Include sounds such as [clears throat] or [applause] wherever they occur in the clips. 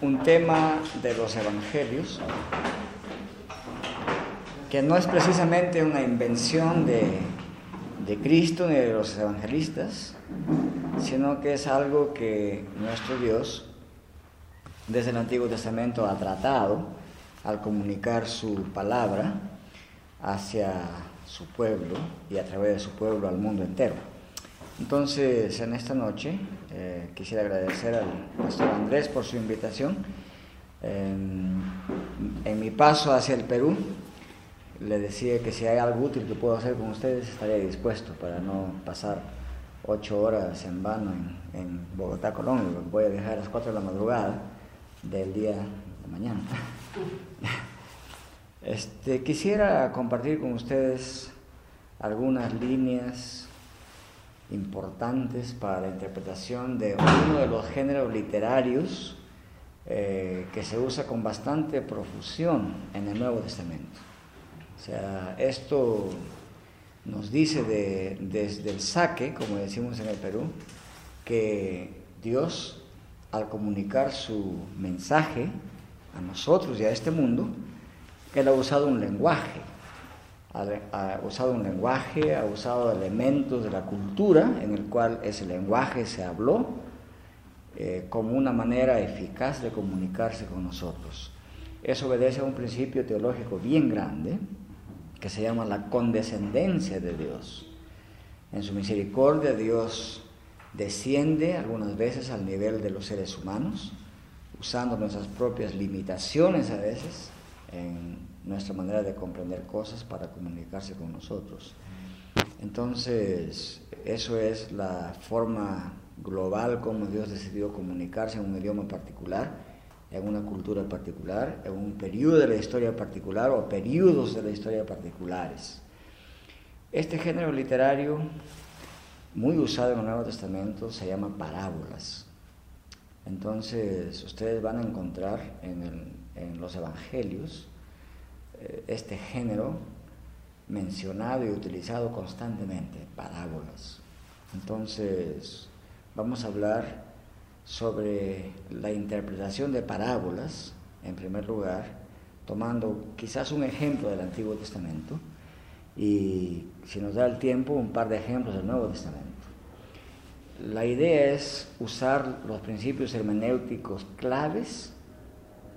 un tema de los evangelios que no es precisamente una invención de, Cristo ni de los evangelistas, sino que es algo que nuestro Dios desde el Antiguo Testamento ha tratado al comunicar su palabra hacia su pueblo y a través de su pueblo al mundo entero. Entonces, en esta noche eh, quisiera agradecer al pastor Andrés por su invitación. en mi paso hacia el Perú, le decía que si hay algo útil que puedo hacer con ustedes, estaría dispuesto para no pasar ocho horas en vano en, Bogotá, Colombia, voy a viajar a las cuatro de la madrugada del día de mañana. [laughs] Este, quisiera compartir con ustedes algunas líneas importantes para la interpretación de uno de los géneros literarios eh, que se usa con bastante profusión en el Nuevo Testamento. O sea, esto nos dice desde el saque, como decimos en el Perú, que Dios, al comunicar su mensaje a nosotros y a este mundo, Él ha usado un lenguaje, ha, usado un lenguaje, ha usado elementos de la cultura en el cual ese lenguaje se habló eh, como una manera eficaz de comunicarse con nosotros. Eso obedece a un principio teológico bien grande, que se llama la condescendencia de Dios. En su misericordia Dios desciende algunas veces al nivel de los seres humanos, usando nuestras propias limitaciones a veces en nuestra manera de comprender cosas para comunicarse con nosotros. Entonces, eso es la forma global como Dios decidió comunicarse en un idioma particular en una cultura particular, en un periodo de la historia particular o periodos de la historia particulares. Este género literario, muy usado en el Nuevo Testamento, se llama parábolas. Entonces, ustedes van a encontrar en, los evangelios este género mencionado y utilizado constantemente, parábolas. Entonces, vamos a hablar sobre la interpretación de parábolas, en primer lugar, tomando quizás un ejemplo del Antiguo Testamento y, si nos da el tiempo, un par de ejemplos del Nuevo Testamento. La idea es usar los principios hermenéuticos claves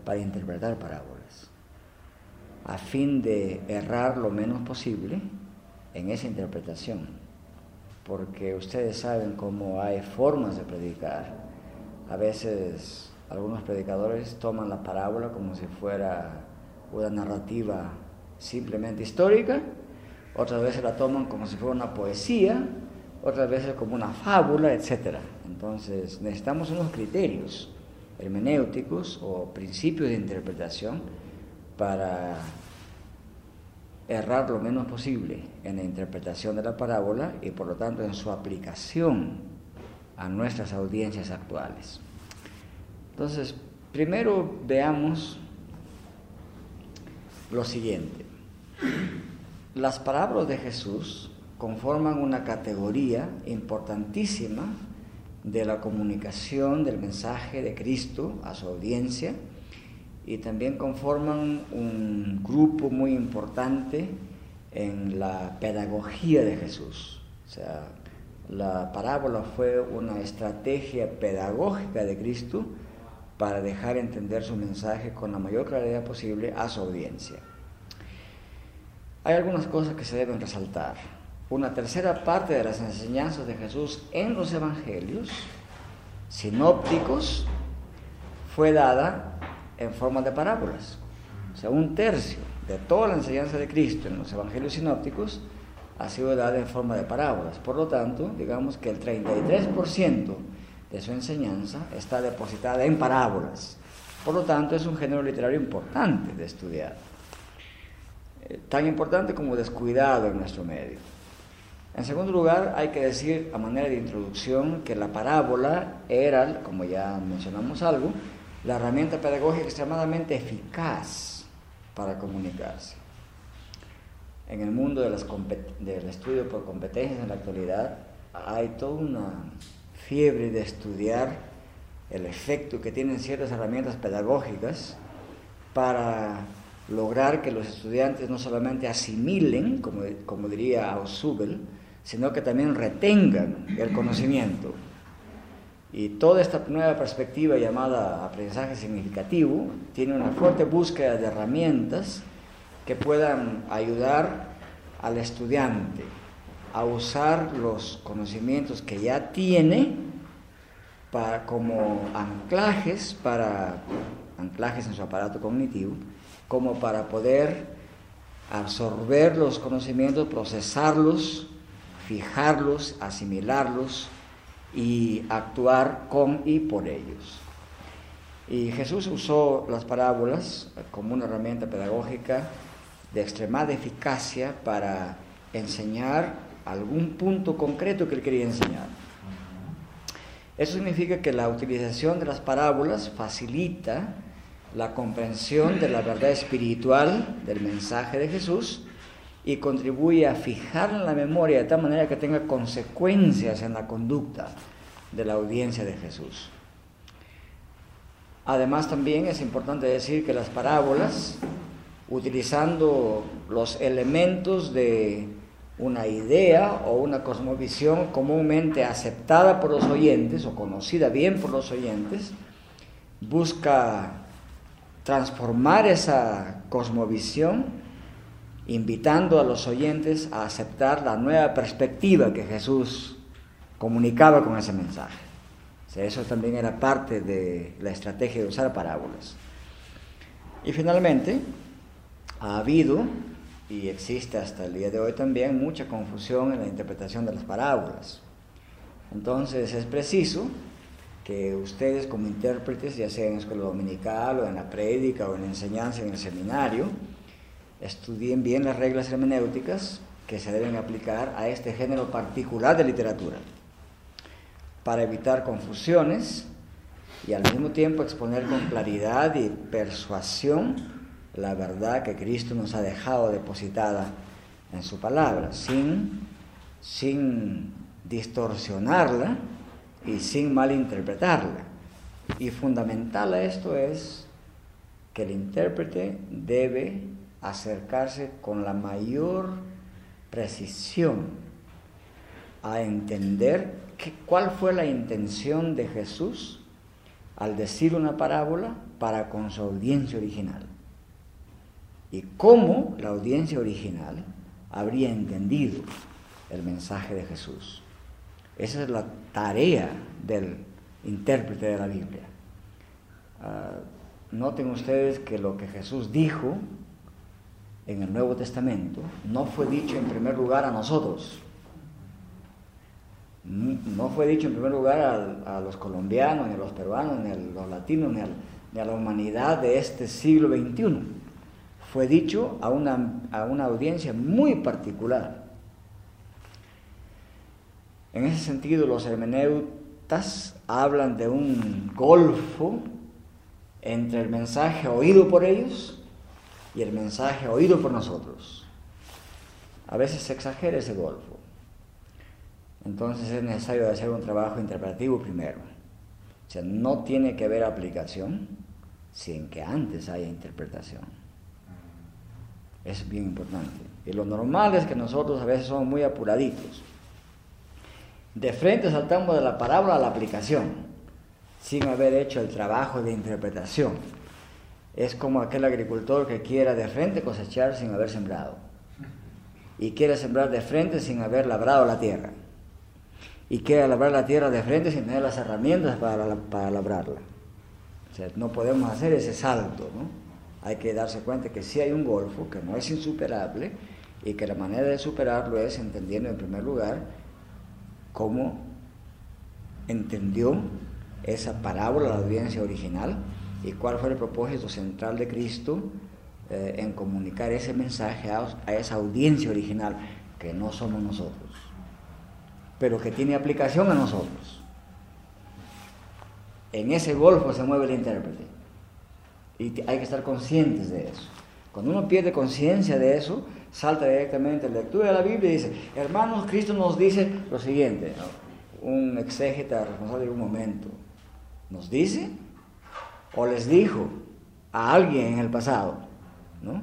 para interpretar parábolas, a fin de errar lo menos posible en esa interpretación, porque ustedes saben cómo hay formas de predicar. A veces algunos predicadores toman la parábola como si fuera una narrativa simplemente histórica, otras veces la toman como si fuera una poesía, otras veces como una fábula, etc. Entonces necesitamos unos criterios hermenéuticos o principios de interpretación para errar lo menos posible en la interpretación de la parábola y por lo tanto en su aplicación a nuestras audiencias actuales. Entonces, primero veamos lo siguiente. Las palabras de Jesús conforman una categoría importantísima de la comunicación del mensaje de Cristo a su audiencia y también conforman un grupo muy importante en la pedagogía de Jesús. O sea, la parábola fue una estrategia pedagógica de Cristo para dejar entender su mensaje con la mayor claridad posible a su audiencia. Hay algunas cosas que se deben resaltar. Una tercera parte de las enseñanzas de Jesús en los evangelios sinópticos fue dada en forma de parábolas. O sea, un tercio de toda la enseñanza de Cristo en los evangelios sinópticos ha sido dada en forma de parábolas. Por lo tanto, digamos que el 33% de su enseñanza está depositada en parábolas. Por lo tanto, es un género literario importante de estudiar. Eh, tan importante como descuidado en nuestro medio. En segundo lugar, hay que decir a manera de introducción que la parábola era, como ya mencionamos algo, la herramienta pedagógica extremadamente eficaz para comunicarse en el mundo de del estudio por competencias en la actualidad hay toda una fiebre de estudiar el efecto que tienen ciertas herramientas pedagógicas para lograr que los estudiantes no solamente asimilen, como, como diría Ausubel, sino que también retengan el conocimiento. Y toda esta nueva perspectiva llamada aprendizaje significativo tiene una fuerte búsqueda de herramientas que puedan ayudar al estudiante a usar los conocimientos que ya tiene para, como anclajes para anclajes en su aparato cognitivo, como para poder absorber los conocimientos, procesarlos, fijarlos, asimilarlos y actuar con y por ellos. Y Jesús usó las parábolas como una herramienta pedagógica de extremada eficacia para enseñar algún punto concreto que él quería enseñar. Eso significa que la utilización de las parábolas facilita la comprensión de la verdad espiritual del mensaje de Jesús y contribuye a fijar en la memoria de tal manera que tenga consecuencias en la conducta de la audiencia de Jesús. Además también es importante decir que las parábolas, utilizando los elementos de una idea o una cosmovisión comúnmente aceptada por los oyentes o conocida bien por los oyentes, busca transformar esa cosmovisión invitando a los oyentes a aceptar la nueva perspectiva que Jesús comunicaba con ese mensaje. eso también era parte de la estrategia de usar parábolas. Y finalmente, ha habido y existe hasta el día de hoy también mucha confusión en la interpretación de las parábolas. Entonces es preciso que ustedes como intérpretes, ya sea en la escuela dominical o en la prédica o en la enseñanza en el seminario, estudien bien las reglas hermenéuticas que se deben aplicar a este género particular de literatura, para evitar confusiones y al mismo tiempo exponer con claridad y persuasión la verdad que Cristo nos ha dejado depositada en su palabra, sin, sin distorsionarla y sin malinterpretarla. Y fundamental a esto es que el intérprete debe acercarse con la mayor precisión a entender cuál fue la intención de Jesús al decir una parábola para con su audiencia original y cómo la audiencia original habría entendido el mensaje de Jesús. Esa es la tarea del intérprete de la Biblia. Ah, noten ustedes que lo que Jesús dijo en el Nuevo Testamento no fue dicho en primer lugar a nosotros. No fue dicho en primer lugar a, los colombianos, ni a los peruanos, ni a los latinos, ni a, ni a la humanidad de este siglo XXI. Fue dicho a una, a una audiencia muy particular. En ese sentido, los hermeneutas hablan de un golfo entre el mensaje oído por ellos y el mensaje oído por nosotros. A veces se exagera ese golfo. Entonces es necesario hacer un trabajo interpretativo primero. O sea, no tiene que haber aplicación sin que antes haya interpretación. Es bien importante. Y lo normal es que nosotros a veces somos muy apuraditos. De frente saltamos de la parábola a la aplicación, sin haber hecho el trabajo de interpretación es como aquel agricultor que quiera de frente cosechar sin haber sembrado. Y quiere sembrar de frente sin haber labrado la tierra. Y quiere labrar la tierra de frente sin tener las herramientas para, para labrarla. O sea, no podemos hacer ese salto, ¿no? Hay que darse cuenta que sí hay un golfo, que no es insuperable, y que la manera de superarlo es entendiendo en primer lugar cómo entendió esa parábola la audiencia original y cuál fue el propósito central de Cristo eh, en comunicar ese mensaje a, esa audiencia original, que no somos nosotros, pero que tiene aplicación a nosotros. En ese golfo se mueve el intérprete y hay que estar conscientes de eso. Cuando uno pierde conciencia de eso, salta directamente la lectura de la Biblia y dice, hermanos, Cristo nos dice lo siguiente, un exégeta responsable de un momento, nos dice o les dijo a alguien en el pasado, ¿no?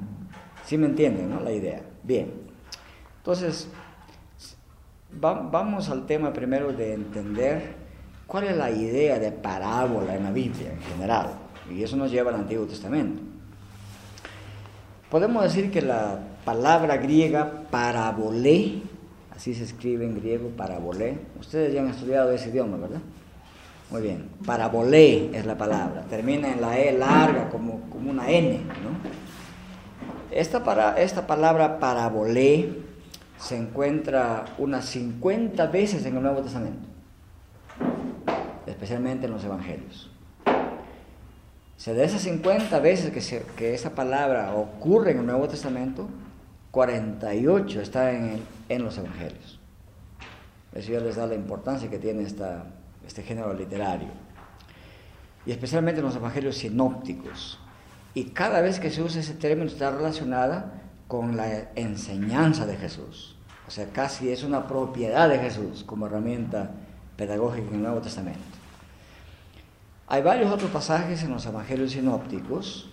¿Sí me entienden, no? La idea. Bien. Entonces, vamos al tema primero de entender cuál es la idea de parábola en la Biblia en general. Y eso nos lleva al Antiguo Testamento. Podemos decir que la palabra griega parabolé, así se escribe en griego, parabolé. Ustedes ya han estudiado ese idioma, ¿verdad? Muy bien, parabolé es la palabra, termina en la E larga como, como una N, ¿no? Esta, para, esta palabra parabolé se encuentra unas 50 veces en el Nuevo Testamento, especialmente en los Evangelios. O de esas 50 veces que, que esa palabra ocurre en el Nuevo Testamento, 48 está en, en los Evangelios. Eso ya les da la importancia que tiene esta, este género literario. Y especialmente en los Evangelios sinópticos. Y cada vez que se usa ese término está relacionada con la enseñanza de Jesús. O sea, casi es una propiedad de Jesús como herramienta pedagógica en el Nuevo Testamento. Hay varios otros pasajes en los Evangelios sinópticos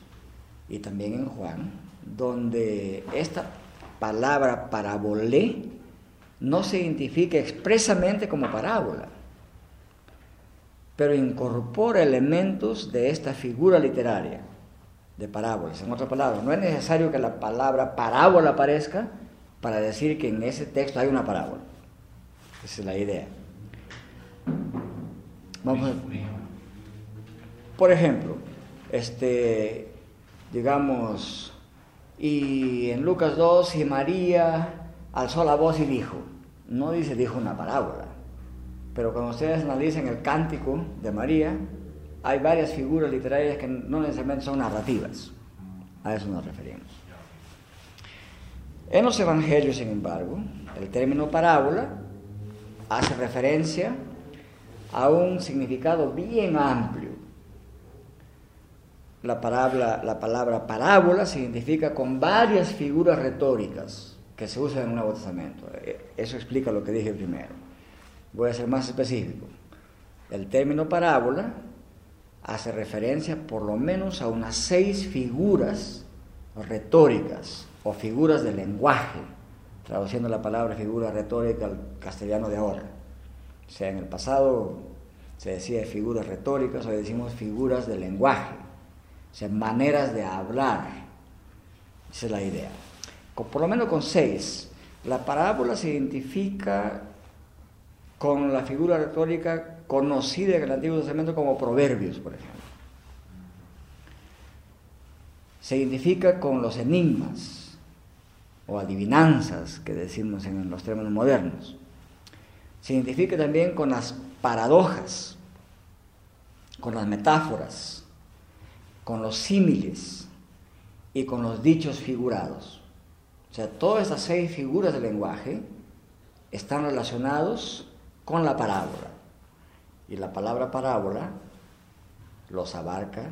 y también en Juan, donde esta palabra parabolé no se identifica expresamente como parábola, pero incorpora elementos de esta figura literaria de parábolas. En otras palabras, no es necesario que la palabra parábola aparezca para decir que en ese texto hay una parábola. Esa es la idea. Vamos a... Por ejemplo, este, digamos, y en Lucas 2, y María alzó la voz y dijo, no dice dijo una parábola, pero cuando ustedes analizan el cántico de María, hay varias figuras literarias que no necesariamente son narrativas. A eso nos referimos. En los evangelios, sin embargo, el término parábola hace referencia a un significado bien amplio. La palabra, la palabra parábola se identifica con varias figuras retóricas que se usan en un Nuevo Testamento. E, eso explica lo que dije primero. Voy a ser más específico. El término parábola hace referencia por lo menos a unas seis figuras retóricas o figuras de lenguaje, traduciendo la palabra figura retórica al castellano de ahora. O sea, en el pasado se decía figuras retóricas, hoy decimos figuras de lenguaje, o sea, maneras de hablar. Esa es la idea. por lo menos con seis. La parábola se identifica con la figura retórica conocida en el Antiguo Testamento como proverbios, por ejemplo. Se identifica con los enigmas o adivinanzas que decimos en los términos modernos. Se identifica también con las paradojas, con las metáforas, con los símiles y con los dichos figurados. O sea, todas estas seis figuras del lenguaje están relacionados con la parábola. Y la palabra parábola los abarca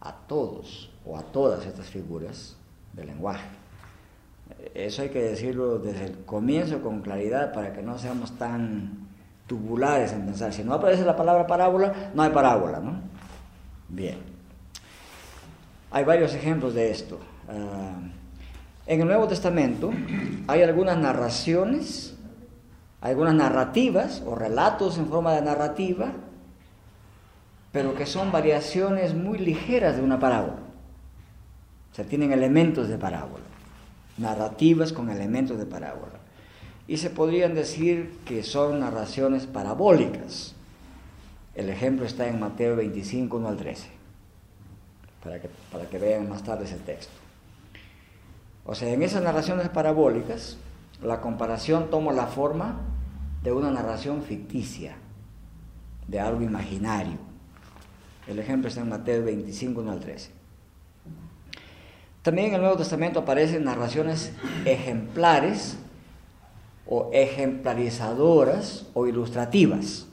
a todos o a todas estas figuras del lenguaje. Eso hay que decirlo desde el comienzo con claridad para que no seamos tan tubulares en pensar. Si no aparece la palabra parábola, no hay parábola, ¿no? Bien. Hay varios ejemplos de esto. Ah, en el Nuevo Testamento hay algunas narraciones algunas narrativas o relatos en forma de narrativa, pero que son variaciones muy ligeras de una parábola. O sea, tienen elementos de parábola, narrativas con elementos de parábola. Y se podrían decir que son narraciones parabólicas. El ejemplo está en Mateo 25, 1 al 13, para que, para que vean más tarde ese texto. O sea, en esas narraciones parabólicas, la comparación toma la forma de una narración ficticia, de algo imaginario. El ejemplo está en Mateo 25, 1 al 13. También en el Nuevo Testamento aparecen narraciones ejemplares o ejemplarizadoras o ilustrativas.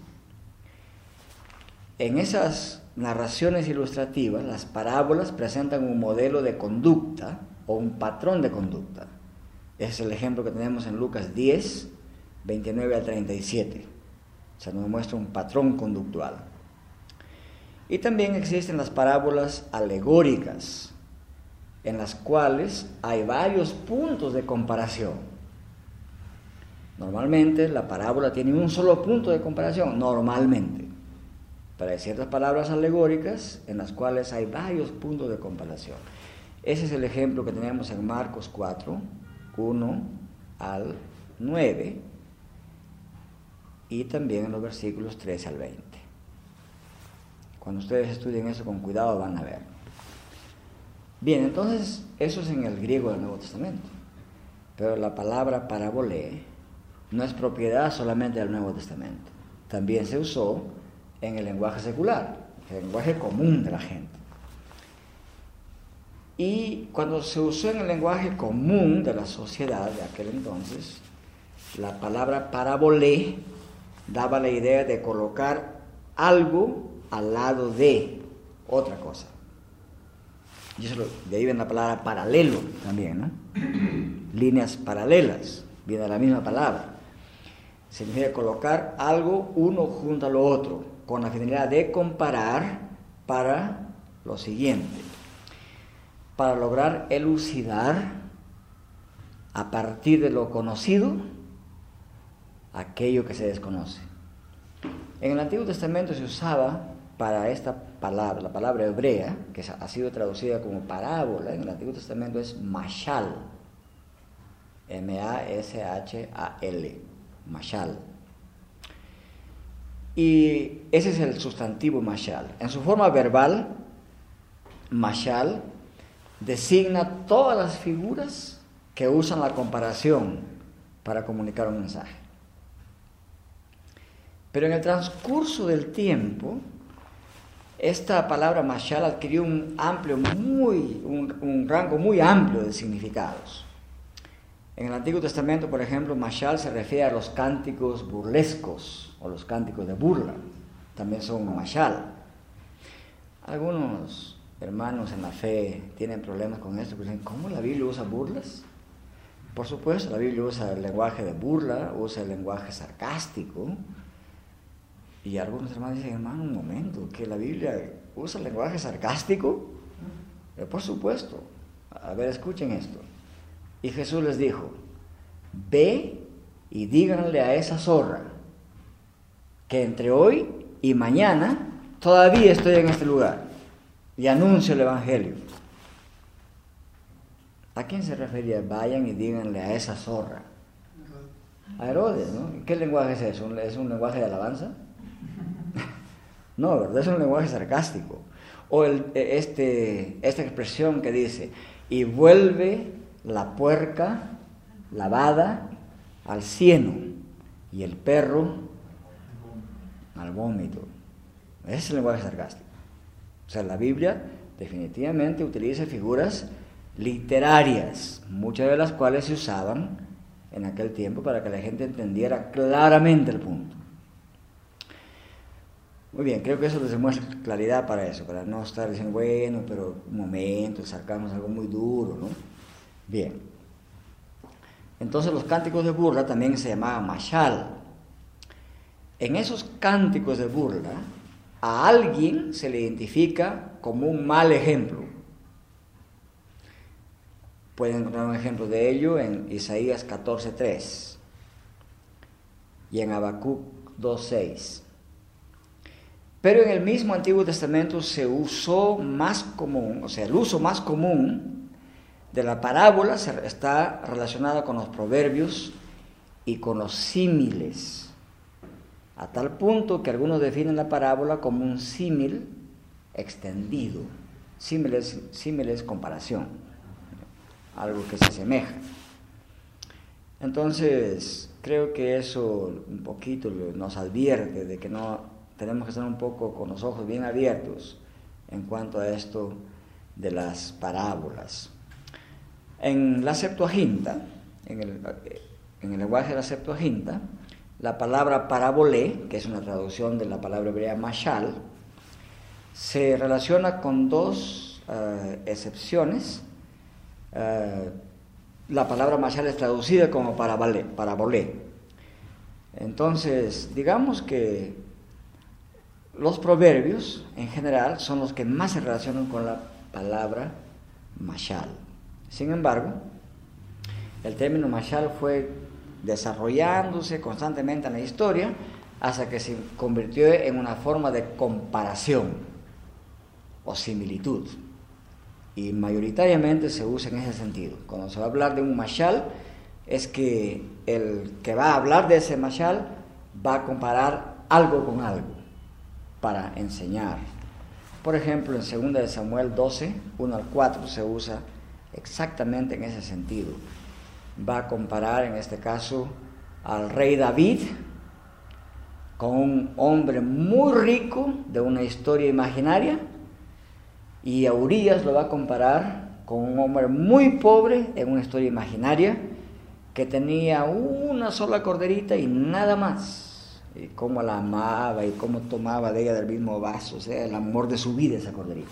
En esas narraciones ilustrativas, las parábolas presentan un modelo de conducta o un patrón de conducta. es el ejemplo que tenemos en Lucas 10, 29 al 37. O sea, nos muestra un patrón conductual. Y también existen las parábolas alegóricas, en las cuales hay varios puntos de comparación. Normalmente la parábola tiene un solo punto de comparación, normalmente. Pero hay ciertas palabras alegóricas en las cuales hay varios puntos de comparación. Ese es el ejemplo que tenemos en Marcos 4, 1 al 9 y también en los versículos 13 al 20. Cuando ustedes estudien eso con cuidado van a ver. Bien, entonces eso es en el griego del Nuevo Testamento. Pero la palabra parabolé no es propiedad solamente del Nuevo Testamento. También se usó en el lenguaje secular, el lenguaje común de la gente. Y cuando se usó en el lenguaje común de la sociedad de aquel entonces, la palabra parabolé daba la idea de colocar algo al lado de otra cosa. Y eso, de ahí viene la palabra paralelo también, ¿no? [clears throat] Líneas paralelas, viene la misma palabra. Significa colocar algo uno junto a lo otro, con la finalidad de comparar para lo siguiente para lograr elucidar a partir de lo conocido aquello que se desconoce. En el Antiguo Testamento se usaba para esta palabra, la palabra hebrea, que ha sido traducida como parábola en el Antiguo Testamento, es mashal. M-A-S-H-A-L. Mashal. Y ese es el sustantivo mashal. En su forma verbal, mashal designa todas las figuras que usan la comparación para comunicar un mensaje. Pero en el transcurso del tiempo, esta palabra mashal adquirió un amplio, muy, un, rango muy amplio de significados. En el Antiguo Testamento, por ejemplo, mashal se refiere a los cánticos burlescos o los cánticos de burla. También son mashal. Algunos hermanos en la fe tienen problemas con esto, dicen, ¿cómo la Biblia usa burlas? Por supuesto, la Biblia usa el lenguaje de burla, usa el lenguaje sarcástico. Y algunos hermanos dicen, hermano, un momento, que la Biblia usa el lenguaje sarcástico. Eh, por supuesto. A ver, escuchen esto. Y Jesús les dijo, ve y díganle a esa zorra que entre hoy y mañana todavía estoy en este lugar y anuncio el Evangelio. ¿A quién se refería? Vayan y díganle a esa zorra. A Herodes, ¿no? ¿Qué lenguaje es eso? ¿Es un lenguaje de alabanza? No, ¿verdad? Es un lenguaje sarcástico. O e, este, esta expresión que dice, y vuelve la puerca lavada al cieno y el perro al vómito. Ese es el lenguaje sarcástico. O sea, la Biblia definitivamente utiliza figuras literarias, muchas de las cuales se usaban en aquel tiempo para que la gente entendiera claramente el punto. Muy bien, creo que eso les demuestra claridad para eso, para no estar diciendo, bueno, pero un momento, sacamos algo muy duro, ¿no? Bien. Entonces los cánticos de burla también se llamaban mashal. En esos cánticos de burla, a alguien se le identifica como un mal ejemplo. Pueden encontrar un ejemplo de ello en Isaías 14.3 y en Habacuc 2.6. Pero en el mismo Antiguo Testamento se usó más común, o sea, el uso más común de la parábola está relacionado con los proverbios y con los símiles a tal punto que algunos definen la parábola como un símil extendido. Símil es, comparación, algo que se asemeja. Entonces, creo que eso un poquito nos advierte de que no tenemos que estar un poco con los ojos bien abiertos en cuanto a esto de las parábolas. En la Septuaginta, en el, en el lenguaje de la Septuaginta, la palabra parabolé, que es una traducción de la palabra hebrea mashal, se relaciona con dos eh, excepciones. Eh, la palabra mashal es traducida como parabolé. Entonces, digamos que los proverbios en general son los que más se relacionan con la palabra mashal. Sin embargo, el término mashal fue desarrollándose constantemente en la historia hasta que se convirtió en una forma de comparación o similitud. Y mayoritariamente se usa en ese sentido. Cuando se va a hablar de un mashal, es que el que va a hablar de ese mashal va a comparar algo con algo para enseñar. Por ejemplo, en 2 Samuel 12, 1 al 4 se usa exactamente en ese sentido. Va a comparar en este caso al rey David con un hombre muy rico de una historia imaginaria y a Urias lo va a comparar con un hombre muy pobre en una historia imaginaria que tenía una sola corderita y nada más. Y cómo la amaba y cómo tomaba de ella del mismo vaso, o sea, el amor de su vida esa corderita.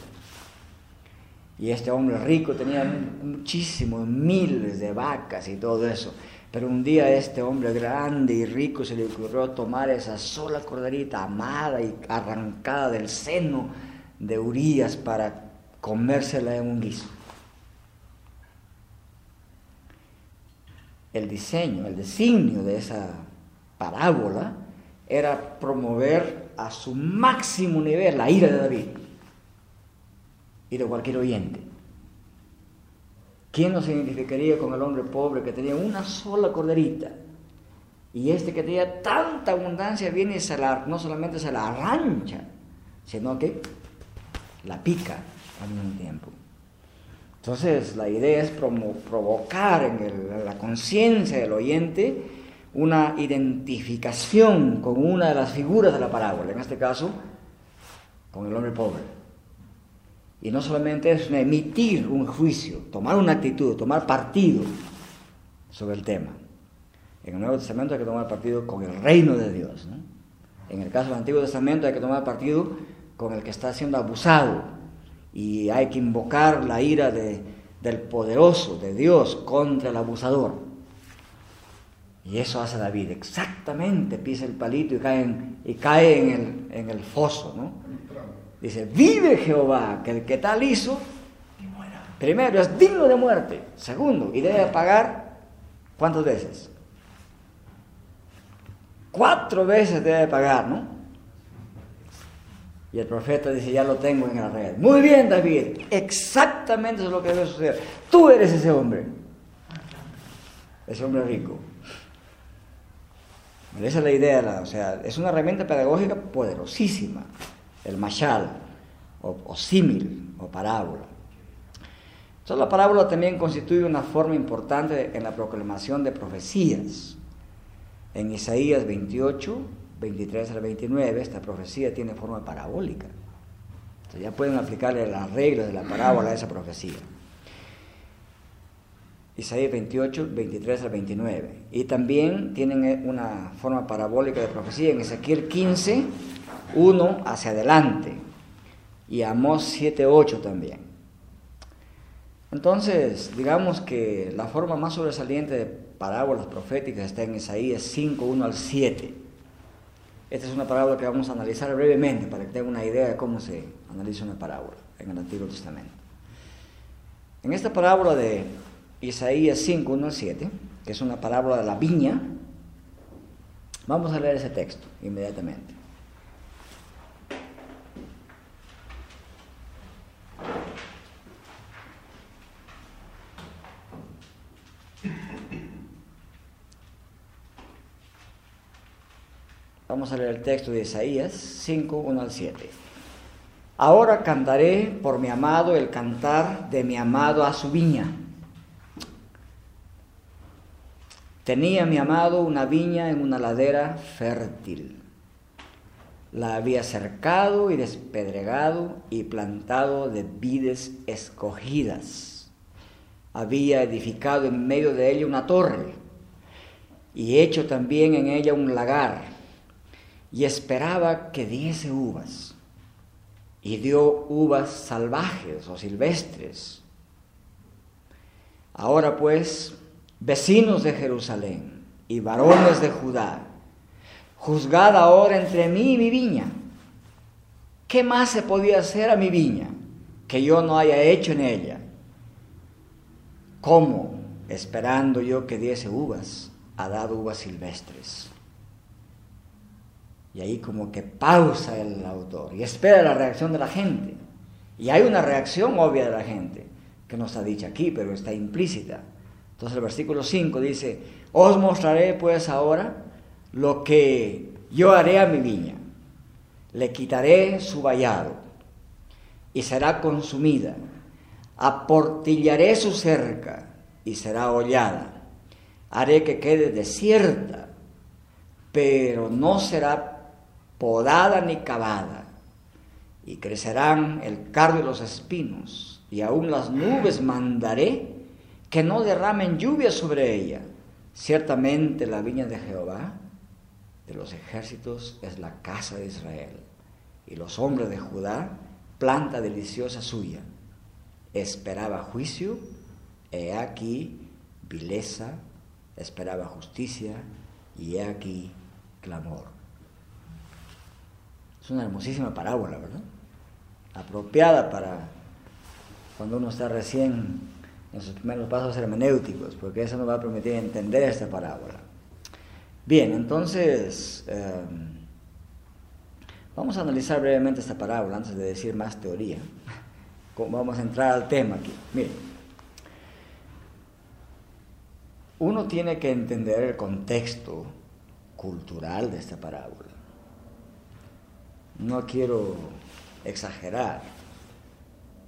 Y este hombre rico tenía muchísimos, miles de vacas y todo eso. Pero un día este hombre grande y rico se le ocurrió tomar esa sola corderita amada y arrancada del seno de Urias para comérsela en un guiso. el diseño, el designio de esa parábola era promover a su máximo nivel la ira de David y de cualquier oyente. ¿Quién no se identificaría con el hombre pobre que tenía una sola corderita? Y este que tenía tanta abundancia viene y se no solamente se la arrancha, sino que la pica al mismo tiempo. Entonces, la idea es provocar en, la conciencia del oyente una identificación con una de las figuras de la parábola, en este caso, con el hombre pobre. Y no solamente es emitir un juicio, tomar una actitud, tomar partido sobre el tema. En el Nuevo Testamento hay que tomar partido con el reino de Dios. En el caso del Antiguo Testamento hay que tomar partido con el que está siendo abusado, y hay que invocar la ira del poderoso, de Dios, contra el abusador. Y eso hace David, exactamente, pisa el palito y cae en, y cae en, el, en el foso. ¿no? Dice, vive Jehová, que el que tal hizo, primero, es digno de muerte. Segundo, y debe pagar, ¿cuántas veces? Cuatro veces debe pagar, ¿no? Y el profeta dice, ya lo tengo en la red. Muy bien, David, exactamente eso es lo que debe suceder. Tú eres ese hombre, ese hombre rico. Esa es la idea, o sea, es una herramienta pedagógica poderosísima, el mashal, o, símil, o parábola. Entonces la parábola también constituye una forma importante en la proclamación de profecías. En Isaías 28, 23 al 29, esta profecía tiene forma parabólica. Entonces ya pueden aplicarle las reglas de la parábola a esa profecía. Isaías 28, 23 al 29. Y también tienen eh, una forma parabólica de profecía en Ezequiel 15, 1 hacia adelante. Y Amós 7, 8 también. Entonces, digamos que la forma más sobresaliente de parábolas proféticas está en Isaías 5, 1 al 7. Esta es una parábola que vamos a analizar brevemente para que tengan una idea de cómo se analiza una parábola en el Antiguo Testamento. En esta parábola de Isaías 5, 1 al 7, que es una parábola de la viña, vamos a leer ese texto inmediatamente. Vamos a leer el texto de Isaías 5, 1 al 7. Ahora cantaré por mi amado el cantar de mi amado a su viña. Tenía mi amado una viña en una ladera fértil. La había cercado y despedregado y plantado de vides escogidas. Había edificado en medio de ella una torre y hecho también en ella un lagar y esperaba que diese uvas. Y dio uvas salvajes o silvestres. Ahora pues, vecinos de Jerusalén y varones de Judá, juzgad ahora entre mí y mi viña. ¿qué más se podía hacer a mi viña que yo no haya hecho en ella? ¿Cómo, esperando yo que diese uvas, ha dado uvas silvestres? Y ahí como que pausa el autor y espera la reacción de la gente. Y hay una reacción obvia de la gente, que no está dicha aquí, pero está implícita. Entonces el versículo 5 dice, os mostraré pues ahora lo que yo haré a mi viña. Le quitaré su vallado y será consumida. Aportillaré su cerca y será hollada. Haré que quede desierta, pero no será podada ni cavada. Y crecerán el cardo y los espinos, y aún las nubes mandaré que no derramen lluvia sobre ella. Ciertamente la viña de Jehová de los ejércitos es la casa de Israel, y los hombres de Judá, planta deliciosa suya. Esperaba juicio, he aquí vileza, esperaba justicia, y he aquí clamor. Es una hermosísima parábola, ¿verdad? Apropiada para cuando uno está recién sus primeros pasos hermenéuticos, porque eso nos va a permitir entender esta parábola. Bien, entonces em, vamos a analizar brevemente esta parábola antes de decir más teoría. [laughs] Vamos a entrar al tema aquí. Miren, uno tiene que entender el contexto cultural de esta parábola. No quiero exagerar,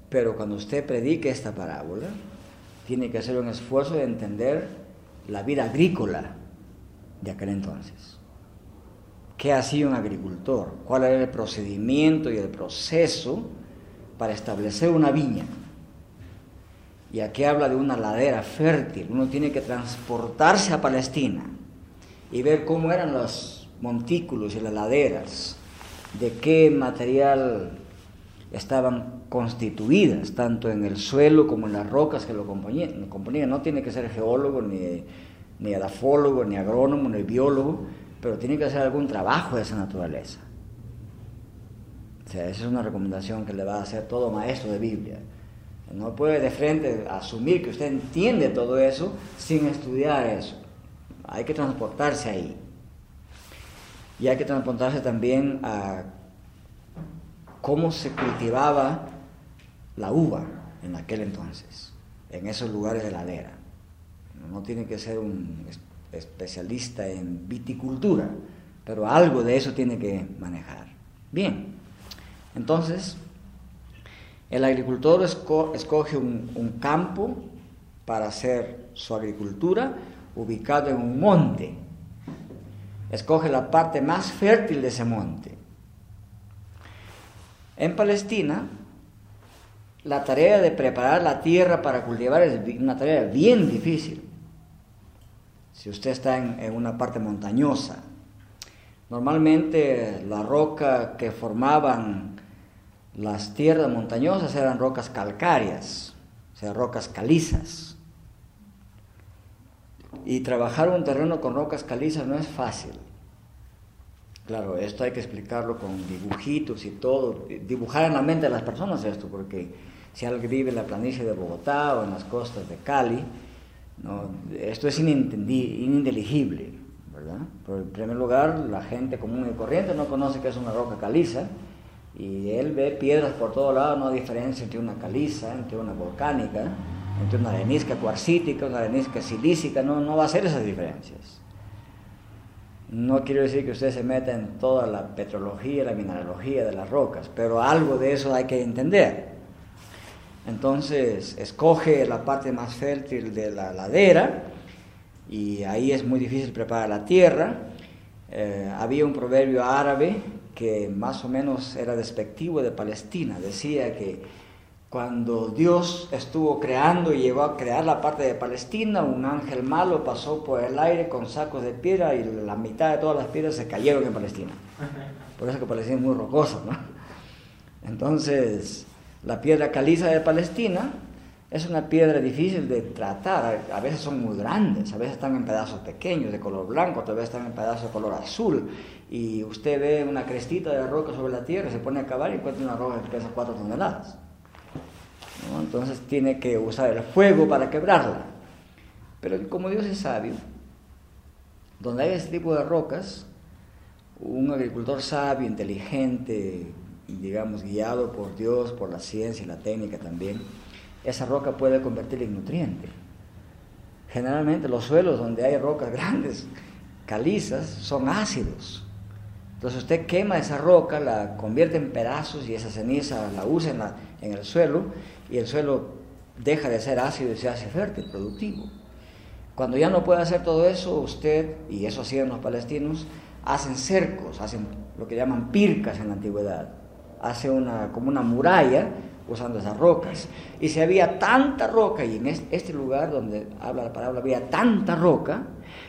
pero cuando usted predique esta parábola, tiene que hacer un esfuerzo de entender la vida agrícola de aquel entonces. ¿Qué hacía un agricultor? ¿Cuál era el procedimiento y el proceso para establecer una viña? Y aquí habla de una ladera fértil. Uno tiene que transportarse a Palestina y ver cómo eran los montículos y las laderas, de qué material estaban constituidas, tanto en el suelo como en las rocas que lo componían. No tiene que ser geólogo, ni, ni ni agrónomo, ni biólogo, pero tiene que hacer algún trabajo de esa naturaleza. O sea, esa es una recomendación que le va a hacer todo maestro de Biblia. No puede de frente asumir que usted entiende todo eso sin estudiar eso. Hay que transportarse ahí. Y hay que transportarse también a cómo se cultivaba la uva en aquel entonces, en esos lugares de ladera. No tiene que ser un especialista en viticultura, pero algo de eso tiene que manejar. Bien, entonces, el agricultor escoge un, un campo para hacer su agricultura ubicado en un monte. Escoge la parte más fértil de ese monte en Palestina, la tarea de preparar la tierra para cultivar es una tarea bien difícil. Si usted está en, una parte montañosa, normalmente la roca que formaban las tierras montañosas eran rocas calcáreas, o sea, rocas calizas. Y trabajar un terreno con rocas calizas no es fácil. Claro, esto hay que explicarlo con dibujitos y todo, dibujar en la mente de las personas esto, porque si alguien vive en la planicie de Bogotá o en las costas de Cali, esto es ininteligible, ¿verdad? Por en primer lugar, la gente común y corriente no conoce que es una roca caliza y él ve piedras por todo lado, no hay diferencia entre una caliza, entre una volcánica, entre una arenisca cuarcítica, una arenisca silícica, no, no va a ser esas diferencias. No quiero decir que usted se meta en toda la petrología, la mineralogía de las rocas, pero algo de eso hay que entender. Entonces, escoge la parte más fértil de la ladera y ahí es muy difícil preparar la tierra. Eh, había un proverbio árabe que más o menos era despectivo de Palestina. Decía que cuando Dios estuvo creando y llegó a crear la parte de Palestina, un ángel malo pasó por el aire con sacos de piedra y la mitad de todas las piedras se cayeron en Palestina. Por eso que Palestina es muy rocosa, ¿no? Entonces, la piedra caliza de Palestina es una piedra difícil de tratar, a veces son muy grandes, a veces están en pedazos pequeños de color blanco, a veces están en pedazos de color azul, y usted ve una crestita de roca sobre la tierra, se pone a cavar y encuentra una roca que pesa 4 toneladas. Entonces tiene que usar el fuego para quebrarla. Pero como Dios es sabio, donde hay este tipo de rocas, un agricultor sabio, inteligente, digamos, guiado por Dios, por la ciencia y la técnica también, esa roca puede convertirla en nutriente. Generalmente los suelos donde hay rocas grandes, calizas, son ácidos. Entonces usted quema esa roca, la convierte en pedazos y esa ceniza la usa en, en el suelo y el suelo deja de ser ácido y se hace fértil, productivo. Cuando ya no puede hacer todo eso, usted, y eso hacían los palestinos, hacen cercos, hacen lo que llaman pircas en la antigüedad. Hace una, como una muralla usando esas rocas. Y si había tanta roca, y en este lugar donde habla la palabra había tanta roca,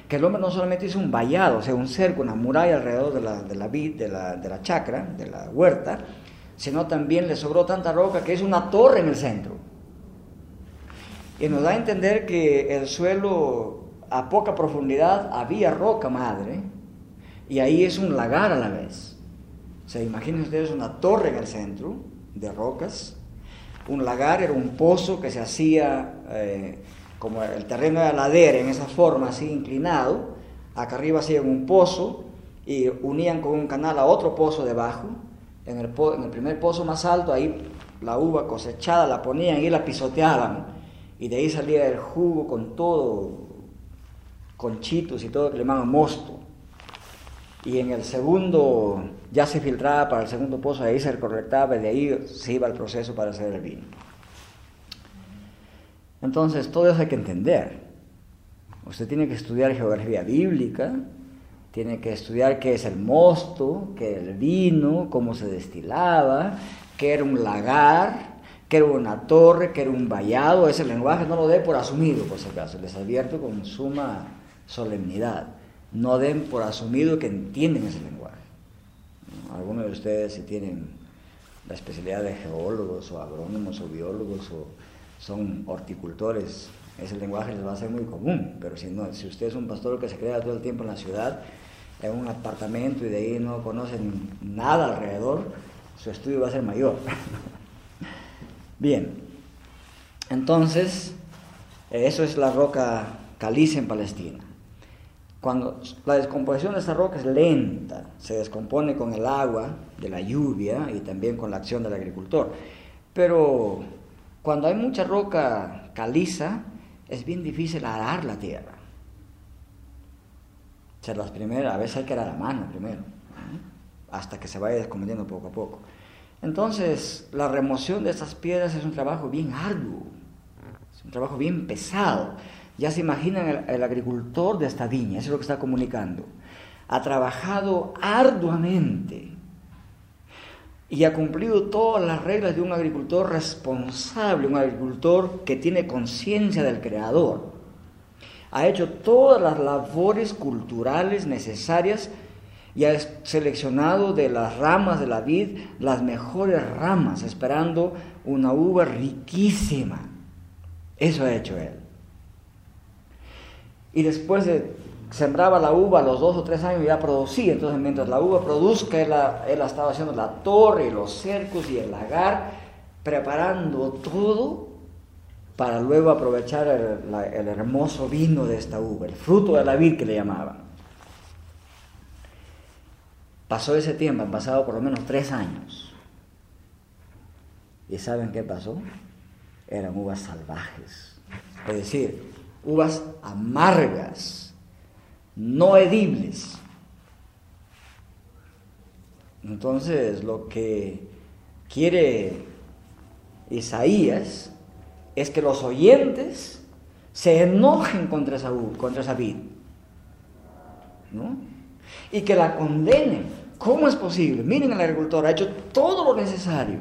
que el hombre no solamente hizo un vallado, o sea, un cerco, una muralla alrededor de la, de la vid, de la, de la chacra, de la huerta, sino también le sobró tanta roca que es una torre en el centro. Y nos da a entender que el suelo a poca profundidad había roca madre, y ahí es un lagar a la vez. O sea, imaginen ustedes una torre en el centro de rocas, un lagar era un pozo que se hacía eh, como el terreno de ladera en esa forma así inclinado, acá arriba hacían un pozo y unían con un canal a otro pozo debajo, en el, en el primer pozo más alto ahí la uva cosechada la ponían y la pisoteaban. Y de ahí salía el jugo con todo, con chitos y todo que le llamaban mosto. Y en el segundo ya se filtraba para el segundo pozo, ahí se recolectaba y de ahí se iba el proceso para hacer el vino. Entonces, todo eso hay que entender. Usted tiene que estudiar geografía bíblica, tiene que estudiar qué es el mosto, qué es el vino, cómo se destilaba, qué era un lagar, qué era una torre, qué era un vallado. Ese lenguaje no lo dé por asumido, por si acaso, les advierto con suma solemnidad no den por asumido que entienden ese lenguaje. Algunos de ustedes si tienen la especialidad de geólogos o agrónomos o biólogos o son horticultores, ese lenguaje les va a ser muy común, pero si no, si usted es un pastor que se queda todo el tiempo en la ciudad, en un apartamento y de ahí no conocen nada alrededor, su estudio va a ser mayor. [laughs] Bien, entonces, eso es la roca caliza en Palestina. Cuando la descomposición de esa roca es lenta, se descompone con el agua de la lluvia y también con la acción del agricultor. Pero cuando hay mucha roca caliza, es bien difícil arar la tierra. O sea, las primeras, a veces hay que arar a mano primero, hasta que se vaya descomponiendo poco a poco. Entonces, la remoción de estas piedras es un trabajo bien arduo, es un trabajo bien pesado. Ya se imaginan el, agricultor de esta viña, eso es lo que está comunicando. Ha trabajado arduamente y ha cumplido todas las reglas de un agricultor responsable, un agricultor que tiene conciencia del creador. Ha hecho todas las labores culturales necesarias y ha seleccionado de las ramas de la vid las mejores ramas, esperando una uva riquísima. Eso ha hecho él y después de sembraba la uva a los dos o tres años ya producía. Entonces, mientras la uva produzca, él, estaba haciendo la torre, los cercos y el lagar, preparando todo para luego aprovechar el, el, hermoso vino de esta uva, el fruto de la vid que le llamaban. Pasó ese tiempo, han pasado por lo menos tres años. ¿Y saben qué pasó? Eran uvas salvajes. Es decir, uvas amargas, no edibles. Entonces lo que quiere Isaías es que los oyentes se enojen contra esa, contra esa ¿no? Y que la condenen. ¿Cómo es posible? Miren, el agricultor ha hecho todo lo necesario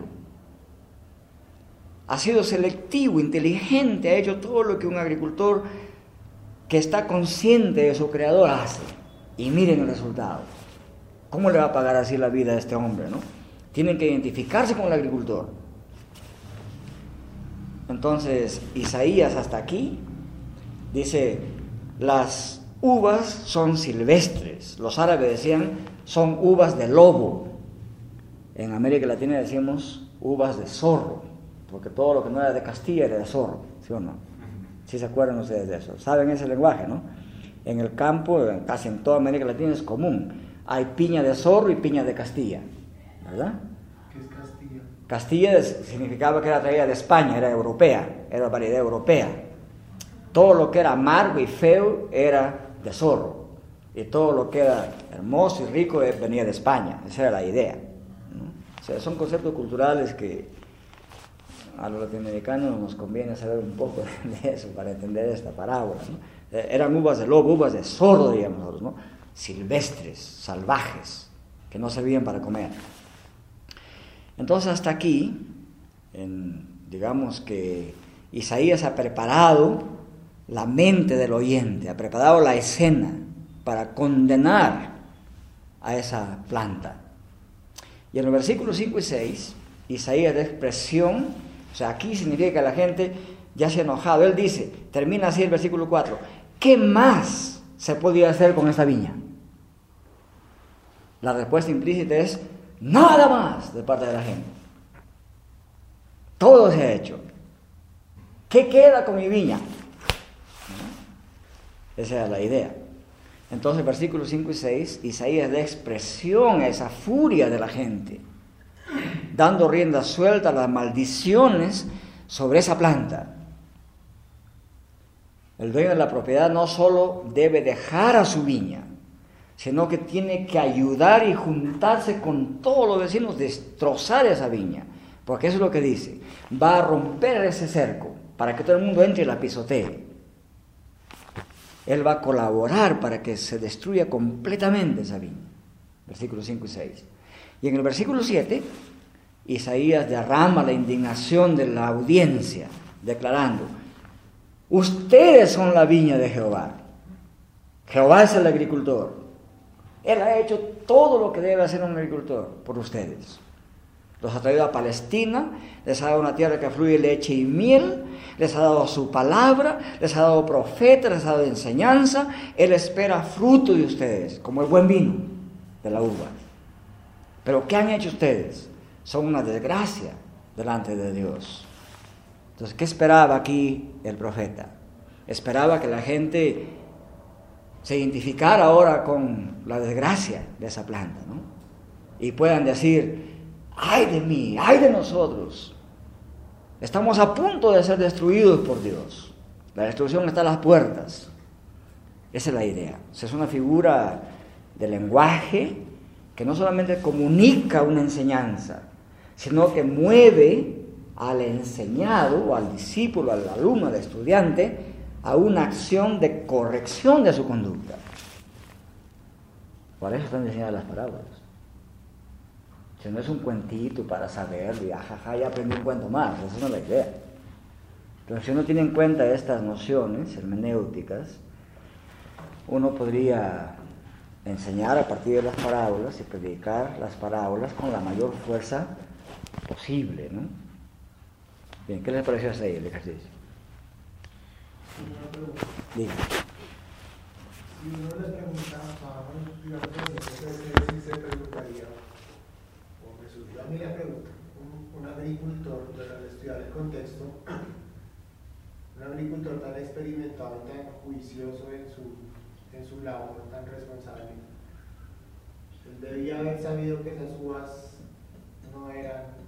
ha sido selectivo, inteligente, ha hecho todo lo que un agricultor que está consciente de su creador hace. Y miren el resultado. ¿Cómo le va a pagar así la vida a este hombre? ¿no? Tienen que identificarse con el agricultor. Entonces, Isaías hasta aquí dice, las uvas son silvestres. Los árabes decían, son uvas de lobo. En América Latina decimos uvas de zorro, porque todo lo que no era de Castilla era de zorro, ¿sí o no? Si se acuerdan ustedes de eso. Saben ese lenguaje, ¿no? En el campo, casi en toda América Latina es común. Hay piña de zorro y piña de Castilla, ¿verdad? ¿Qué es Castilla? Castilla significaba que era traída de España, era europea, era variedad europea. Todo lo que era amargo y feo era de zorro. Y todo lo que era hermoso y rico venía de España. Esa era la idea. O sea, son conceptos culturales que a los latinoamericanos nos conviene saber un poco [laughs] de eso para entender esta parábola. Eh, eran uvas de lobo, uvas de zorro, digamos ¿no? silvestres, salvajes, que no servían para comer. Entonces hasta aquí, digamos que Isaías ha preparado la mente del oyente, ha preparado la escena para condenar a esa planta. Y en los versículos 5 y 6, Isaías de expresión, o sea, aquí significa que la gente ya se ha enojado. Él dice, termina así el versículo 4, ¿qué más se podía hacer con esta viña? La respuesta implícita es, nada más de parte de la gente. Todo se ha hecho. ¿Qué queda con mi viña? Esa era la idea. Entonces, versículos 5 y 6, Isaías da expresión a esa furia de la gente, dando rienda suelta a las maldiciones sobre esa planta. El dueño de la propiedad no solo debe dejar a su viña, sino que tiene que ayudar y juntarse con todos los vecinos, destrozar esa viña, porque eso es lo que dice, va a romper ese cerco para que todo el mundo entre y la pisotee. Él va a colaborar para que se destruya completamente esa viña. Versículos 5 y 6. Y en el versículo 7, Isaías derrama la indignación de la audiencia, declarando, ustedes son la viña de Jehová. Jehová es el agricultor. Él ha hecho todo lo que debe hacer un agricultor por ustedes. Los ha traído a Palestina, les ha dado una tierra que fluye leche y miel, les ha dado su palabra, les ha dado profeta, les ha dado enseñanza. Él espera fruto de ustedes, como el buen vino de la uva. Pero ¿qué han hecho ustedes? Son una desgracia delante de Dios. Entonces, ¿qué esperaba aquí el profeta? Esperaba que la gente se identificara ahora con la desgracia de esa planta, ¿no? Y puedan decir, ay de mí, ay de nosotros. Estamos a punto de ser destruidos por Dios. La destrucción está a las puertas. Esa es la idea. es una figura de lenguaje que no solamente comunica una enseñanza, sino que mueve al enseñado o al discípulo, al alumno, al estudiante, a una acción de corrección de su conducta. Por eso están enseñadas las parábolas. Si no es un cuentito para saber, y ajaja, ya aprendí un cuento más, esa no es la idea. Pero si uno tiene en cuenta estas nociones hermenéuticas, uno podría enseñar a partir de las parábolas y predicar las parábolas con la mayor fuerza posible, ¿no? Bien, ¿qué les pareció hasta ahí el ejercicio? Diga. Si uno les preguntaba, si se preguntaría, a mí la pregunta, un, agricultor, al estudiar el contexto, [clears throat] un agricultor tan experimentado, tan juicioso en su, en su labor, tan responsable, él debía haber sabido que esas uvas no eran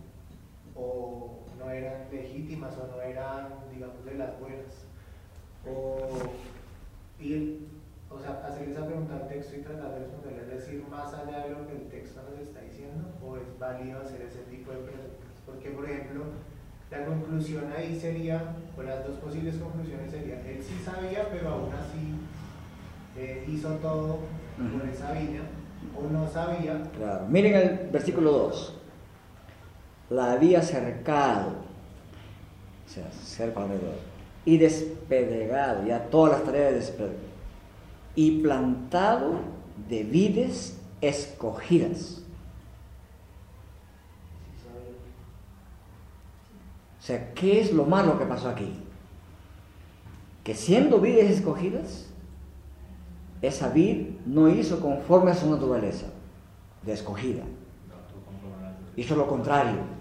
o no eran legítimas o no eran, digamos, de las buenas. O ir o sea, hacer esa pregunta al texto y tratar de responderle, es decir, más allá de lo que el texto nos está diciendo, o es válido hacer ese tipo de preguntas. Porque, por ejemplo, la conclusión ahí sería, o las dos posibles conclusiones serían, él sí sabía, pero aún así eh, hizo todo por esa viña, o no sabía. Claro, miren el versículo 2. La había cercado, o sea, cerca alrededor, y despedregado, ya todas las tareas de despedregado y plantado de vides escogidas. O sea, ¿qué es lo malo que pasó aquí? Que siendo vides escogidas, esa vid no hizo conforme a su naturaleza de escogida. Hizo lo contrario.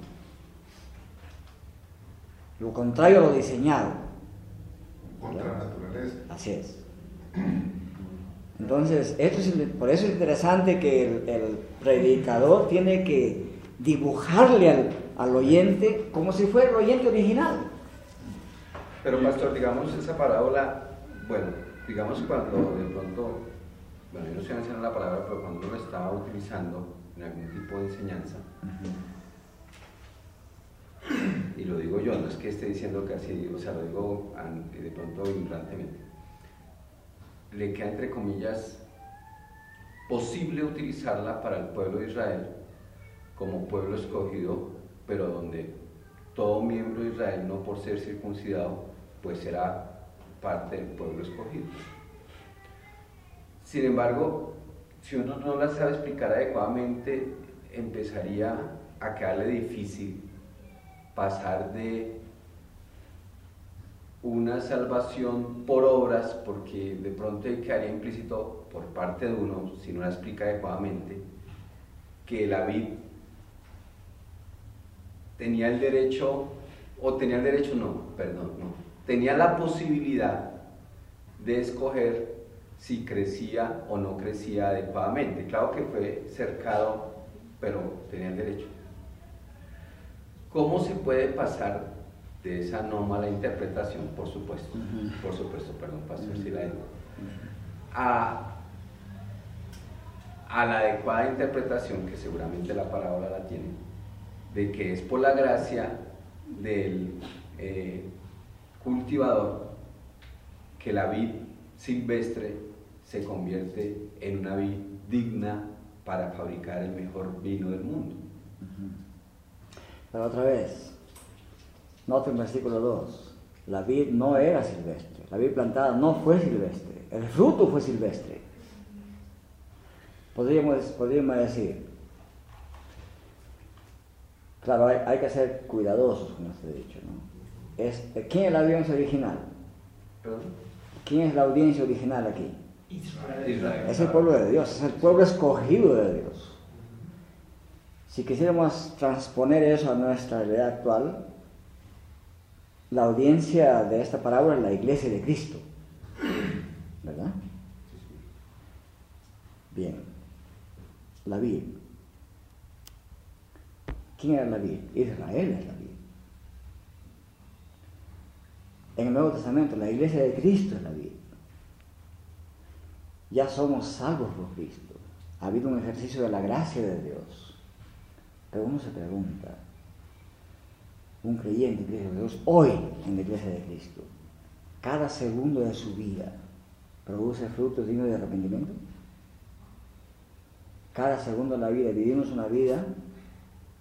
Lo contrario a lo diseñado. Contra la naturaleza. Así es. Entonces, esto es, por eso es interesante que el, predicador tiene que dibujarle al, al, oyente como si fuera el oyente original. Pero pastor, digamos esa parábola, bueno, digamos cuando de pronto, bueno, yo no sé enseñando la palabra, pero cuando uno lo estaba utilizando en algún tipo de enseñanza, [clears throat] y lo digo yo, no es que esté diciendo así, o sea, lo digo de pronto ignorantemente, le queda entre comillas posible utilizarla para el pueblo de Israel como pueblo escogido, pero donde todo miembro de Israel, no por ser circuncidado, pues será parte del pueblo escogido. Sin embargo, si uno no la sabe explicar adecuadamente, empezaría a quedarle difícil pasar de una salvación por obras, porque de pronto quedaría implícito por parte de uno, si no la explica adecuadamente, que la vid tenía el derecho, o tenía el derecho, no, perdón, no, tenía la posibilidad de escoger si crecía o no crecía adecuadamente. Claro que fue cercado, pero tenía el derecho. ¿Cómo se puede pasar de esa no mala interpretación, por supuesto, por supuesto, perdón, pastor, si la a, a la adecuada interpretación, que seguramente la parábola la tiene, de que es por la gracia del eh, cultivador que la vid silvestre se convierte en una vid digna para fabricar el mejor vino del mundo. Pero otra vez, nota el versículo 2, la vid no era silvestre, la vid plantada no fue silvestre, el fruto fue silvestre. Podríamos, podríamos decir, claro, hay, que ser cuidadosos con este dicho, ¿no? ¿Quién es la audiencia original? ¿Quién es la audiencia original aquí? Israel. Es el pueblo de Dios, es el pueblo escogido de Dios. Si quisiéramos transponer eso a nuestra realidad actual, la audiencia de esta parábola es la iglesia de Cristo. ¿Verdad? Bien. La vid. ¿Quién era la vid? Israel es la vid. En el Nuevo Testamento, la iglesia de Cristo es la vid. Ya somos salvos por Cristo. Ha habido un ejercicio de la gracia de Dios pero uno se pregunta, un creyente en de Dios, hoy en la iglesia de Cristo, cada segundo de su vida produce frutos dignos de arrepentimiento. Cada segundo de la vida vivimos una vida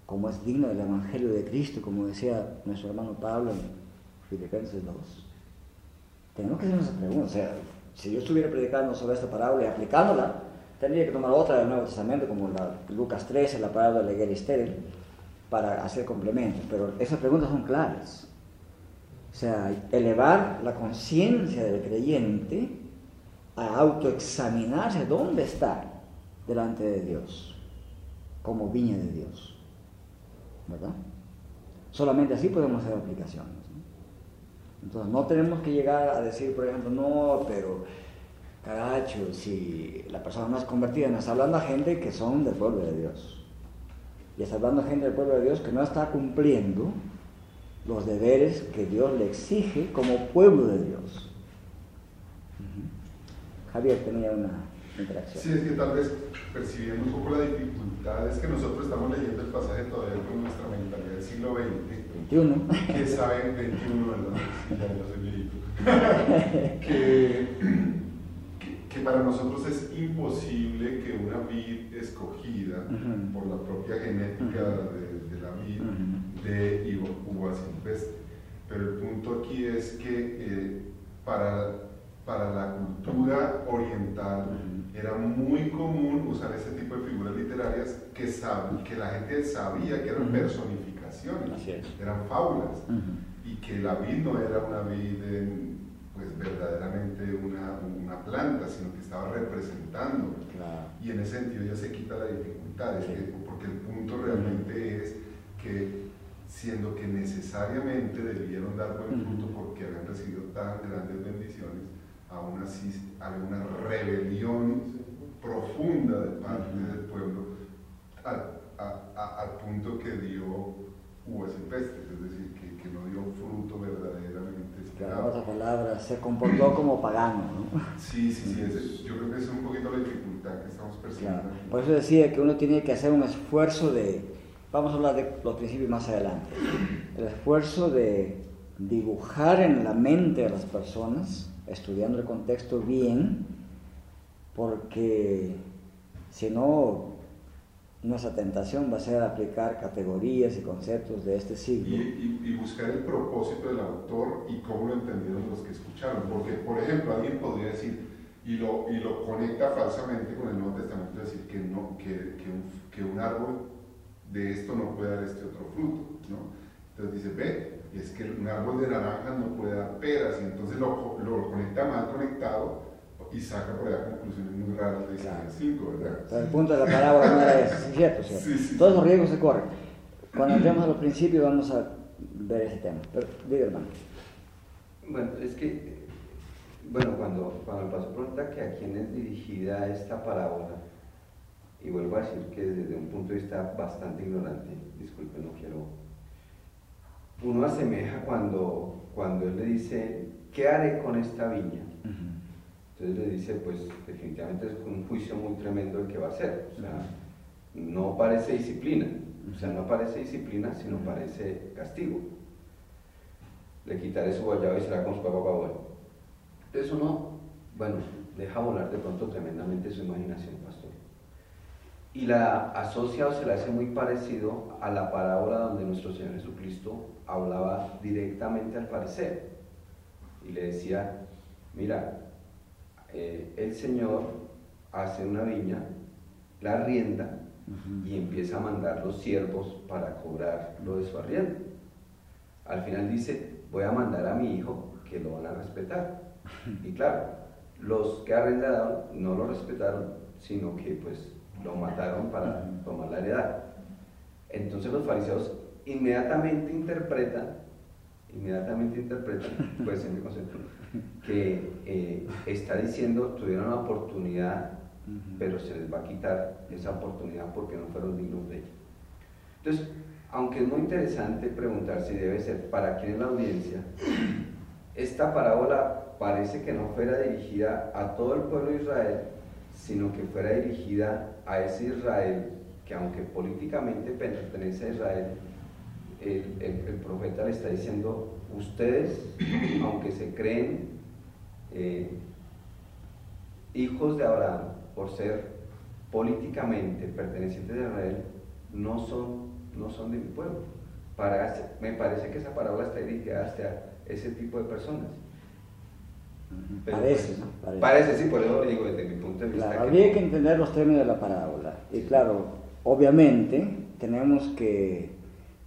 como es digna del Evangelio de Cristo, como decía nuestro hermano Pablo en Filipenses 2. Tenemos que hacernos esa pregunta. O sea, si yo estuviera predicando sobre esta parábola y aplicándola, Tendría que tomar otra del Nuevo Testamento, como la, Lucas 13, la palabra guerra estéril, para hacer complementos. Pero esas preguntas son claras. O sea, elevar la conciencia del creyente a autoexaminarse dónde está delante de Dios, como viña de Dios. ¿Verdad? Solamente así podemos hacer aplicaciones. Entonces, no tenemos que llegar a decir, por ejemplo, no, pero caracho, si la persona no es convertida, no está hablando a gente que son del pueblo de Dios. Y está hablando a gente del pueblo de Dios que no está cumpliendo los deberes que Dios le exige como pueblo de Dios. Javier tenía una interacción. Sí, es que tal vez percibiendo un poco la dificultad, es que nosotros estamos leyendo el pasaje todavía con nuestra mentalidad del siglo XX. 21. Que saben, 21, ¿verdad? ya, soy que que para nosotros es imposible que una vid escogida por la propia genética de, la vid de uva silvestre. Pero el punto aquí es que eh, para, para la cultura oriental era muy común usar ese tipo de figuras literarias que, que la gente sabía que eran personificaciones eran fábulas, y que la vid no era una vid en, pues verdaderamente una, una planta, sino que estaba representando. Claro. Y en ese sentido ya se quita la dificultad, es Sí. que- porque el punto realmente es que siendo que necesariamente debieron dar buen fruto porque habían recibido tan grandes bendiciones, aún así había una rebelión profunda de parte del pueblo al, a- a- al punto que dio uvas silvestres, es decir, que, que no dio fruto verdaderamente Claro, otras palabras, se comportó como pagano, ¿no? Sí, sí, sí, yo creo que es un poquito la dificultad que estamos percibiendo. Claro. Por eso decía que uno tiene que hacer un esfuerzo de, vamos a hablar de los principios más adelante, el esfuerzo de dibujar en la mente de las personas, estudiando el contexto bien, porque si no, nuestra tentación va a ser aplicar categorías y conceptos de este Y, siglo. y- y buscar el propósito del autor y cómo lo entendieron los que escucharon. Porque, por ejemplo, alguien podría decir, y lo, y lo conecta falsamente con el Nuevo Testamento, decir que, no, que, que, un, que un árbol de esto no puede dar este otro fruto. ¿no? Entonces dice, ve, es que un árbol de naranjas no puede dar peras, y entonces lo, lo conecta mal conectado y saca por allá conclusiones muy raras de Claro. Isaías 5, ¿verdad? Pero el punto de la parábola no era. ¿cierto? ¿cierto? Sí, sí, Todos sí. los riesgos se corren. Cuando entremos a los principios vamos a ver ese tema. Pero, diga hermano. Bueno, es que, bueno, cuando, cuando el pastor pregunta que a quién es dirigida esta parábola, y vuelvo a decir que desde un punto de vista bastante ignorante, disculpe, no quiero, uno asemeja cuando, cuando él le dice, ¿qué haré con esta viña? Entonces le dice, pues definitivamente es un juicio muy tremendo el que va a hacer. O sea, no parece disciplina. O sea, no parece disciplina, sino parece castigo. Le quitaré su guayaba y será con su papá bueno. Entonces uno, bueno, deja volar de pronto tremendamente su imaginación, pastor. Y la asocia o se la hace muy parecido a la parábola donde nuestro Señor Jesucristo hablaba directamente al fariseo. Y le decía, mira, eh, el Señor hace una viña, la arrienda y empieza a mandar los siervos para cobrar lo de su arriendo. Al final dice, voy a mandar a mi hijo que lo van a respetar. [laughs] Y claro, los que arrendaron no lo respetaron, sino que pues lo mataron para tomar la heredad. Entonces los fariseos inmediatamente interpretan, inmediatamente interpretan, puede ser mi concepto, [laughs] que eh, está diciendo tuvieron la oportunidad, pero se les va a quitar esa oportunidad porque no fueron dignos de ella. Entonces, aunque es muy interesante preguntar si debe ser para quién es la audiencia, esta parábola parece que no fuera dirigida a todo el pueblo de Israel, sino que fuera dirigida a ese Israel que aunque políticamente pertenece a Israel, el, el- el profeta le está diciendo, ustedes, aunque se creen eh, hijos de Abraham por ser políticamente pertenecientes a Israel, no son, no son de mi pueblo. Para, me parece que esa parábola está dirigida hacia ese tipo de personas. Pero, Parece, pues. Parece. Parece, sí, por eso digo desde mi punto de vista. Claro, que- habría que entender los términos de la parábola. Y claro, obviamente tenemos que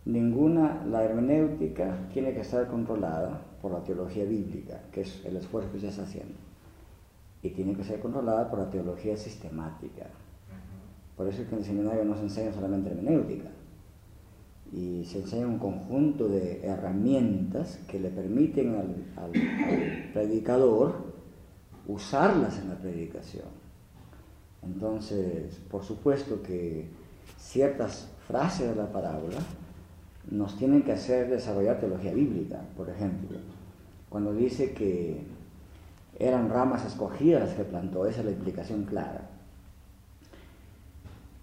ninguna, la hermenéutica tiene que estar controlada por la teología bíblica, que es el esfuerzo que se está haciendo. Y tiene que ser controlada por la teología sistemática. Por eso es que en el seminario no se enseña solamente hermenéutica. Y se enseña un conjunto de herramientas que le permiten al, al- al predicador usarlas en la predicación. Entonces, por supuesto que ciertas frases de la parábola nos tienen que hacer desarrollar teología bíblica. Por ejemplo, cuando dice que eran ramas escogidas que plantó, esa es la implicación clara.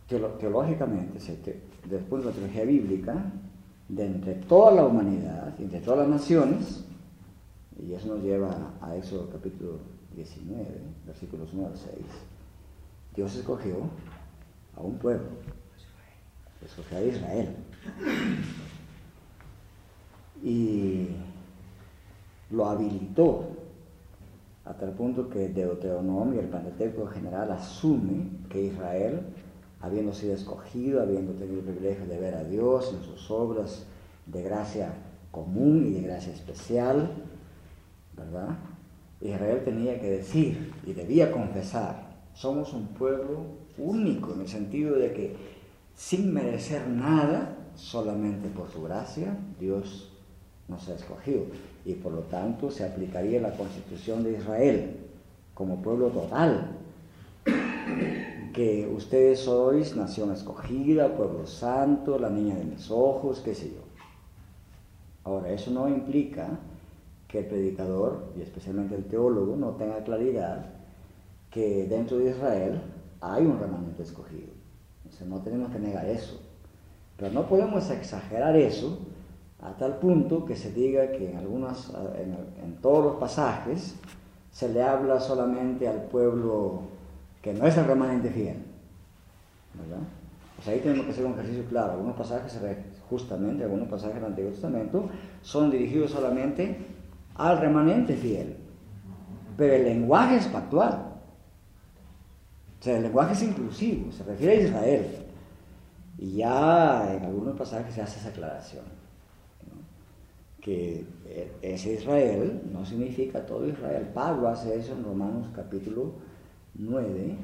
Teológicamente, desde el punto de la teología bíblica, de entre toda la humanidad, entre todas las naciones, y eso nos lleva a Éxodo capítulo 19, versículos 1 al 6, Dios escogió a un pueblo, escogió a Israel. Y lo habilitó a tal punto que Deuteronomio, el Pentateuco en general, asume que Israel, habiendo sido escogido, habiendo tenido el privilegio de ver a Dios en sus obras de gracia común y de gracia especial, ¿verdad? Israel tenía que decir y debía confesar, somos un pueblo único en el sentido de que sin merecer nada, solamente por su gracia, Dios nos ha escogido y por lo tanto se aplicaría la constitución de Israel como pueblo total, que ustedes sois nación escogida, pueblo santo, la niña de mis ojos, qué sé yo. Ahora, eso no implica que el predicador, y especialmente el teólogo, no tenga claridad que dentro de Israel hay un remanente escogido. O no tenemos que negar eso. Pero no podemos exagerar eso a tal punto que se diga que en, algunas, en, todos los pasajes se le habla solamente al pueblo que no es el remanente fiel. ¿verdad? Pues ahí tenemos que hacer un ejercicio claro. Algunos pasajes, justamente, algunos pasajes del Antiguo Testamento son dirigidos solamente al remanente fiel. Pero el lenguaje es pactual. O sea, el lenguaje es inclusivo, se refiere a Israel. Y ya en algunos pasajes se hace esa aclaración. Que ese Israel no significa todo Israel. Pablo hace eso en Romanos capítulo 9,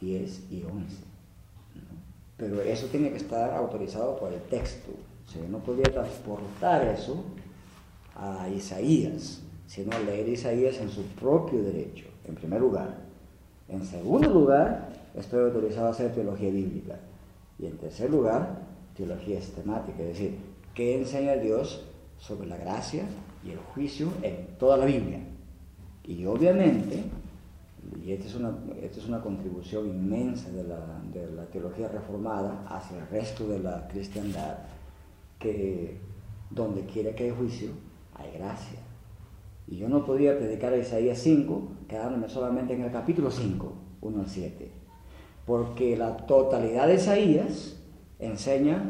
10 y 11. Pero eso tiene que estar autorizado por el texto. O sea, no podía transportar eso a Isaías, sino leer Isaías en su propio derecho, en primer lugar. En segundo lugar, estoy autorizado a hacer teología bíblica. Y en tercer lugar, teología sistemática, es decir, ¿qué enseña Dios sobre la gracia y el juicio en toda la Biblia? Y obviamente, y esta es una, esta es una contribución inmensa de la, de la teología reformada hacia el resto de la cristiandad, que donde quiera que haya juicio, hay gracia. Y yo no podía predicar a Isaías 5 quedándome solamente en el capítulo 5, 1 al 7. Porque la totalidad de Isaías enseña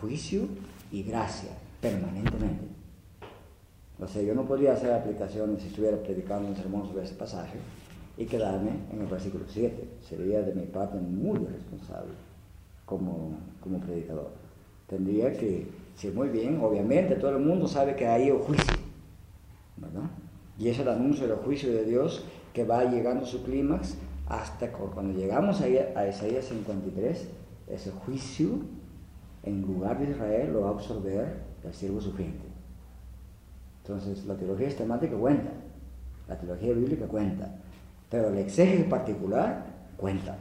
juicio y gracia permanentemente. O sea, yo no podía hacer aplicaciones si estuviera predicando un sermón sobre ese pasaje y quedarme en el versículo 7. Sería de mi parte muy irresponsable como, como predicador. Tendría que, sí, muy bien, obviamente todo el mundo sabe que hay un juicio, ¿verdad? Y es el anuncio del juicio de Dios que va llegando a su clímax hasta cuando llegamos a Isaías 53, ese juicio en lugar de Israel lo va a absorber el siervo sufriente. Entonces la teología sistemática cuenta, la teología bíblica cuenta, pero el exégesis particular cuenta.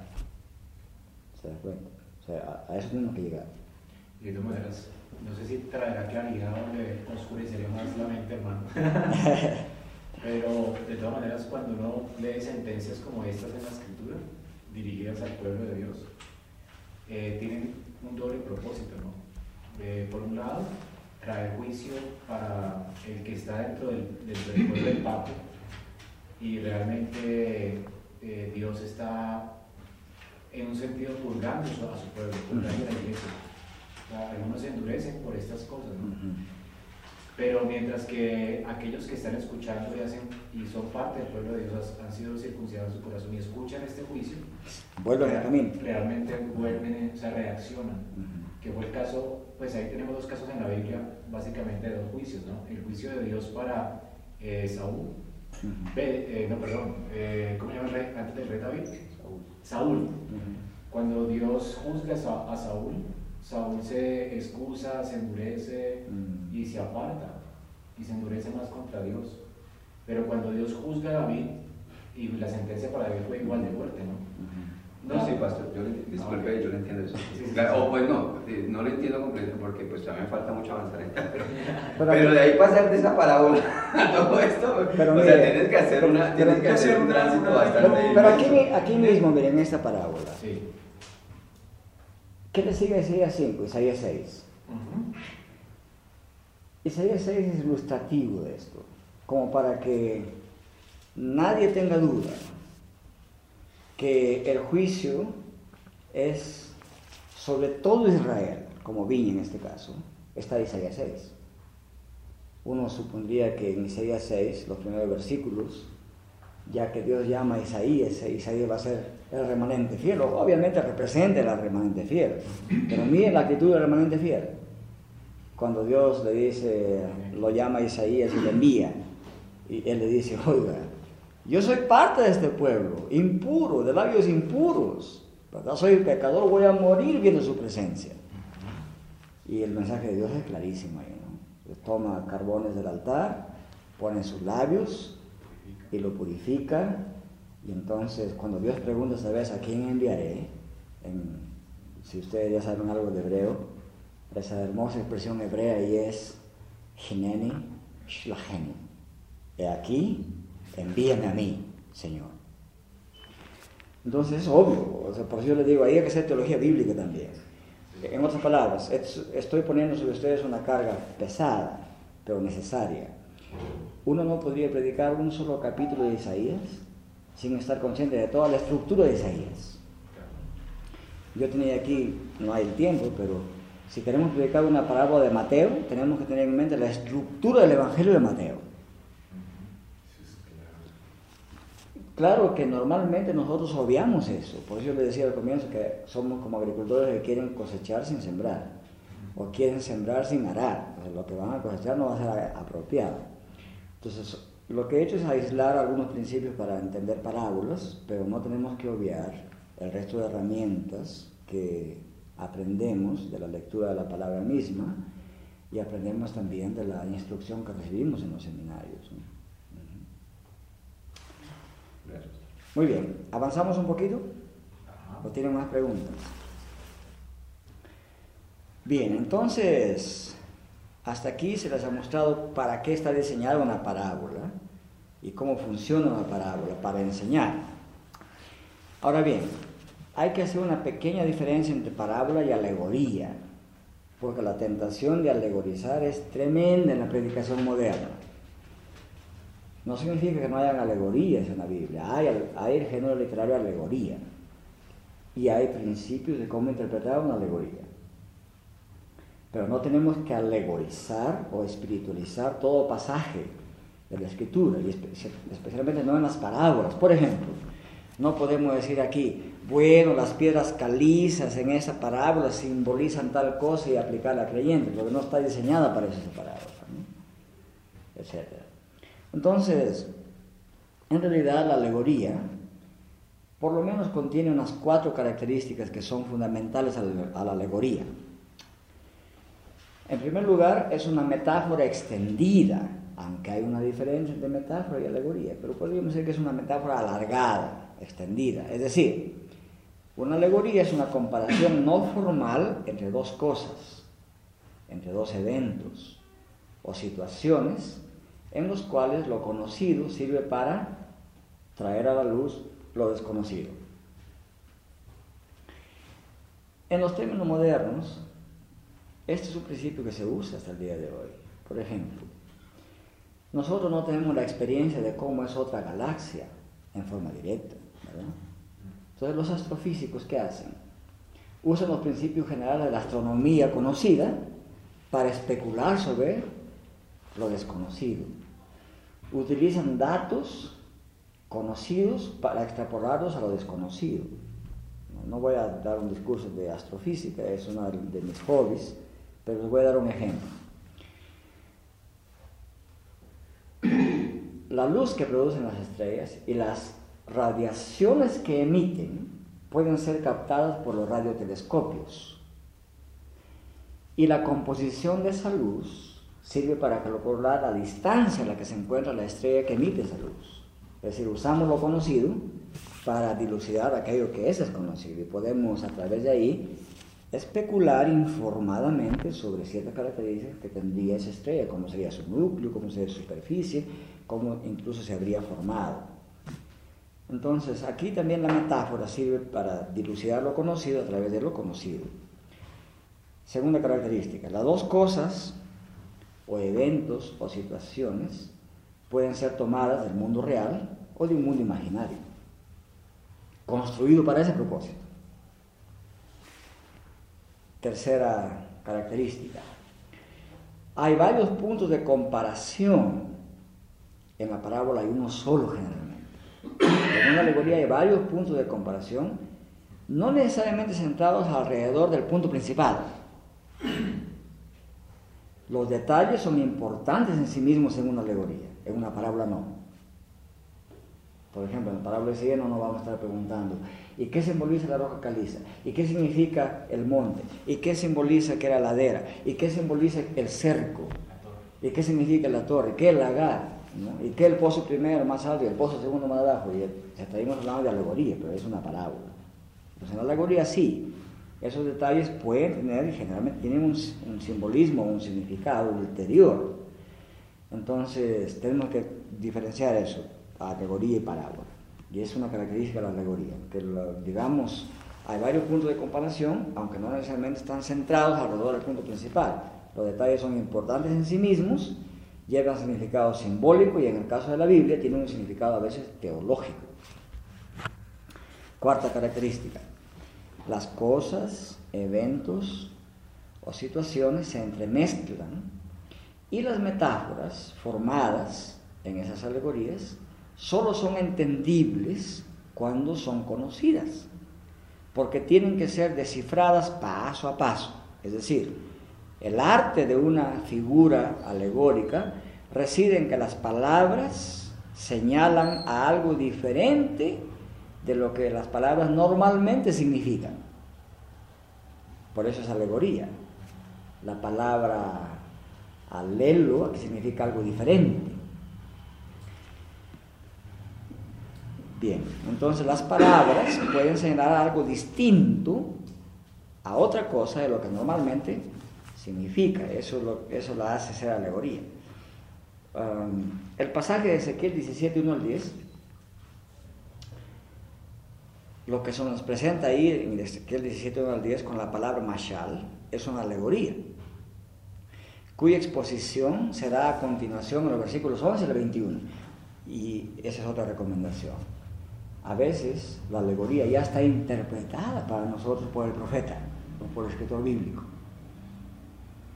¿Se da cuenta? O sea, a, eso tenemos que llegar. de todas maneras, no sé si traerá claridad o le oscurecería más la mente, hermano. [laughs] Pero de todas maneras, cuando uno lee sentencias como estas en la escritura, dirigidas al pueblo de Dios, eh, tienen un doble propósito, ¿no? Eh, por un lado, traer juicio para el que está dentro del, pueblo del pacto y realmente eh, Dios está en un sentido purgando a su pueblo, purgando a la iglesia. algunos se endurecen por estas cosas, ¿no? Pero mientras que aquellos que están escuchando y, hacen, y son parte del pueblo de Dios han sido circuncidados en su corazón y escuchan este juicio, vuelven Realmente vuelven, o sea, reaccionan. Que fue el caso, pues ahí tenemos dos casos en la Biblia, básicamente de dos juicios, ¿no? El juicio de Dios para eh, Saúl, eh, no, perdón, eh, ¿cómo se llama el rey antes del rey David? Saúl. Cuando Dios juzga a Saúl, Saúl se excusa, se endurece y se aparta y se endurece más contra Dios. Pero cuando Dios juzga a David, y la sentencia para David fue igual de fuerte, ¿no? No, sí, pastor, yo, disculpe, yo le entiendo eso. o pues no, no lo entiendo completo porque pues todavía me falta mucho avanzar en pero, [laughs] pero, de ahí pasar de esa parábola [laughs] a todo esto, pero o sea, tienes que hacer, una, tienes que hacer un tránsito bastante Pero, aquí, aquí mismo, miren, en esta parábola, sí. ¿Qué le sigue a Isaías 5? Isaías 6. Isaías 6 es ilustrativo de esto, como para que nadie tenga duda que el juicio es sobre todo Israel, como viña en este caso, está Isaías 6. Uno supondría que en Isaías 6, los primeros versículos, ya que Dios llama a Isaías, Isaías va a ser el remanente fiel, obviamente representa el remanente fiel, pero miren la actitud del remanente fiel. Cuando Dios le dice, lo llama a Isaías y le envía, y él le dice, oiga, yo soy parte de este pueblo, impuro, de labios impuros, ¿verdad? Soy pecador, voy a morir viendo su presencia. Y el mensaje de Dios es clarísimo ahí, ¿no? Toma carbones del altar, pone sus labios y lo purifica. Y entonces, cuando Dios pregunta esta vez a quién enviaré, si ustedes ya saben algo de hebreo, esa hermosa expresión hebrea y es Hineni Shlacheni. He aquí, envíame a mí, Señor. Entonces es obvio, por eso yo les digo, ahí hay que hacer teología bíblica también. En otras palabras, estoy poniendo sobre ustedes una carga pesada, pero necesaria. Uno no podría predicar un solo capítulo de Isaías sin estar consciente de toda la estructura de Isaías. Yo tenía aquí, no hay el tiempo, pero si queremos predicar una parábola de Mateo, tenemos que tener en mente la estructura del Evangelio de Mateo. Claro que normalmente nosotros obviamos eso, por eso yo le decía al comienzo que somos como agricultores que quieren cosechar sin sembrar, o quieren sembrar sin arar, lo que van a cosechar no va a ser apropiado. Entonces, lo que he hecho es aislar algunos principios para entender parábolas, pero no tenemos que obviar el resto de herramientas que aprendemos de la lectura de la palabra misma y aprendemos también de la instrucción que recibimos en los seminarios. Muy bien, ¿avanzamos un poquito? ¿O tienen más preguntas? Bien, entonces, hasta aquí se les ha mostrado para qué está diseñada una parábola y cómo funciona una parábola para enseñar. Ahora bien, hay que hacer una pequeña diferencia entre parábola y alegoría, porque la tentación de alegorizar es tremenda en la predicación moderna. No significa que no hayan alegorías en la Biblia, hay, el género literario alegoría y hay principios de cómo interpretar una alegoría. Pero no tenemos que alegorizar o espiritualizar todo pasaje de la escritura, y especialmente no en las parábolas. Por ejemplo, no podemos decir aquí, bueno, las piedras calizas en esa parábola simbolizan tal cosa y aplicarla a creyentes, porque no está diseñada para esa parábola, etc. Entonces, en realidad la alegoría por lo menos contiene unas cuatro características que son fundamentales a la, alegoría. En primer lugar, es una metáfora extendida, aunque hay una diferencia entre metáfora y alegoría, pero podríamos decir que es una metáfora alargada, extendida. Es decir, una alegoría es una comparación no formal entre dos cosas, entre dos eventos o situaciones en los cuales lo conocido sirve para traer a la luz lo desconocido. En los términos modernos, este es un principio que se usa hasta el día de hoy. Por ejemplo, nosotros no tenemos la experiencia de cómo es otra galaxia en forma directa, Entonces los astrofísicos, ¿qué hacen? Usan los principios generales de la astronomía conocida para especular sobre lo desconocido utilizan datos conocidos para extrapolarlos a lo desconocido. No voy a dar un discurso de astrofísica, es uno de mis hobbies, pero les voy a dar un ejemplo. La luz que producen las estrellas y las radiaciones que emiten pueden ser captadas por los radiotelescopios. Y la composición de esa luz sirve para calcular la distancia en la que se encuentra la estrella que emite esa luz. Es decir, usamos lo conocido para dilucidar aquello que es desconocido y podemos a través de ahí especular informadamente sobre ciertas características que tendría esa estrella, cómo sería su núcleo, cómo sería su superficie, cómo incluso se habría formado. Entonces, aquí también la metáfora sirve para dilucidar lo conocido a través de lo conocido. Segunda característica, las dos cosas o eventos o situaciones pueden ser tomadas del mundo real o de un mundo imaginario, construido para ese propósito. Tercera característica. Hay varios puntos de comparación. En la parábola hay uno solo generalmente. En una alegoría hay varios puntos de comparación, no necesariamente centrados alrededor del punto principal, Los detalles son importantes en sí mismos en una alegoría, en una parábola no. Por ejemplo, en la parábola de Siena no vamos a estar preguntando, ¿y qué simboliza la roca caliza? ¿Y qué significa el monte? ¿Y qué simboliza que era ladera? ¿Y qué simboliza el cerco? ¿Y qué significa la torre? ¿Qué es el lagar? ¿Y qué el pozo primero más alto y el pozo segundo más abajo? Y estaríamos hablando de alegoría, pero es una parábola. Entonces en la alegoría sí, esos detalles pueden tener, generalmente tienen un, un simbolismo, un significado ulterior. Entonces tenemos que diferenciar eso, alegoría y parábola. Y es una característica de la alegoría, que digamos, hay varios puntos de comparación, aunque no necesariamente están centrados alrededor del punto principal. Los detalles son importantes en sí mismos, llevan significado simbólico y en el caso de la Biblia tienen un significado a veces teológico. Cuarta característica, las cosas, eventos o situaciones se entremezclan y las metáforas formadas en esas alegorías solo son entendibles cuando son conocidas, porque tienen que ser descifradas paso a paso. Es decir, el arte de una figura alegórica reside en que las palabras señalan a algo diferente de lo que las palabras normalmente significan. Por eso es alegoría. La palabra alelo, que significa algo diferente. Bien, entonces las palabras pueden señalar algo distinto a otra cosa de lo que normalmente significa. Eso, lo, eso la hace ser alegoría. Um, el pasaje de Ezequiel 17, 1 al 10 lo que se nos presenta ahí en Ezequiel 17 al 10 con la palabra mashal es una alegoría, cuya exposición será a continuación en los versículos 11 al 21. Y esa es otra recomendación. A veces la alegoría ya está interpretada para nosotros por el profeta o por el escritor bíblico.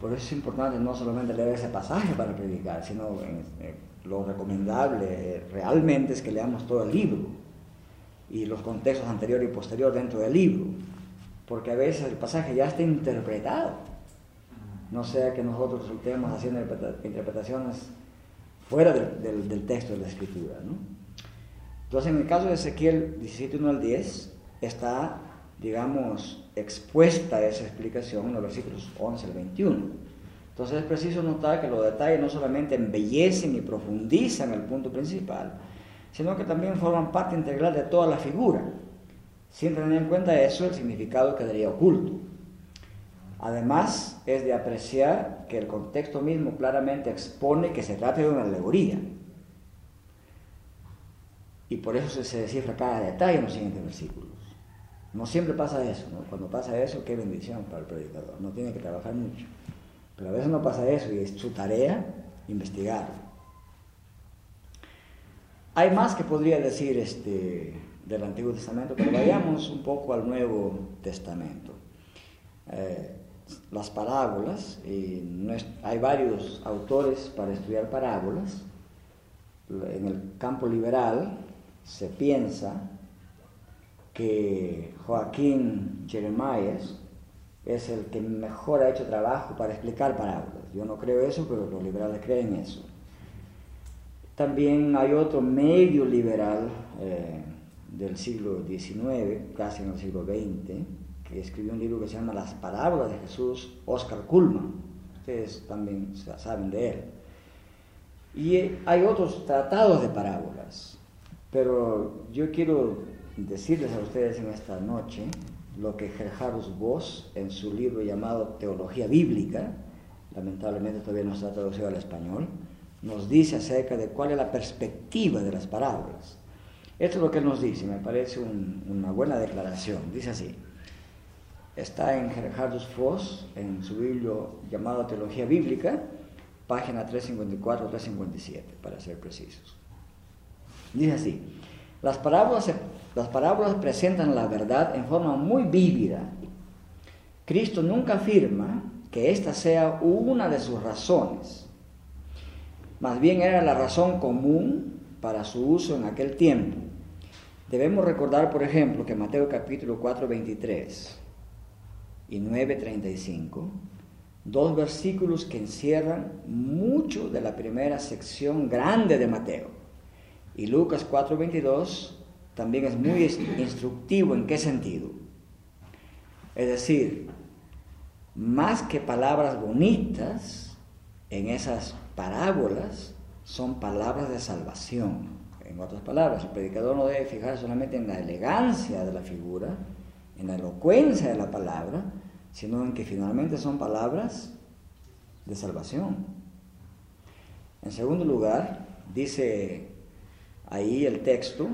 Por eso es importante no solamente leer ese pasaje para predicar, sino lo recomendable realmente es que leamos todo el libro y los contextos anterior y posterior dentro del libro, porque a veces el pasaje ya está interpretado, no sea que nosotros resultemos haciendo interpretaciones fuera del, texto de la escritura. Entonces, en el caso de Ezequiel 17, 1 al 10, está, digamos, expuesta esa explicación en los versículos 11 al 21. Entonces es preciso notar que los detalles no solamente embellecen y profundizan el punto principal, sino que también forman parte integral de toda la figura. Sin tener en cuenta eso, el significado quedaría oculto. Además, es de apreciar que el contexto mismo claramente expone que se trata de una alegoría. Y por eso se descifra cada detalle en los siguientes versículos. No siempre pasa eso, ¿no? Cuando pasa eso, qué bendición para el predicador. No tiene que trabajar mucho. Pero a veces no pasa eso y es su tarea investigarlo. Hay más que podría decir este, del Antiguo Testamento, pero vayamos un poco al Nuevo Testamento. Eh, las parábolas, hay varios autores para estudiar parábolas. En el campo liberal se piensa que Joaquín Jeremías es el que mejor ha hecho trabajo para explicar parábolas. Yo no creo eso, pero los liberales creen eso. También hay otro medio liberal eh, del siglo XIX, casi en el siglo XX, que escribió un libro que se llama Las Parábolas de Jesús, Oscar Kuhlman. Ustedes también saben de él. Y hay otros tratados de parábolas, pero yo quiero decirles a ustedes en esta noche lo que Gerhardus Voss, en su libro llamado Teología Bíblica, lamentablemente todavía no está traducido al español, nos dice acerca de cuál es la perspectiva de las parábolas. Esto es lo que él nos dice, me parece una buena declaración. Dice así, está en Gerhardus Voss, en su libro llamado Teología Bíblica, página 354-357, para ser precisos. Dice así, las parábolas, las parábolas presentan la verdad en forma muy vívida. Cristo nunca afirma que esta sea una de sus razones más bien era la razón común para su uso en aquel tiempo. Debemos recordar, por ejemplo, que Mateo capítulo 4, 23 y 9, 35 dos versículos que encierran mucho de la primera sección grande de Mateo. Y Lucas 4:22 también es muy instructivo en qué sentido. Es decir, más que palabras bonitas, en esas parábolas son palabras de salvación. En otras palabras, el predicador no debe fijarse solamente en la elegancia de la figura, en la elocuencia de la palabra, sino en que finalmente son palabras de salvación. En segundo lugar, dice ahí el texto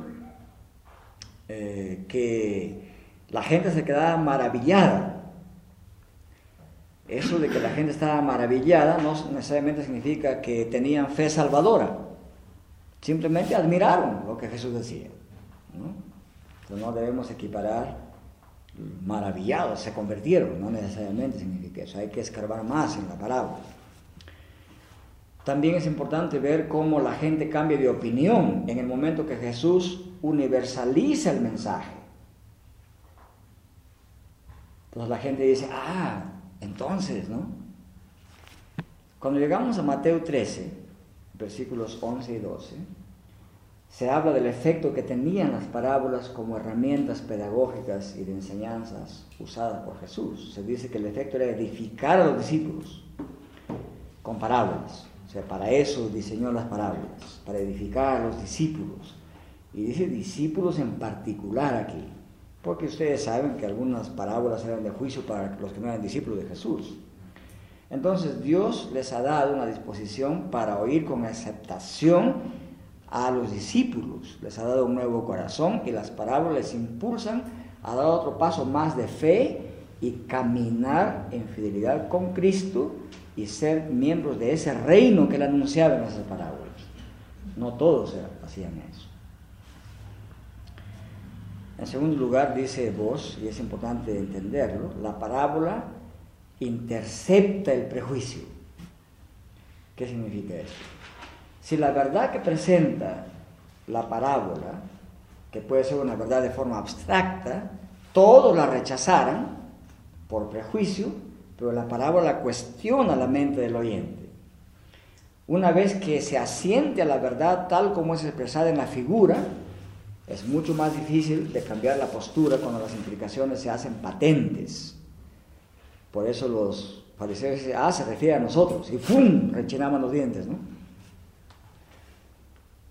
eh, que la gente se quedaba maravillada. Eso de que la gente estaba maravillada no necesariamente significa que tenían fe salvadora. Simplemente admiraron lo que Jesús decía. ¿no? Entonces no debemos equiparar maravillados, se convirtieron, no necesariamente significa eso, hay que escarbar más en la parábola. También es importante ver cómo la gente cambia de opinión en el momento que Jesús universaliza el mensaje. Entonces la gente dice, ah, entonces, ¿no? Cuando llegamos a Mateo 13, versículos 11 y 12, se habla del efecto que tenían las parábolas como herramientas pedagógicas y de enseñanzas usadas por Jesús. Se dice que el efecto era edificar a los discípulos con parábolas. O sea, para eso diseñó las parábolas, para edificar a los discípulos. Y dice discípulos en particular aquí, porque ustedes saben que algunas parábolas eran de juicio para los que no eran discípulos de Jesús. Entonces Dios les ha dado una disposición para oír con aceptación a los discípulos, les ha dado un nuevo corazón y las parábolas les impulsan a dar otro paso más de fe y caminar en fidelidad con Cristo y ser miembros de ese reino que él anunciaba en esas parábolas. No todos hacían eso. En segundo lugar, dice vos, y es importante entenderlo, la parábola intercepta el prejuicio. ¿Qué significa eso? Si la verdad que presenta la parábola, que puede ser una verdad de forma abstracta, todos la rechazaran por prejuicio, pero la parábola cuestiona la mente del oyente. Una vez que se asiente a la verdad tal como es expresada en la figura, es mucho más difícil de cambiar la postura cuando las implicaciones se hacen patentes. Por eso los fariseos dicen, ah, se refiere a nosotros, y ¡fum! rechinamos los dientes, ¿no?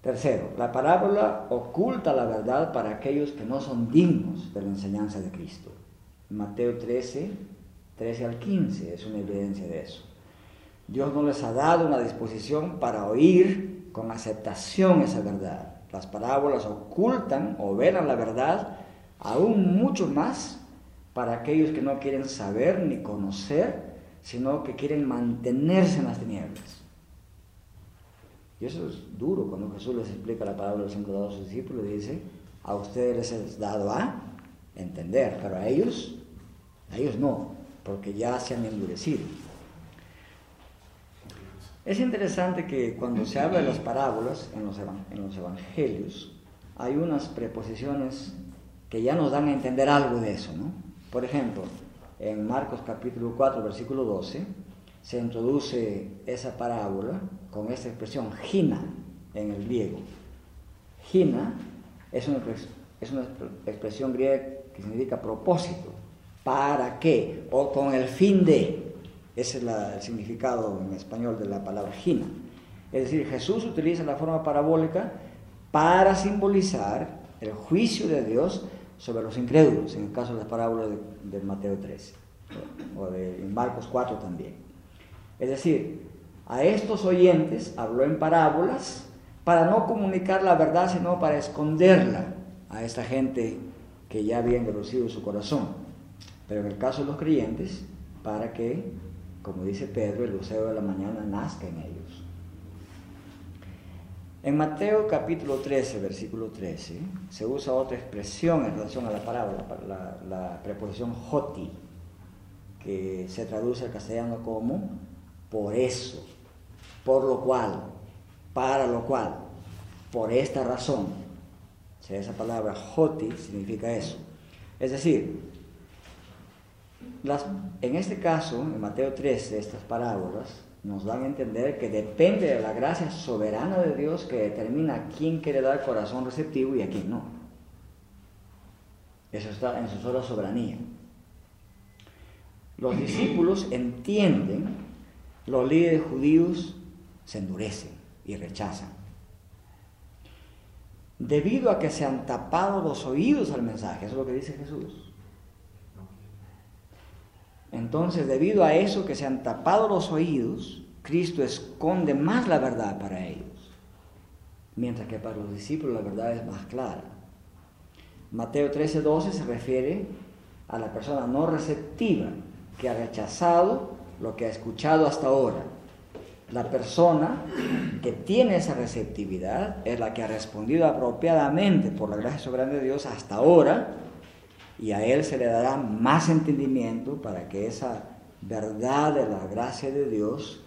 Tercero, la parábola oculta la verdad para aquellos que no son dignos de la enseñanza de Cristo. Mateo 13, 13 al 15 es una evidencia de eso. Dios no les ha dado una disposición para oír con aceptación esa verdad. Las parábolas ocultan o velan la verdad aún mucho más para aquellos que no quieren saber ni conocer, sino que quieren mantenerse en las tinieblas. Y eso es duro cuando Jesús les explica la palabra de los cinco a sus discípulos y dice, a ustedes les es dado a entender, pero a ellos, a ellos no, porque ya se han endurecido. Es interesante que cuando se habla de las parábolas en los, evangelios, hay unas preposiciones que ya nos dan a entender algo de eso, ¿no? Por ejemplo, en Marcos capítulo 4, versículo 12, se introduce esa parábola con esta expresión gina en el griego. Gina es una expresión griega que significa propósito, para qué o con el fin de. Ese es el significado en español de la palabra gina. Es decir, Jesús utiliza la forma parabólica para simbolizar el juicio de Dios sobre los incrédulos, en el caso de las parábolas de, Mateo 13, o de Marcos 4 también. Es decir, a estos oyentes habló en parábolas para no comunicar la verdad, sino para esconderla a esta gente que ya había endurecido su corazón. Pero en el caso de los creyentes, para que, como dice Pedro, el lucero de la mañana nazca en ellos. En Mateo capítulo 13, versículo 13, se usa otra expresión en relación a la parábola, la, preposición joti, que se traduce al castellano como por eso, por lo cual, para lo cual, por esta razón. Esa palabra joti significa eso. Es decir, En este caso, en Mateo 13, estas parábolas nos dan a entender que depende de la gracia soberana de Dios que determina a quién quiere dar corazón receptivo y a quién no. Eso está en su sola soberanía. Los discípulos entienden, los líderes judíos se endurecen y rechazan. Debido a que se han tapado los oídos al mensaje, eso es lo que dice Jesús. Entonces, debido a eso que se han tapado los oídos, Cristo esconde más la verdad para ellos, mientras que para los discípulos la verdad es más clara. Mateo 13:12 se refiere a la persona no receptiva que ha rechazado lo que ha escuchado hasta ahora. La persona que tiene esa receptividad es la que ha respondido apropiadamente por la gracia soberana de Dios hasta ahora y a él se le dará más entendimiento para que esa verdad de la gracia de Dios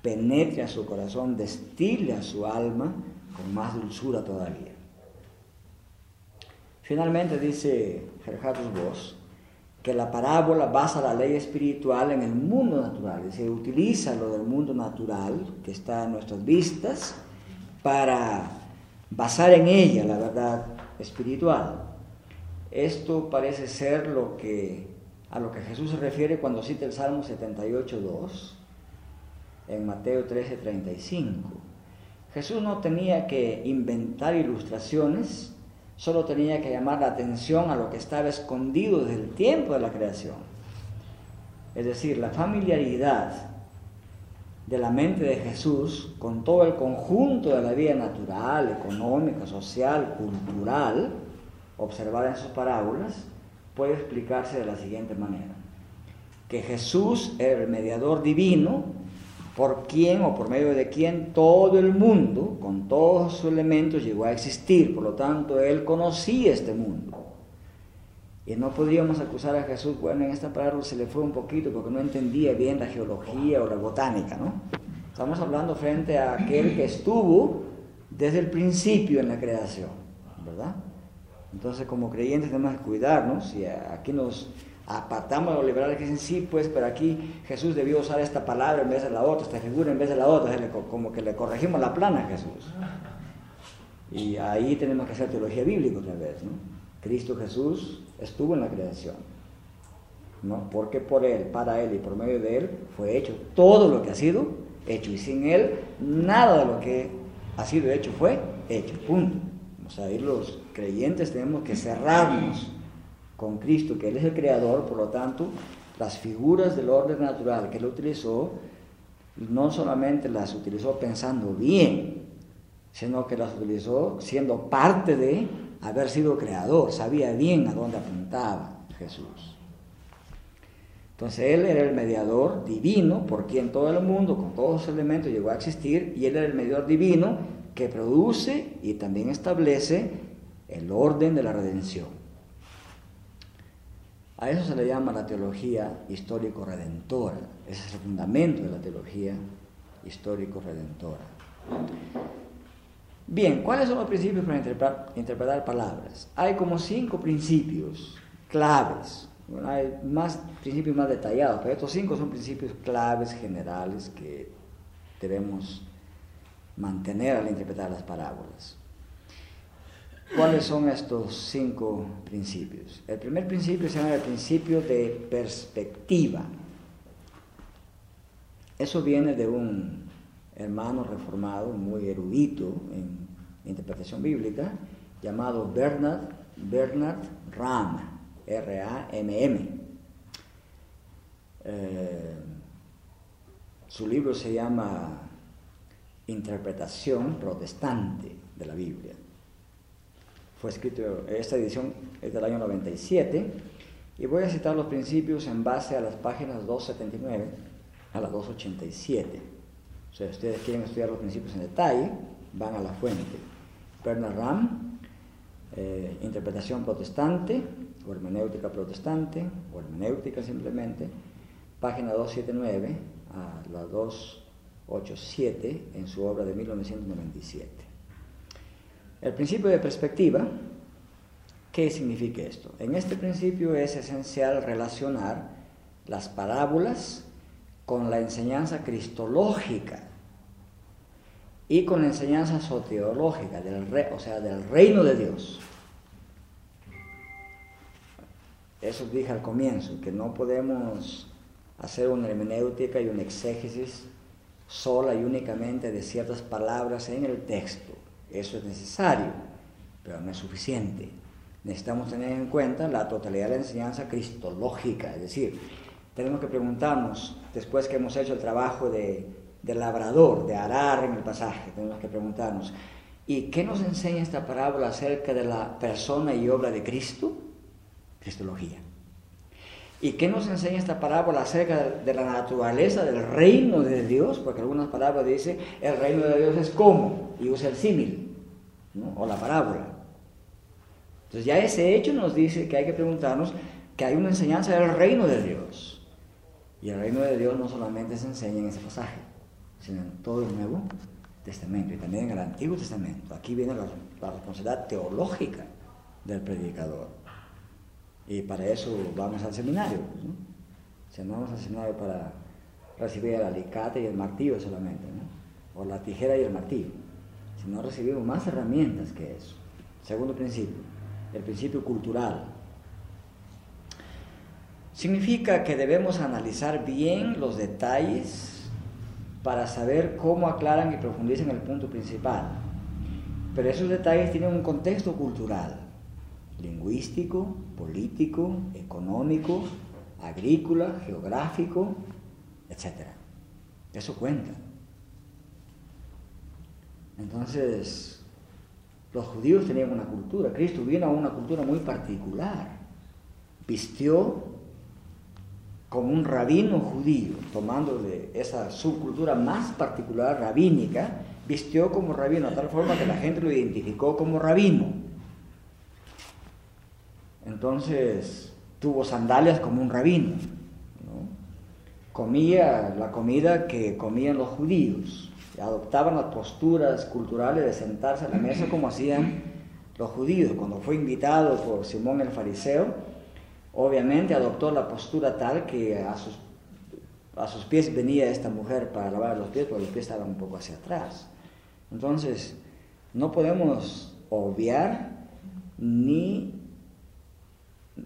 penetre a su corazón, destile a su alma con más dulzura todavía. Finalmente dice Gerhardus Voss que la parábola basa la ley espiritual en el mundo natural, se utiliza lo del mundo natural que está a nuestras vistas para basar en ella la verdad espiritual. Esto parece ser lo que, a lo que Jesús se refiere cuando cita el Salmo 78.2 en Mateo 13.35. Jesús no tenía que inventar ilustraciones, solo tenía que llamar la atención a lo que estaba escondido desde el tiempo de la creación. Es decir, la familiaridad de la mente de Jesús con todo el conjunto de la vida natural, económica, social, cultural, observada en sus parábolas, puede explicarse de la siguiente manera. Que Jesús era el mediador divino por quien o por medio de quien todo el mundo, con todos sus elementos, llegó a existir. Por lo tanto, Él conocía este mundo. Y no podríamos acusar a Jesús, bueno, en esta parábola se le fue un poquito porque no entendía bien la geología o la botánica, ¿no? Estamos hablando frente a aquel que estuvo desde el principio en la creación, ¿verdad? Entonces, como creyentes tenemos que cuidarnos y aquí nos apartamos de los liberales que dicen, sí, pues, pero aquí Jesús debió usar esta palabra en vez de la otra, esta figura en vez de la otra, como que le corregimos la plana a Jesús. Y ahí tenemos que hacer teología bíblica otra vez, ¿no? Cristo Jesús estuvo en la creación, ¿no? Porque por Él, para Él y por medio de Él fue hecho todo lo que ha sido hecho. Y sin Él, nada de lo que ha sido hecho fue hecho, punto. O sea, ahí los creyentes tenemos que cerrarnos con Cristo, que Él es el creador, por lo tanto, las figuras del orden natural que Él utilizó, no solamente las utilizó pensando bien, sino que las utilizó siendo parte de haber sido creador, sabía bien a dónde apuntaba Jesús. Entonces Él era el mediador divino por quien todo el mundo, con todos los elementos, llegó a existir, y Él era el mediador divino que produce y también establece el orden de la redención. A eso se le llama la teología histórico-redentora. Ese es el fundamento de la teología histórico-redentora. Bien, ¿cuáles son los principios para interpretar, palabras? Hay como cinco principios claves. hay más principios más detallados, pero estos cinco son principios claves generales que debemos mantener al interpretar las parábolas. ¿Cuáles son estos cinco principios? El primer principio se llama el principio de perspectiva. Eso viene de un hermano reformado muy erudito en interpretación bíblica llamado Bernard, Bernard Ram, R-A-M-M. Eh, su libro se llama interpretación protestante de la Biblia. Fue escrito, esta edición es del año 97, y voy a citar los principios en base a las páginas 279 a las 287. O sea, si ustedes quieren estudiar los principios en detalle, van a la fuente. Bernard Ram, eh, interpretación protestante, o hermenéutica protestante, o hermenéutica simplemente, página 279 a la 2 8.7 en su obra de 1997. El principio de perspectiva, ¿qué significa esto? En este principio es esencial relacionar las parábolas con la enseñanza cristológica y con la enseñanza soteológica, del o sea, del reino de Dios. Eso dije al comienzo, que no podemos hacer una hermenéutica y una exégesis sola y únicamente de ciertas palabras en el texto. Eso es necesario, pero no es suficiente. Necesitamos tener en cuenta la totalidad de la enseñanza cristológica, es decir, tenemos que preguntarnos, después que hemos hecho el trabajo de, de labrador, de arar en el pasaje, tenemos que preguntarnos, ¿y qué nos enseña esta parábola acerca de la persona y obra de Cristo? Cristología. ¿Y qué nos enseña esta parábola acerca de la naturaleza del reino de Dios? Porque algunas palabras dicen, el reino de Dios es como, y usa el símil, o la parábola. Entonces ya ese hecho nos dice que hay que preguntarnos que hay una enseñanza del reino de Dios. Y el reino de Dios no solamente se enseña en ese pasaje, sino en todo el Nuevo Testamento y también en el Antiguo Testamento. Aquí viene la, responsabilidad teológica del predicador. Y para eso vamos al seminario. ¿no? Si no vamos al seminario para recibir el alicate y el martillo solamente, ¿no? o la tijera y el martillo, si no recibimos más herramientas que eso. Segundo principio, el principio cultural Significa que debemos analizar bien los detalles para saber cómo aclaran y profundizan el punto principal. Pero esos detalles tienen un contexto cultural, lingüístico, político, económico, agrícola, geográfico, etc. Eso cuenta. Entonces, los judíos tenían una cultura, Cristo vino a una cultura muy particular, vistió como un rabino judío, tomando de esa subcultura más particular rabínica, vistió como rabino, de tal forma que la gente lo identificó como rabino. Entonces tuvo sandalias como un rabino. Comía la comida que comían los judíos. Adoptaban las posturas culturales de sentarse a la mesa como hacían los judíos. Cuando fue invitado por Simón el fariseo, Obviamente adoptó la postura tal que a sus, a sus pies venía esta mujer para lavar los pies, porque los pies estaban un poco hacia atrás. Entonces, no podemos obviar ni,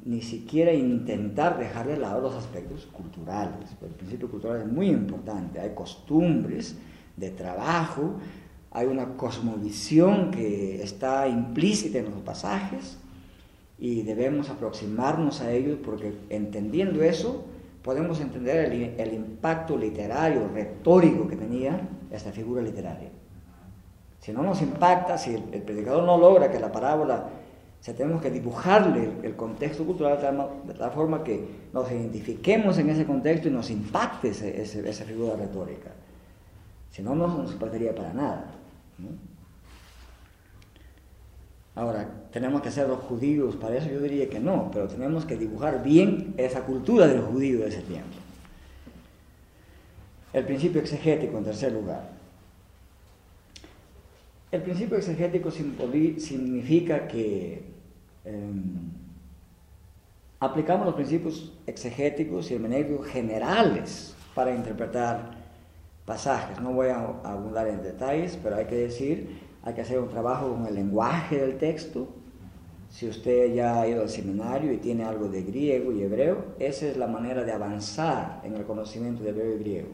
ni siquiera intentar dejar de lado los aspectos culturales. El principio cultural es muy importante. Hay costumbres de trabajo, hay una cosmovisión que está implícita en los pasajes y debemos aproximarnos a ellos porque entendiendo eso podemos entender el, impacto literario, retórico que tenía esta figura literaria. Si no nos impacta, si el, predicador no logra que la parábola, se tenemos que dibujarle el, contexto cultural de tal, forma que nos identifiquemos en ese contexto y nos impacte esa figura retórica. Si no, no nos partiría para nada. Ahora, ¿tenemos que ser los judíos para eso? Yo diría que no, pero tenemos que dibujar bien esa cultura del judío de ese tiempo. El principio exegético, en tercer lugar. El principio exegético significa que em, aplicamos los principios exegéticos y hermenéuticos generales para interpretar pasajes. No voy a abundar en detalles, pero hay que decir hay que hacer un trabajo con el lenguaje del texto. Si usted ya ha ido al seminario y tiene algo de griego y hebreo, esa es la manera de avanzar en el conocimiento de hebreo y griego.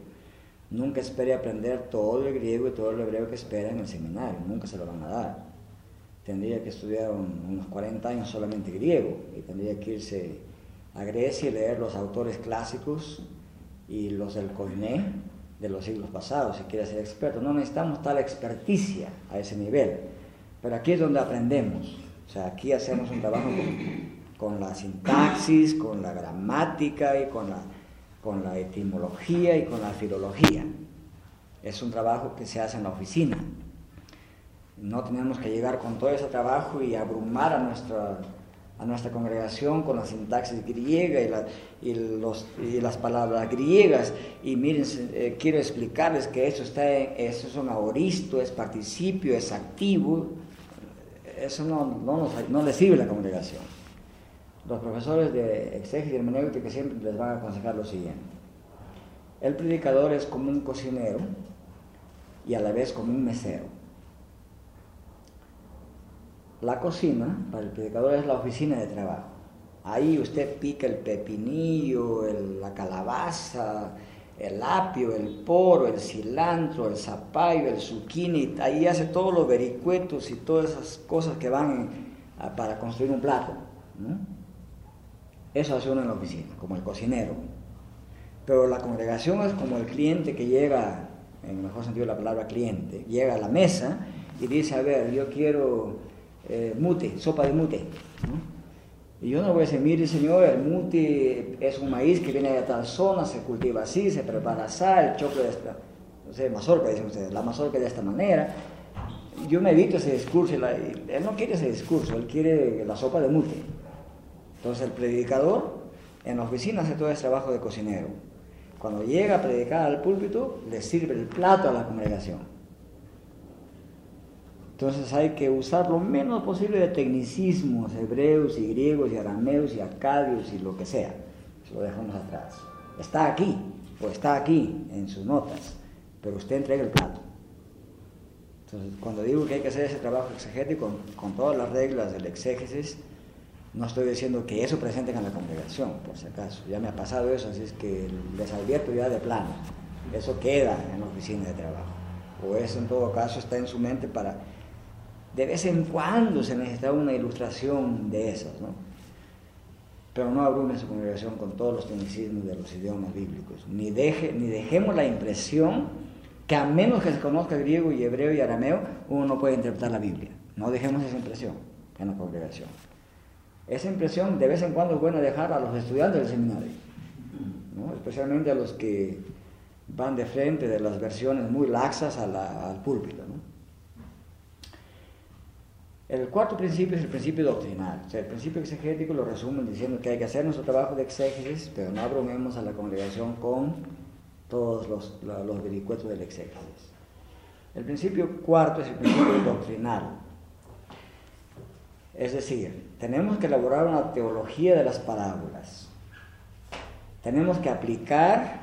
Nunca espere aprender todo el griego y todo el hebreo que espera en el seminario, nunca se lo van a dar. Tendría que estudiar unos 40 años solamente griego y tendría que irse a Grecia y leer los autores clásicos y los del Koiné de los siglos pasados, si quiere ser experto. No necesitamos tal experticia a ese nivel, pero aquí es donde aprendemos. O sea, aquí hacemos un trabajo con, la sintaxis, con la gramática y con la, con la etimología y con la filología. Es un trabajo que se hace en la oficina. No tenemos que llegar con todo ese trabajo y abrumar a nuestra a nuestra congregación con la sintaxis griega y, y las palabras griegas. Y miren, eh, quiero explicarles que eso, está eso es un es participio, es activo. Eso no, no, no le sirve a la congregación. los profesores de exégesis y hermenéutica siempre les van a aconsejar lo siguiente. El predicador es como un cocinero y a la vez como un mesero. La cocina para el predicador es la oficina de trabajo. Ahí usted pica el pepinillo, la calabaza, el apio, el poro, el cilantro, el zapallo, el zucchini, ahí hace todos los vericuetos y todas esas cosas que van para construir un plato. Eso hace uno en la oficina, como el cocinero. Pero la congregación es como el cliente que llega, en el mejor sentido de la palabra cliente, llega a la mesa y dice, a ver, yo quiero eh, mute, sopa de mute. Y yo no voy a decir, mire señor, el mute es un maíz que viene de tal zona, se cultiva así, se prepara así, el choclo de esta, no sé, mazorca dicen ustedes, la mazorca de esta manera. Yo me evito ese discurso, él no quiere ese discurso, él quiere la sopa de mute. Entonces el predicador en la oficina hace todo ese trabajo de cocinero. Cuando llega a predicar al púlpito, le sirve el plato a la congregación. Entonces hay que usar lo menos posible de tecnicismos hebreos y griegos y arameos y acadios y lo que sea. Eso lo dejamos atrás. Está aquí, o está aquí en sus notas, pero usted entrega el plato. Entonces, cuando digo que hay que hacer ese trabajo exegético con, con todas las reglas del exégesis, no estoy diciendo que eso presenten a la congregación, por si acaso. Ya me ha pasado eso, así es que les advierto ya de plano. Eso queda en la oficina de trabajo. O eso en todo caso está en su mente para... De vez en cuando se necesita una ilustración de esas, ¿no? Pero no abrume su congregación con todos los tecnicismos de los idiomas bíblicos. Ni, deje, ni dejemos la impresión que a menos que se conozca griego y hebreo y arameo, uno no puede interpretar la Biblia. No dejemos esa impresión en la congregación. Esa impresión de vez en cuando es bueno dejar a los estudiantes del seminario, especialmente a los que van de frente de las versiones muy laxas al púlpito. El cuarto principio es el principio doctrinal. O sea, el principio exegético lo resumen diciendo que hay que hacer nuestro trabajo de exégesis, pero no abrumemos a la congregación con todos los, los vericuetos del exégesis. El principio cuarto es el principio [coughs] doctrinal. Es decir, tenemos que elaborar una teología de las parábolas. Tenemos que aplicar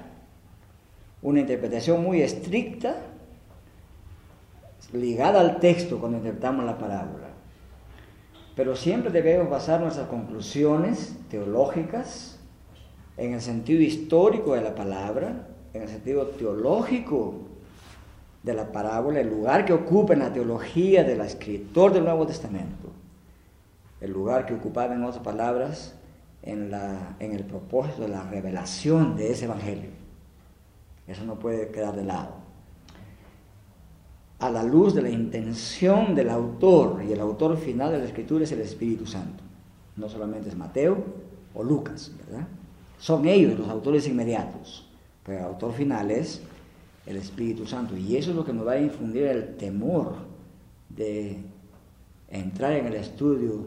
una interpretación muy estricta ligada al texto cuando interpretamos la parábola. Pero siempre debemos basar nuestras conclusiones teológicas en el sentido histórico de la palabra, en el sentido teológico de la parábola, el lugar que ocupa en la teología del escritor del Nuevo Testamento el lugar que ocupaba, en otras palabras, en, la, en el propósito de la revelación de ese Evangelio. Eso no puede quedar de lado. A la luz de la intención del autor, y el autor final de la Escritura es el Espíritu Santo. No solamente es Mateo o Lucas, ¿verdad? Son ellos los autores inmediatos, pero el autor final es el Espíritu Santo. Y eso es lo que nos va a infundir el temor de entrar en el estudio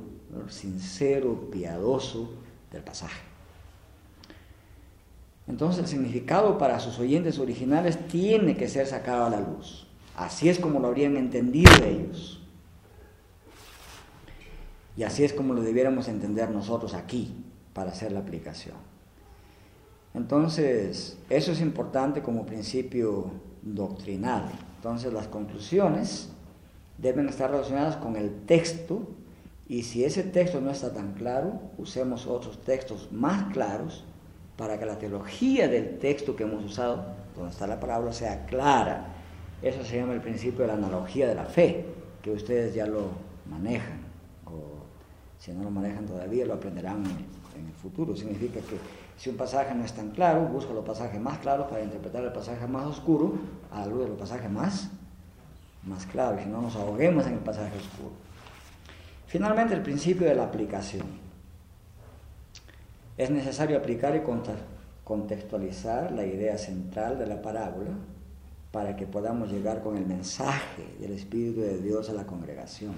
sincero, piadoso del pasaje. Entonces el significado para sus oyentes originales tiene que ser sacado a la luz. Así es como lo habrían entendido ellos. Y así es como lo debiéramos entender nosotros aquí para hacer la aplicación. Entonces, eso es importante como principio doctrinal. Entonces, las conclusiones deben estar relacionadas con el texto y si ese texto no está tan claro, usemos otros textos más claros para que la teología del texto que hemos usado, donde está la palabra, sea clara. Eso se llama el principio de la analogía de la fe, que ustedes ya lo manejan, o si no lo manejan todavía, lo aprenderán en el futuro. Significa que si un pasaje no es tan claro, busca los pasajes más claros para interpretar el pasaje más oscuro a la luz de los pasajes más, más claros, si no nos ahoguemos en el pasaje oscuro. Finalmente, el principio de la aplicación. Es necesario aplicar y contextualizar la idea central de la parábola para que podamos llegar con el mensaje del Espíritu de Dios a la congregación.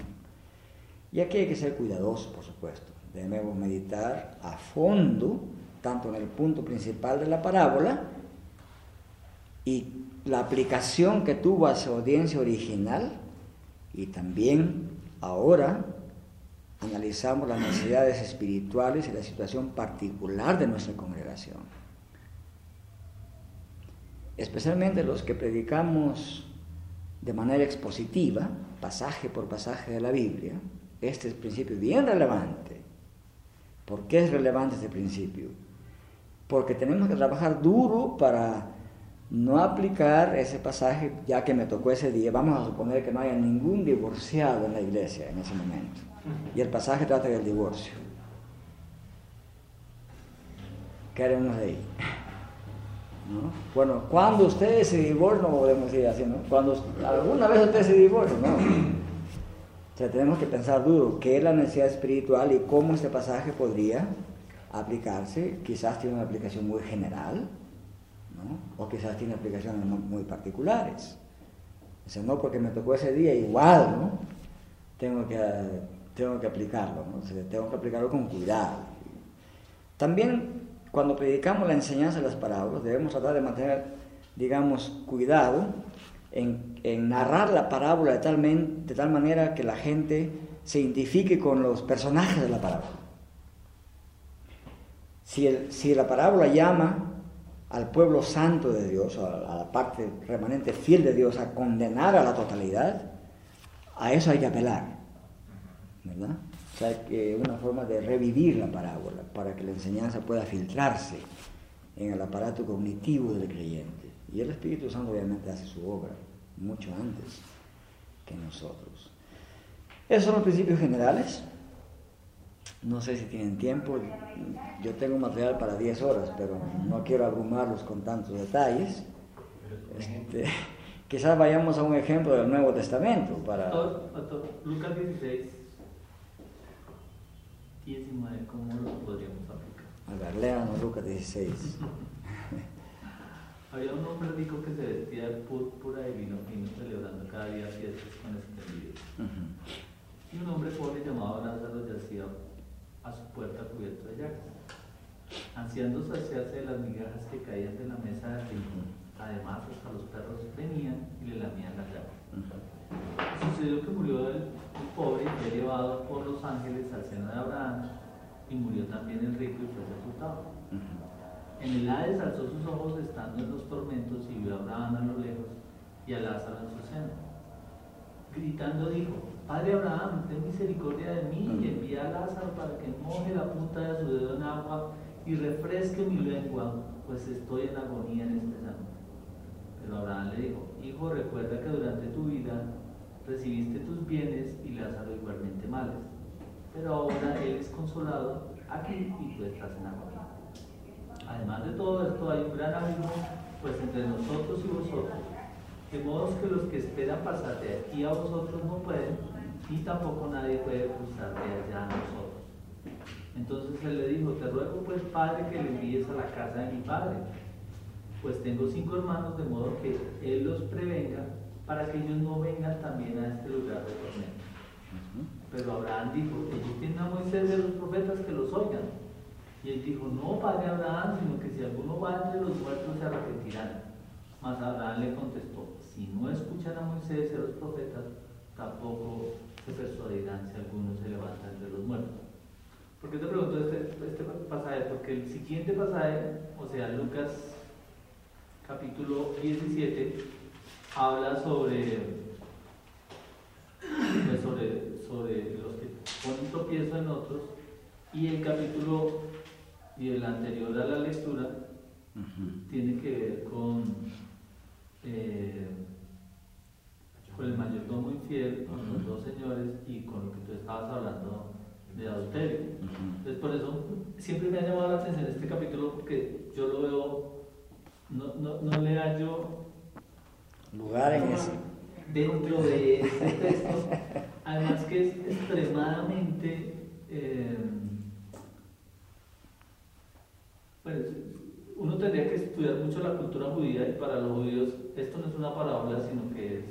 Y aquí hay que ser cuidadosos, por supuesto. Debemos meditar a fondo, tanto en el punto principal de la parábola y la aplicación que tuvo a su audiencia original y también ahora analizamos las necesidades espirituales y la situación particular de nuestra congregación. Especialmente los que predicamos de manera expositiva, pasaje por pasaje de la Biblia, este es principio bien relevante. ¿Por qué es relevante este principio? Porque tenemos que trabajar duro para no aplicar ese pasaje ya que me tocó ese día. Vamos a suponer que no haya ningún divorciado en la iglesia en ese momento. Y el pasaje trata del divorcio. ¿Qué haremos de ahí? Bueno, cuando ustedes se divorcian, no podemos decir así, ¿no? Cuando alguna vez ustedes se divorcian, ¿no? O sea, tenemos que pensar duro qué es la necesidad espiritual y cómo este pasaje podría aplicarse. Quizás tiene una aplicación muy general, ¿no? O quizás tiene aplicaciones muy particulares. O sea, no porque me tocó ese día igual, ¿no? Tengo que, tengo que aplicarlo, ¿no? tengo que aplicarlo con cuidado. También cuando predicamos la enseñanza de las parábolas, debemos tratar de mantener, digamos, cuidado en, narrar la parábola de tal, manera que la gente se identifique con los personajes de la parábola. Si, si la parábola llama al pueblo santo de Dios, a, a la parte remanente fiel de Dios, a condenar a la totalidad, a eso hay que apelar. ¿Verdad? O sea, que una forma de revivir la parábola para que la enseñanza pueda filtrarse en el aparato cognitivo del creyente. Y el Espíritu Santo obviamente hace su obra mucho antes que nosotros. Esos son los principios generales. No sé si tienen tiempo. Yo tengo material para 10 horas, pero no quiero abrumarlos con tantos detalles. Este, [laughs] quizás vayamos a un ejemplo del Nuevo Testamento para... Lucas 16 19, ¿cómo lo podríamos aplicar? A ver, léanos Lucas 16. [laughs] Había un hombre rico que se vestía de púrpura y vino fino celebrando cada día fiestas con este Uh Y un hombre pobre llamado Lázaro yacía a su puerta cubierto de llagas, ansiando saciarse de las migajas que caían de la mesa de rico. Además, hasta los perros venían y le lamían las llagas. Sucedió que murió el, pobre y fue llevado por los ángeles al seno de Abraham, y murió también el rico y fue sepultado. En el Hades alzó sus ojos estando en los tormentos y vio a Abraham a lo lejos y a Lázaro en su seno. Gritando dijo, Padre Abraham, ten misericordia de mí y envía a Lázaro para que moje la punta de su dedo en agua y refresque mi lengua, pues estoy en agonía en este santo. Pero Abraham le dijo, Hijo, recuerda que durante tu vida recibiste tus bienes y Lázaro igualmente males. Pero ahora él es consolado aquí y tú estás en agonía. Además de todo esto hay un gran abismo pues entre nosotros y vosotros, de modo que los que esperan pasar de aquí a vosotros no pueden, y tampoco nadie puede cruzar de allá a nosotros. Entonces él le dijo, te ruego pues Padre que le envíes a la casa de mi Padre pues tengo cinco hermanos, de modo que él los prevenga para que ellos no vengan también a este lugar de tormento. Pero Abraham dijo, ellos tienen a Moisés de los profetas que los oigan. Y él dijo, no, padre Abraham, sino que si alguno va entre los muertos se arrepentirán. Mas Abraham le contestó, si no escuchan a Moisés y a los profetas, tampoco se persuadirán si alguno se levanta entre los muertos. ¿Por qué te pregunto este, este pasaje? Porque el siguiente pasaje, o sea, Lucas capítulo 17, habla sobre, pues, sobre, sobre los que ponen tropiezo en otros, y el capítulo y el anterior a la lectura tiene que ver con, eh, con el mayordomo infiel, con los dos señores y con lo que tú estabas hablando de adulterio. Entonces, por eso siempre me ha llamado la atención este capítulo porque yo lo veo no, no, no le hallo lugar en ese. Dentro de este texto, además que es extremadamente. Eh, pues, uno tendría que estudiar mucho la cultura judía y para los judíos esto no es una parábola, sino que es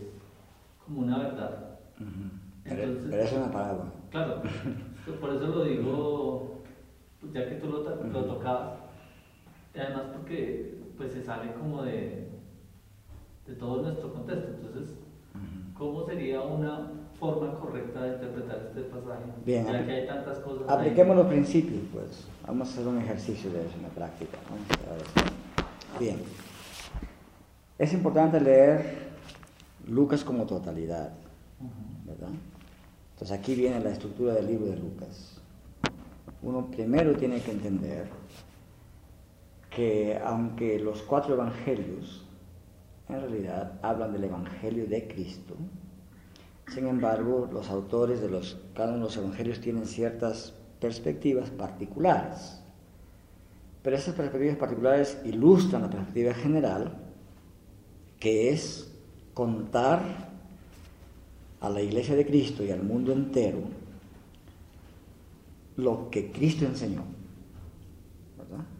como una verdad. pero, es una parábola. Claro, [laughs] por eso lo digo, ya que tú lo, lo tocabas, y además porque pues se sale como de, de todo nuestro contexto. Entonces, ¿cómo sería una forma correcta de interpretar este pasaje? Bien, ya que hay tantas cosas. ahí. Apliquemos los principios, pues. Vamos a hacer un ejercicio de eso en la práctica. Bien. Es importante leer Lucas como totalidad. ¿verdad? Entonces aquí viene la estructura del libro de Lucas. Uno primero tiene que entender que aunque los cuatro evangelios en realidad hablan del evangelio de Cristo, sin embargo los autores de los, uno de los evangelios tienen ciertas perspectivas particulares. Pero esas perspectivas particulares ilustran la perspectiva general, que es contar a la iglesia de Cristo y al mundo entero lo que Cristo enseñó.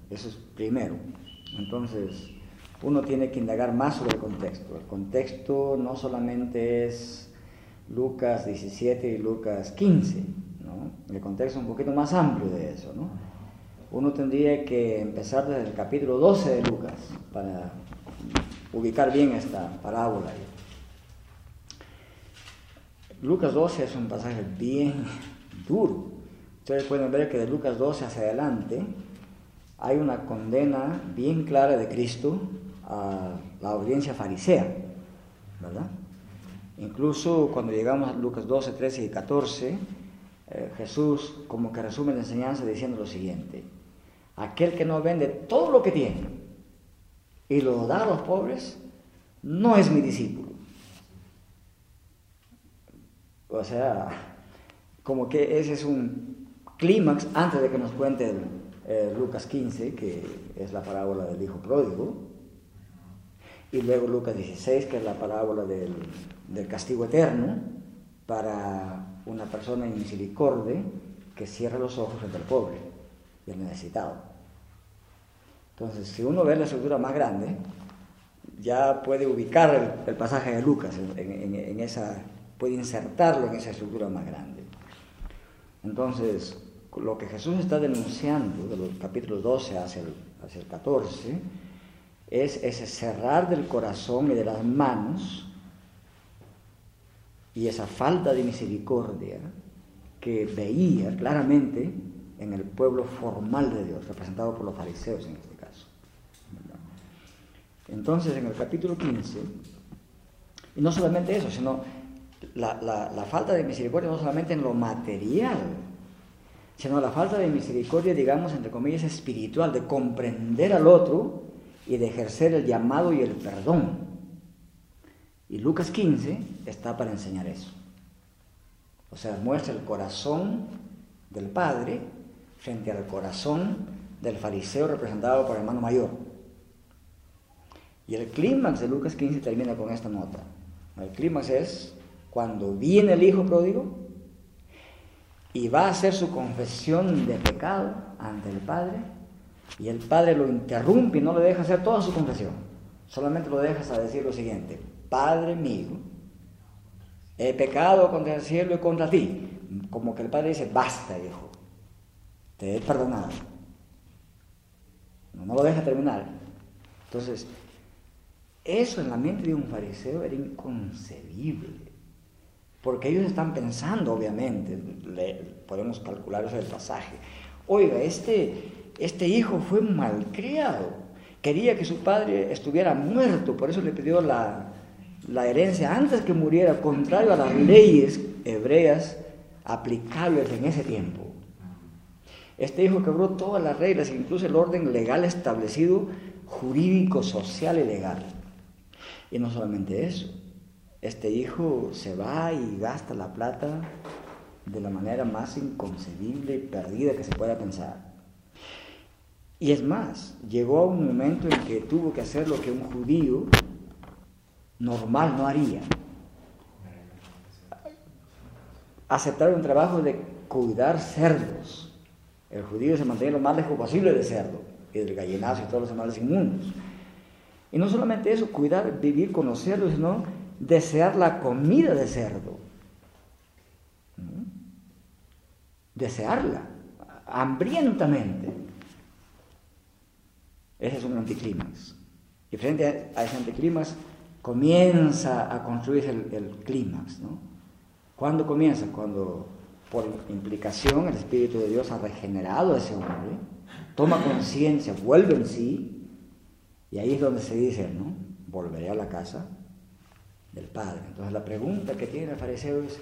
Eso es primero. Entonces, uno tiene que indagar más sobre el contexto. El contexto no solamente es Lucas 17 y Lucas 15, ¿no? El contexto es un poquito más amplio de eso, ¿no? Uno tendría que empezar desde el capítulo 12 de Lucas para ubicar bien esta parábola. Lucas 12 es un pasaje bien duro. Ustedes pueden ver que de Lucas 12 hacia adelante hay una condena bien clara de Cristo a la audiencia farisea, ¿verdad? Incluso cuando llegamos a Lucas 12, 13 y 14, eh, Jesús como que resume la enseñanza diciendo lo siguiente, aquel que no vende todo lo que tiene y lo da a los pobres, no es mi discípulo. O sea, como que ese es un clímax antes de que nos cuente eh, Lucas 15, que es la parábola del hijo pródigo, y luego Lucas 16, que es la parábola del, del castigo eterno para una persona en misericordia que cierra los ojos frente al pobre y al necesitado. Entonces, si uno ve la estructura más grande, ya puede ubicar el, el pasaje de Lucas en, en- en esa, puede insertarlo en esa estructura más grande. Entonces, lo que Jesús está denunciando de los capítulos 12 hacia el, hacia el 14 es ese cerrar del corazón y de las manos y esa falta de misericordia que veía claramente en el pueblo formal de Dios, representado por los fariseos en este caso. Entonces, en el capítulo 15, y no solamente eso, sino la- la falta de misericordia no solamente en lo material, sino la falta de misericordia, digamos, entre comillas, espiritual, de comprender al otro y de ejercer el llamado y el perdón. Y Lucas 15 está para enseñar eso. O sea, muestra el corazón del Padre frente al corazón del fariseo representado por el hermano mayor. Y el clímax de Lucas 15 termina con esta nota. El clímax es cuando viene el hijo pródigo y va a hacer su confesión de pecado ante el Padre y el Padre lo interrumpe y no le deja hacer toda su confesión. Solamente lo deja hasta decir lo siguiente, Padre mío, he pecado contra el cielo y contra ti. Como que el Padre dice, basta hijo, te he perdonado. No, lo deja terminar. Entonces, eso en la mente de un fariseo era inconcebible. Porque ellos están pensando, obviamente, podemos calcular eso del pasaje. Oiga, este, este hijo fue malcriado. Quería que su padre estuviera muerto, por eso le pidió la, herencia antes que muriera, contrario a las leyes hebreas aplicables en ese tiempo. Este hijo quebró todas las reglas, incluso el orden legal establecido, jurídico, social y legal. Y no solamente eso, este hijo se va y gasta la plata de la manera más inconcebible y perdida que se pueda pensar. Y es más, llegó a un momento en que tuvo que hacer lo que un judío normal no haría. Aceptar un trabajo de cuidar cerdos. El judío se mantenía lo más lejos posible del cerdo y del gallinazo y todos los animales inmundos. Y no solamente eso, cuidar, vivir con los cerdos, sino desear la comida de cerdo. Desearla, hambrientamente. Ese es un anticlímax. Y frente a ese anticlímax comienza a construirse el, el clímax, ¿no? ¿Cuándo comienza? Cuando por implicación el Espíritu de Dios ha regenerado a ese hombre, toma conciencia, vuelve en sí, y ahí es donde se dice, ¿no? Volveré a la casa del Padre. Entonces la pregunta que tiene el fariseo es,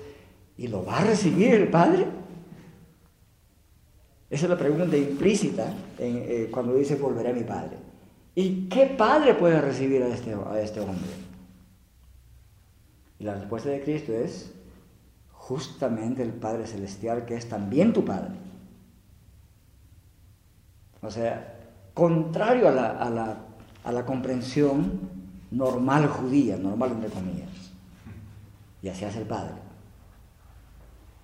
¿y lo va a recibir el Padre? Esa es la pregunta implícita eh, cuando dice volveré a mi Padre. ¿Y qué Padre puede recibir a este, a este hombre? Y la respuesta de Cristo es justamente el Padre Celestial que es también tu Padre. O sea, contrario a la, a la, a la comprensión normal judía, normal entre comillas. Y así hace el Padre.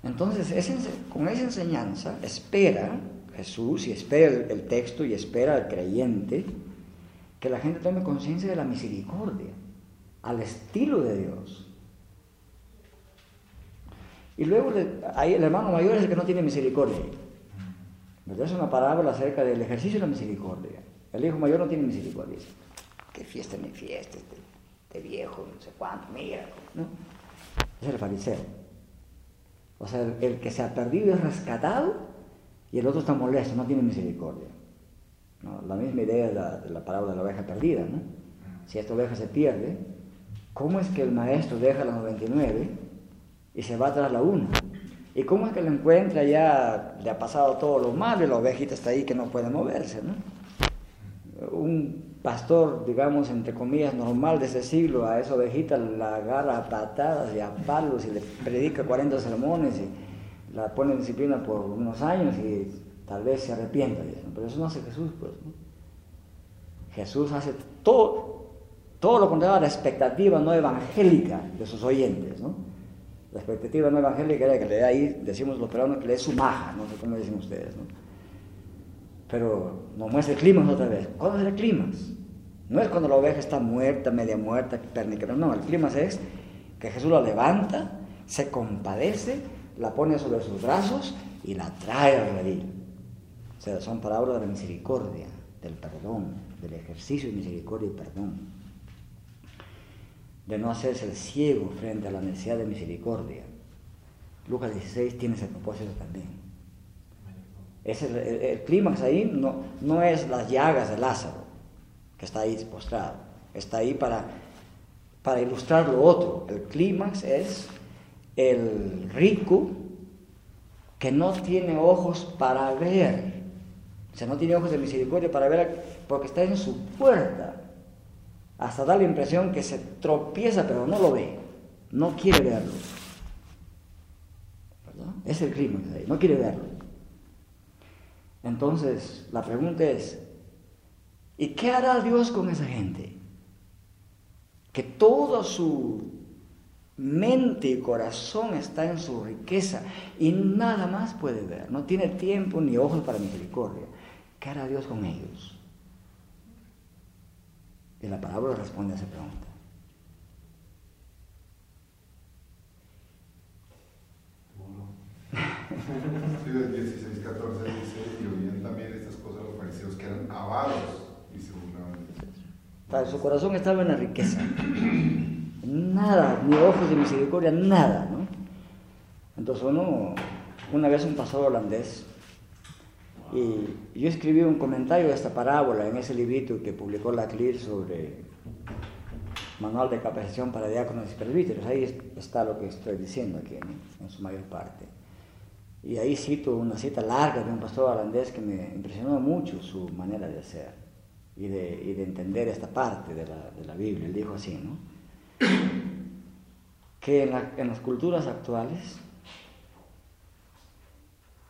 Entonces, con esa enseñanza, espera Jesús y espera el, texto y espera al creyente que la gente tome conciencia de la misericordia, al estilo de Dios. Y luego ahí el hermano mayor es el que no tiene misericordia. Es una parábola acerca del ejercicio de la misericordia. El hijo mayor no tiene misericordia. ¿Qué fiesta ni fiesta? Este, este, viejo, no sé cuánto, mira. ¿no? Es el fariseo. O sea, el, que se ha perdido es rescatado y el otro está molesto, no tiene misericordia. La misma idea de la, de la parábola de la oveja perdida. ¿no? Si esta oveja se pierde, ¿cómo es que el maestro deja la 99 y se va tras la una? ¿Y cómo es que lo encuentra ya, le ha pasado todo lo malo y la ovejita está ahí que no puede moverse? ¿no? Un pastor, digamos, entre comillas, normal de ese siglo, a esa ovejita la agarra a patadas y a palos y le predica 40 sermones y la pone en disciplina por unos años y tal vez se arrepienta. Pero eso no hace Jesús, pues. Jesús hace todo, todo lo contrario a la expectativa no evangélica de sus oyentes, ¿no? La expectativa no evangélica era que le dé ahí, decimos los peruanos, que le dé su maja, no sé cómo dicen ustedes. Pero nos muestra el clímax otra vez. ¿Cuándo es el clímax? No es cuando la oveja está muerta, media muerta, pernicada. No, el clímax es que Jesús la levanta, se compadece, la pone sobre sus brazos y la trae al redil. O sea, son palabras de la misericordia, del perdón, del ejercicio de misericordia y perdón. De no hacerse el ciego frente a la necesidad de misericordia. Lucas 16 tiene ese propósito también. Es el, clímax ahí no, no es las llagas de Lázaro, que está ahí postrado. Está ahí para, para ilustrar lo otro. El clímax es el rico que no tiene ojos para ver. O sea, no tiene ojos de misericordia para ver porque está en su puerta. Hasta da la impresión que se tropieza pero no lo ve. No quiere verlo. Es el clímax ahí. No quiere verlo. Entonces, la pregunta es, ¿y qué hará Dios con esa gente? Que toda su mente y corazón está en su riqueza y nada más puede ver, no tiene tiempo ni ojos para misericordia. ¿Qué hará Dios con ellos? Y la palabra responde a esa pregunta. [laughs] Sí, del 16, 14 dice, y oían también estas cosas los fariseos que eran avaros y se burlaban Su corazón estaba en la riqueza. Nada, ni ojos de misericordia, nada, ¿no? Entonces uno, una vez un pastor holandés, y yo escribí un comentario de esta parábola en ese librito que publicó la CLIR sobre Manual de Capacitación para Diáconos y Presbíteros. Ahí está lo que estoy diciendo aquí, en su mayor parte. Y ahí cito una cita larga de un pastor holandés que me impresionó mucho su manera de hacer y de, y de entender esta parte de la, de la, Biblia. Él dijo así, ¿no? Que en, en las culturas actuales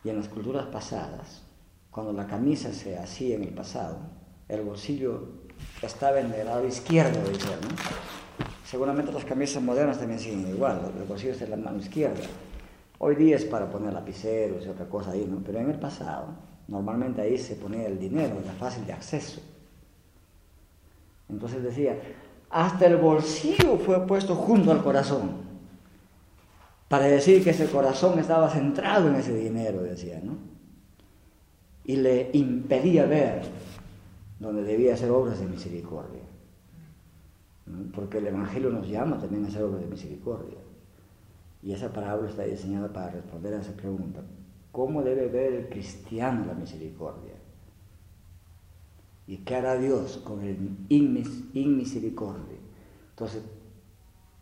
y en las culturas pasadas, cuando la camisa se hacía en el pasado, el bolsillo estaba en el lado izquierdo, dice, ¿no? Seguramente las camisas modernas también siguen igual, el bolsillo está en la mano izquierda. Hoy día es para poner lapiceros y otra cosa ahí, ¿no? Pero en el pasado, normalmente ahí se ponía el dinero, era fácil de acceso. Entonces decía, hasta el bolsillo fue puesto junto al corazón, para decir que ese corazón estaba centrado en ese dinero, decía, ¿no? Y le impedía ver donde debía hacer obras de misericordia. Porque el Evangelio nos llama también a hacer obras de misericordia. Y esa parábola está diseñada para responder a esa pregunta. ¿Cómo debe ver el cristiano la misericordia? ¿Y qué hará Dios con el inmisericordia? Entonces,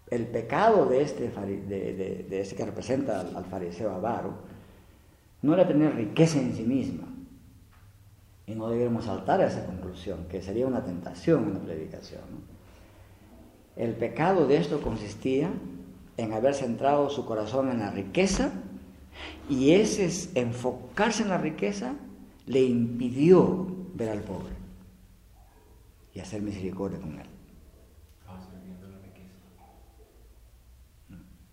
el pecado de este, de, este que representa al, fariseo avaro no era tener riqueza en sí misma. Y no debemos saltar a esa conclusión, que sería una tentación en la predicación. El pecado de esto consistía en haber centrado su corazón en la riqueza y ese enfocarse en la riqueza le impidió ver al pobre y hacer misericordia con él.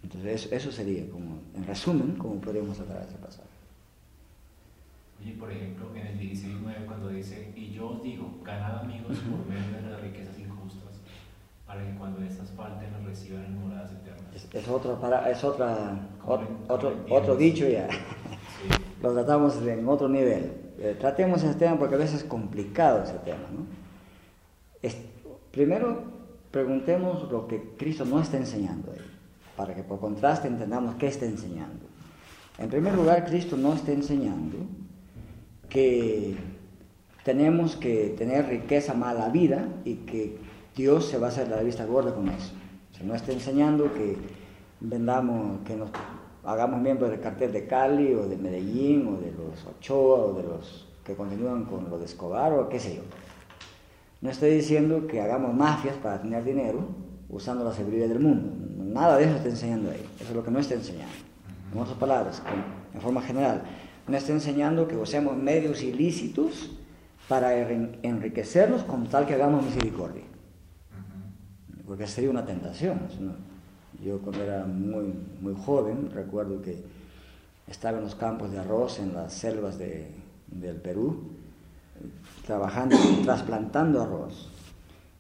Entonces eso, sería como, en resumen, como podríamos tratar ese pasaje. Oye, por ejemplo, en el 16.9 cuando dice, y yo os digo, ganad amigos por medio de las riquezas para que cuando estas falten nos reciban en moradas eternas. Es, es, otro, para, es otra, otro, otro, dicho ya. [laughs] Lo tratamos en otro nivel. Eh, tratemos ese tema porque a veces es complicado ese tema. ¿no? primero, preguntemos lo que Cristo no está enseñando ahí para que por contraste entendamos qué está enseñando. En primer lugar, Cristo no está enseñando que tenemos que tener riqueza mala vida y que Dios se va a hacer la vista gorda con eso. O no está enseñando que vendamos, que nos hagamos miembros del cartel de Cali o de Medellín o de los Ochoa o de los que continúan con lo de Escobar o qué sé yo. No estoy diciendo que hagamos mafias para tener dinero usando la sabiduría del mundo. Nada de eso está enseñando ahí. Eso es lo que no está enseñando. En otras palabras, en forma general, no está enseñando que usemos medios ilícitos para enriquecernos con tal que hagamos misericordia. Porque sería una tentación. Yo cuando era muy, muy joven recuerdo que estaba en los campos de arroz, en las selvas de, del Perú, trabajando, [coughs] trasplantando arroz.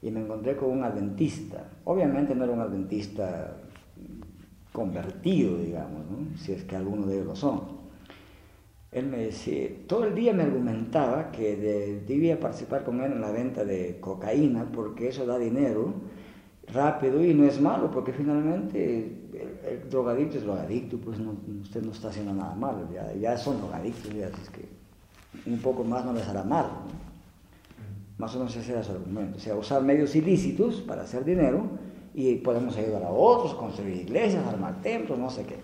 Y me encontré con un adventista. Obviamente no era un adventista convertido, digamos, si es que alguno de ellos lo son. Él me decía, todo el día me argumentaba que debía participar con él en la venta de cocaína porque eso da dinero rápido y no es malo porque finalmente el, drogadicto es drogadicto, pues usted no está haciendo nada malo, ya, son drogadictos, ya, es que un poco más no les hará mal. Más o menos ese era su argumento, o sea, usar medios ilícitos para hacer dinero y podemos ayudar a otros, construir iglesias, armar templos, no sé qué.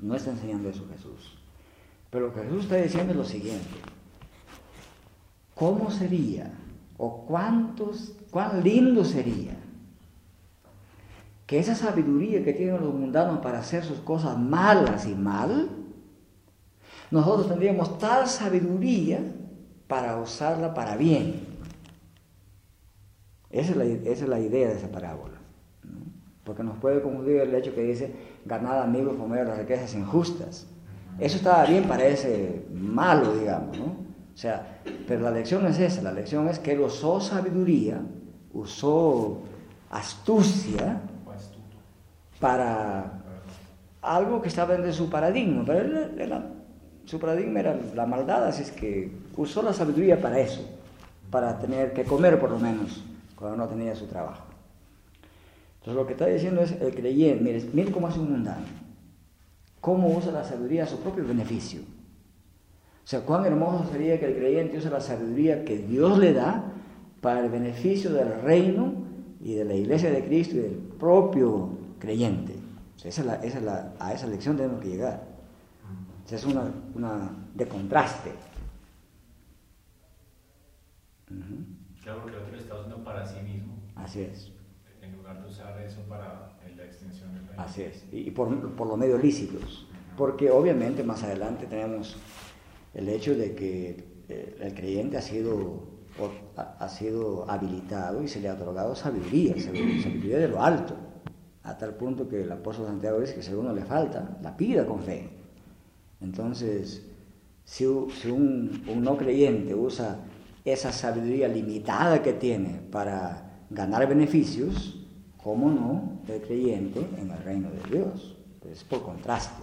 No está enseñando eso Jesús. Pero lo que Jesús está diciendo es lo siguiente. ¿Cómo sería o cuántos, cuán lindo sería que esa sabiduría que tienen los mundanos para hacer sus cosas malas y mal, nosotros tendríamos tal sabiduría para usarla para bien? Esa es la, idea de esa parábola. Porque nos puede confundir el hecho que dice, ganad amigos por medio de las riquezas injustas. Eso estaba bien para ese malo, digamos. O sea, pero la lección es esa, la lección es que él usó sabiduría, usó astucia para algo que estaba dentro de su paradigma, pero su paradigma era la maldad, así es que usó la sabiduría para eso, para tener que comer por lo menos cuando no tenía su trabajo. Entonces lo que está diciendo es el creyente, mire, mire cómo hace un mundano, cómo usa la sabiduría a su propio beneficio. O sea, cuán hermoso sería que el creyente use la sabiduría que Dios le da para el beneficio del reino y de la iglesia de Cristo y del propio creyente. O sea, esa es la, a esa lección tenemos que llegar. O sea, es una, una de contraste. Claro, porque otro está usando para sí mismo. Así es. En lugar de usar eso para la extensión del reino. Así es. Y por, por los medios lícitos. Porque obviamente más adelante tenemos el hecho de que eh, el creyente ha sido, ha sido habilitado y se le ha otorgado sabiduría, sabiduría de lo alto, a tal punto que el apóstol Santiago dice que si a uno le falta, la pida con fe. Entonces, si, un no creyente usa esa sabiduría limitada que tiene para ganar beneficios, ¿cómo no el creyente en el reino de Dios? Pues por contraste.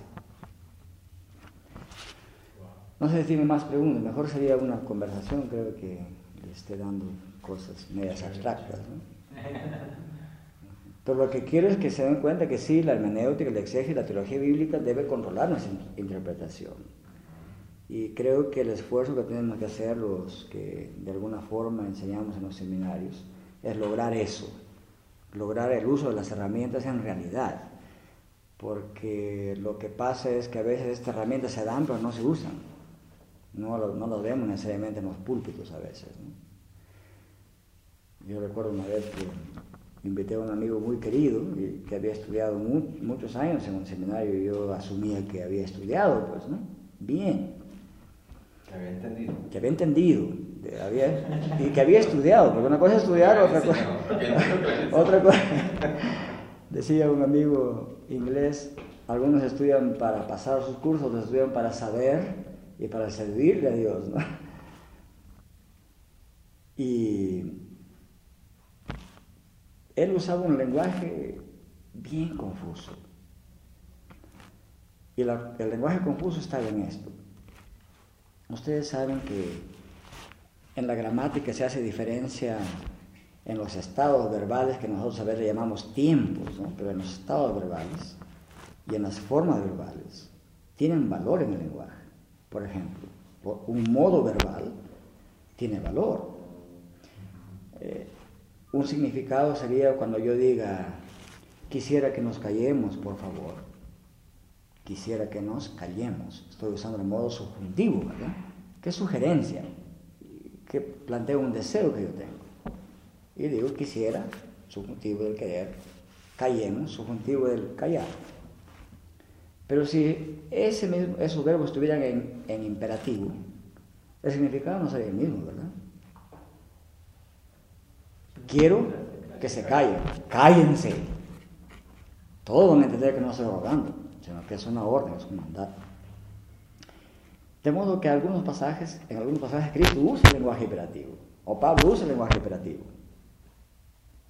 No sé si tiene más preguntas, mejor sería una conversación, creo que le esté dando cosas medias abstractas. [laughs] Pero lo que quiero es que se den cuenta que sí, la hermenéutica, el exégesis y la teología bíblica debe controlar nuestra interpretación. Y creo que el esfuerzo que tenemos que hacer los que de alguna forma enseñamos en los seminarios es lograr eso, lograr el uso de las herramientas en realidad. Porque lo que pasa es que a veces estas herramientas se dan pero no se usan. No no vemos necesariamente en los púlpitos a veces. Yo recuerdo una vez que invité a un amigo muy querido que había estudiado muchos años en un seminario y yo asumía que había estudiado, pues, ¿no? Bien. Que había entendido. Que había entendido. y que había estudiado, porque una cosa es estudiar, otra cosa. otra cosa. Decía un amigo inglés, algunos estudian para pasar sus cursos, otros estudian para saber y para servirle a Dios, ¿no? Y él usaba un lenguaje bien confuso. Y el lenguaje confuso está en esto. Ustedes saben que en la gramática se hace diferencia en los estados verbales, que nosotros a veces llamamos tiempos, ¿no? pero en los estados verbales y en las formas verbales tienen valor en el lenguaje. Por ejemplo, un modo verbal tiene valor. Eh, un significado sería cuando yo diga, quisiera que nos callemos, por favor. Quisiera que nos callemos. Estoy usando el modo subjuntivo, ¿verdad? ¿Qué sugerencia? Que planteo un deseo que yo tengo. Y digo, quisiera, subjuntivo del querer, callemos, subjuntivo del callar. Pero si ese mismo, esos verbos estuvieran en, en imperativo, el significado no sería el mismo, ¿verdad? Quiero que se callen. Cállense. Todos van a entender que no estoy rogando, sino que es una orden, es un mandato. De modo que algunos pasajes, en algunos pasajes Cristo usa el lenguaje imperativo, o Pablo usa el lenguaje imperativo.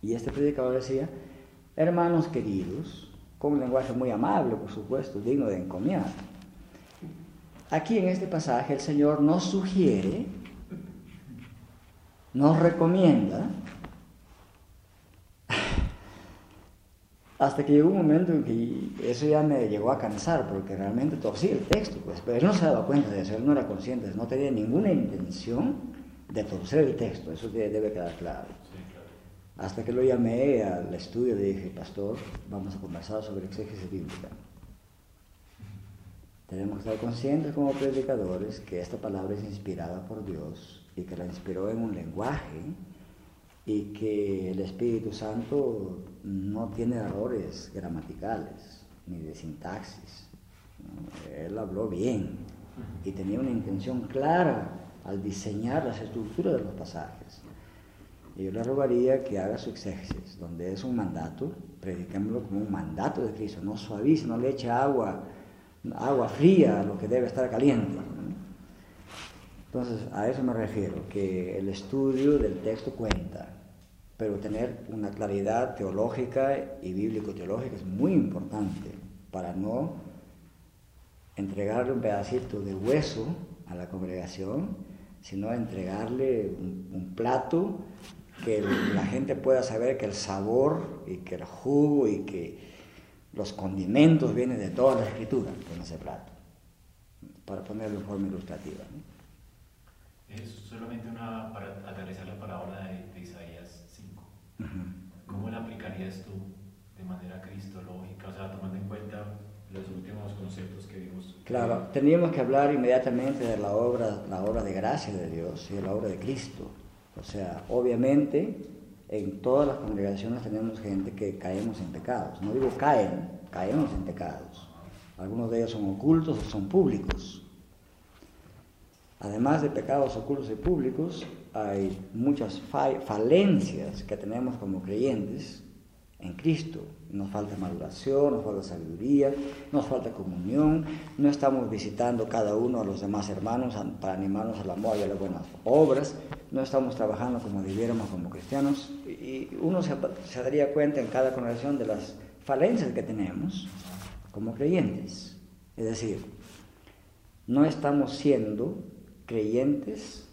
Y este predicador decía, hermanos queridos, con un lenguaje muy amable, por supuesto, digno de encomiar. Aquí en este pasaje el Señor nos sugiere, nos recomienda Hasta que llegó un momento en que eso ya me llegó a cansar, porque realmente torcí el texto, pues, pero él no se daba cuenta de eso, él no era consciente, no tenía ninguna intención de torcer el texto, eso debe quedar claro. Hasta que lo llamé al estudio y dije, pastor, vamos a conversar sobre exégesis bíblica. Tenemos que estar conscientes como predicadores que esta palabra es inspirada por Dios y que la inspiró en un lenguaje y que el Espíritu Santo no tiene errores gramaticales ni de sintaxis. Él habló bien y tenía una intención clara al diseñar las estructuras de los pasajes. Y yo le rogaría que haga su exégesis, donde es un mandato, predicémoslo como un mandato de Cristo, no suavice, no le eche agua, agua fría a lo que debe estar caliente. Entonces, a eso me refiero, que el estudio del texto cuenta, pero tener una claridad teológica y bíblico-teológica es muy importante para no entregarle un pedacito de hueso a la congregación, sino entregarle un, plato que la gente pueda saber que el sabor y que el jugo y que los condimentos vienen de toda la escritura en ese plato, para ponerlo en forma ilustrativa. Es solamente una, para aterrizar la palabra de, de Isaías 5. ¿Cómo la aplicarías tú de manera cristológica? O sea, tomando en cuenta los últimos conceptos que vimos. Claro, tendríamos que hablar inmediatamente de la obra, la obra de gracia de Dios y de la obra de Cristo. O sea, obviamente en todas las congregaciones tenemos gente que caemos en pecados. No digo caen, caemos en pecados. Algunos de ellos son ocultos o son públicos. Además de pecados ocultos y públicos, hay muchas falencias que tenemos como creyentes en Cristo. Nos falta maduración, nos falta sabiduría, nos falta comunión, no estamos visitando cada uno a los demás hermanos para animarnos al amor y a las buenas obras, no estamos trabajando como debiéramos como cristianos y uno se, se daría cuenta en cada congregación de las falencias que tenemos como creyentes. Es decir, no estamos siendo creyentes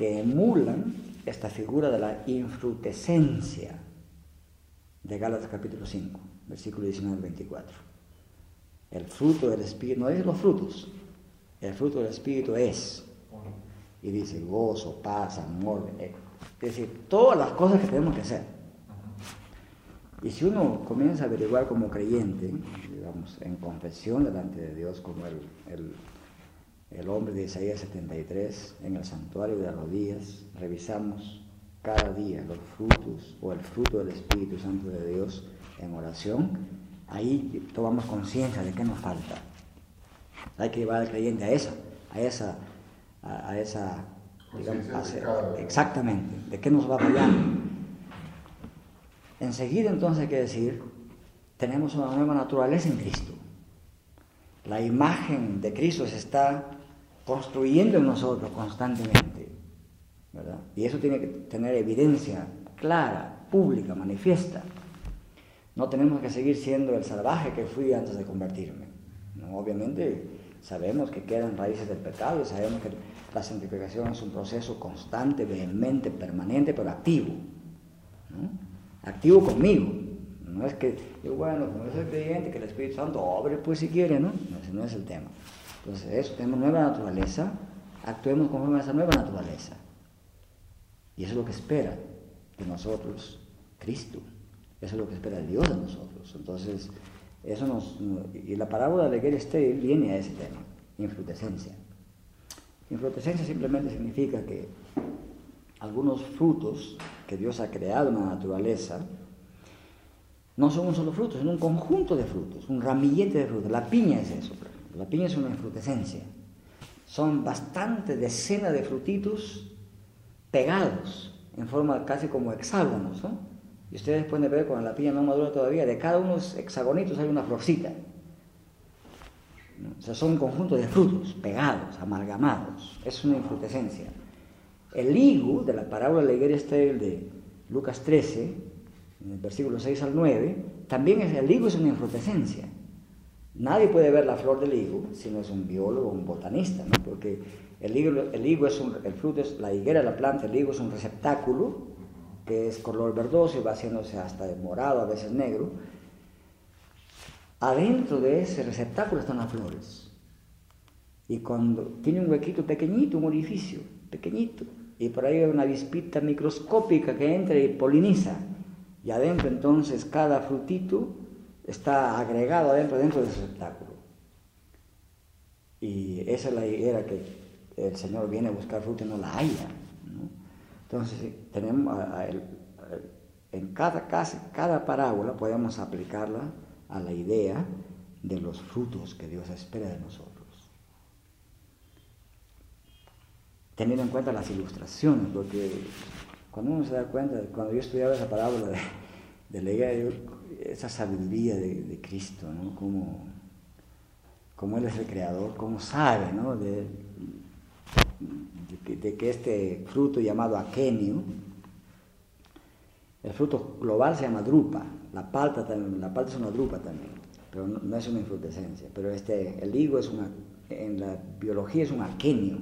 que emulan esta figura de la infrutescencia. de Gálatas capítulo 5, versículo 19 al 24. El fruto del Espíritu, no es los frutos, el fruto del Espíritu es, y dice gozo, paz, amor, es decir, todas las cosas que tenemos que hacer. Y si uno comienza a averiguar como creyente, digamos, en confesión delante de Dios, como el, hombre de Isaías 73, en el santuario de rodillas, revisamos cada día los frutos o el fruto del Espíritu Santo de Dios en oración, ahí tomamos conciencia de qué nos falta. Hay que llevar al creyente a esa, a esa, a, esa, digamos, exactamente, de qué nos va fallando. Enseguida entonces hay que decir, tenemos una nueva naturaleza en Cristo. La imagen de Cristo se está construyendo en nosotros constantemente. ¿verdad? Y eso tiene que tener evidencia clara, pública, manifiesta. No tenemos que seguir siendo el salvaje que fui antes de convertirme. Obviamente sabemos que quedan raíces del pecado y sabemos que la santificación es un proceso constante, vehemente, permanente, pero activo. activo conmigo. No es que yo, bueno, como soy creyente, que el Espíritu Santo obre pues si quiere. No, ese no es el tema. Entonces, eso, tenemos nueva naturaleza, actuemos conforme a esa nueva naturaleza. Y eso es lo que espera de nosotros Cristo. Eso es lo que espera Dios de nosotros. Entonces, eso nos. Y la parábola de Stale viene a ese tema, infrutescencia. Infrutescencia simplemente significa que algunos frutos que Dios ha creado en la naturaleza, no son un solo fruto, sino un conjunto de frutos, un ramillete de frutos. La piña es eso, la piña es una infrutescencia. Son bastante decenas de frutitos pegados en forma casi como hexágonos. ¿no? Y ustedes pueden ver cuando la piña no madura todavía, de cada uno de los hexagonitos hay una florcita. O sea, son un conjunto de frutos pegados, amalgamados. Es una infrutescencia. El higo de la parábola de higuera estéril de Lucas 13, en el versículo 6 al 9, también el higo es una infrutescencia. Nadie puede ver la flor del higo si no es un biólogo o un botanista, porque el higo, el higo es un, el fruto es la higuera, la planta, el higo es un receptáculo que es color verdoso y va haciéndose hasta morado, a veces negro. Adentro de ese receptáculo están las flores. Y cuando tiene un huequito pequeñito, un orificio pequeñito, y por ahí hay una avispita microscópica que entra y poliniza. Y adentro entonces cada frutito está agregado adentro, dentro del receptáculo. Y esa es la idea que el Señor viene a buscar fruto y no la haya. Entonces, tenemos en cada, cada parábola podemos aplicarla a la idea de los frutos que Dios espera de nosotros. teniendo en cuenta las ilustraciones, porque cuando uno se da cuenta, cuando yo estudiaba esa parábola de, de la esa sabiduría de, Cristo, ¿no? Como, como Él es el creador, cómo sabe, ¿no? De, que este fruto llamado aquenio, el fruto global se llama drupa, la palta, la palta es una drupa también, pero no, es una infrutescencia, pero este, el higo es una, en la biología es un aquenio,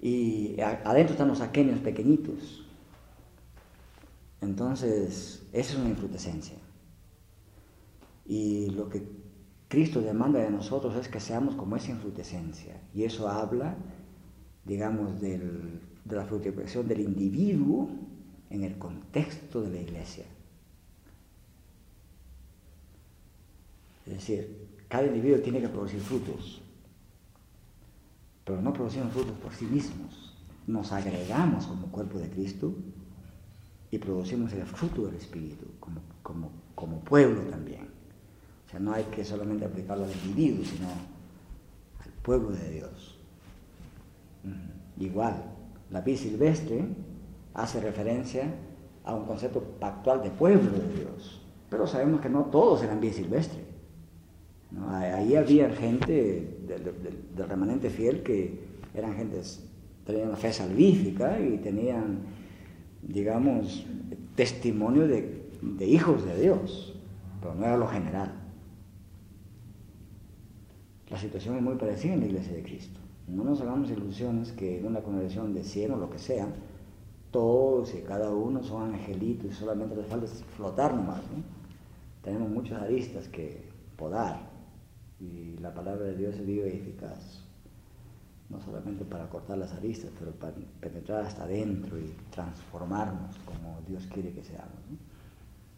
y adentro están los aquenios pequeñitos. Entonces, esa es una infrutescencia. Y lo que Cristo demanda de nosotros es que seamos como esa infrutescencia. Y eso habla, digamos, de la fructificación del individuo en el contexto de la iglesia. Es decir, cada individuo tiene que producir frutos pero no producimos frutos por sí mismos. Nos agregamos como cuerpo de Cristo y producimos el fruto del Espíritu como, como, pueblo también. O sea, no hay que solamente aplicarlo al individuo, sino al pueblo de Dios. Igual, la vida silvestre hace referencia a un concepto pactual de pueblo de Dios, pero sabemos que no todos eran vida silvestre. Ahí había gente del, remanente fiel que eran gentes, tenían una fe salvífica y tenían, digamos, testimonio de, hijos de Dios, pero no era lo general. La situación es muy parecida en la iglesia de Cristo. No nos hagamos ilusiones que en una congregación de 100 o lo que sea, todos y cada uno son angelitos y solamente les falta flotar nomás. Tenemos muchas aristas que podar y la palabra de Dios es viva y eficaz. No solamente para cortar las aristas, pero para penetrar hasta adentro y transformarnos como Dios quiere que seamos.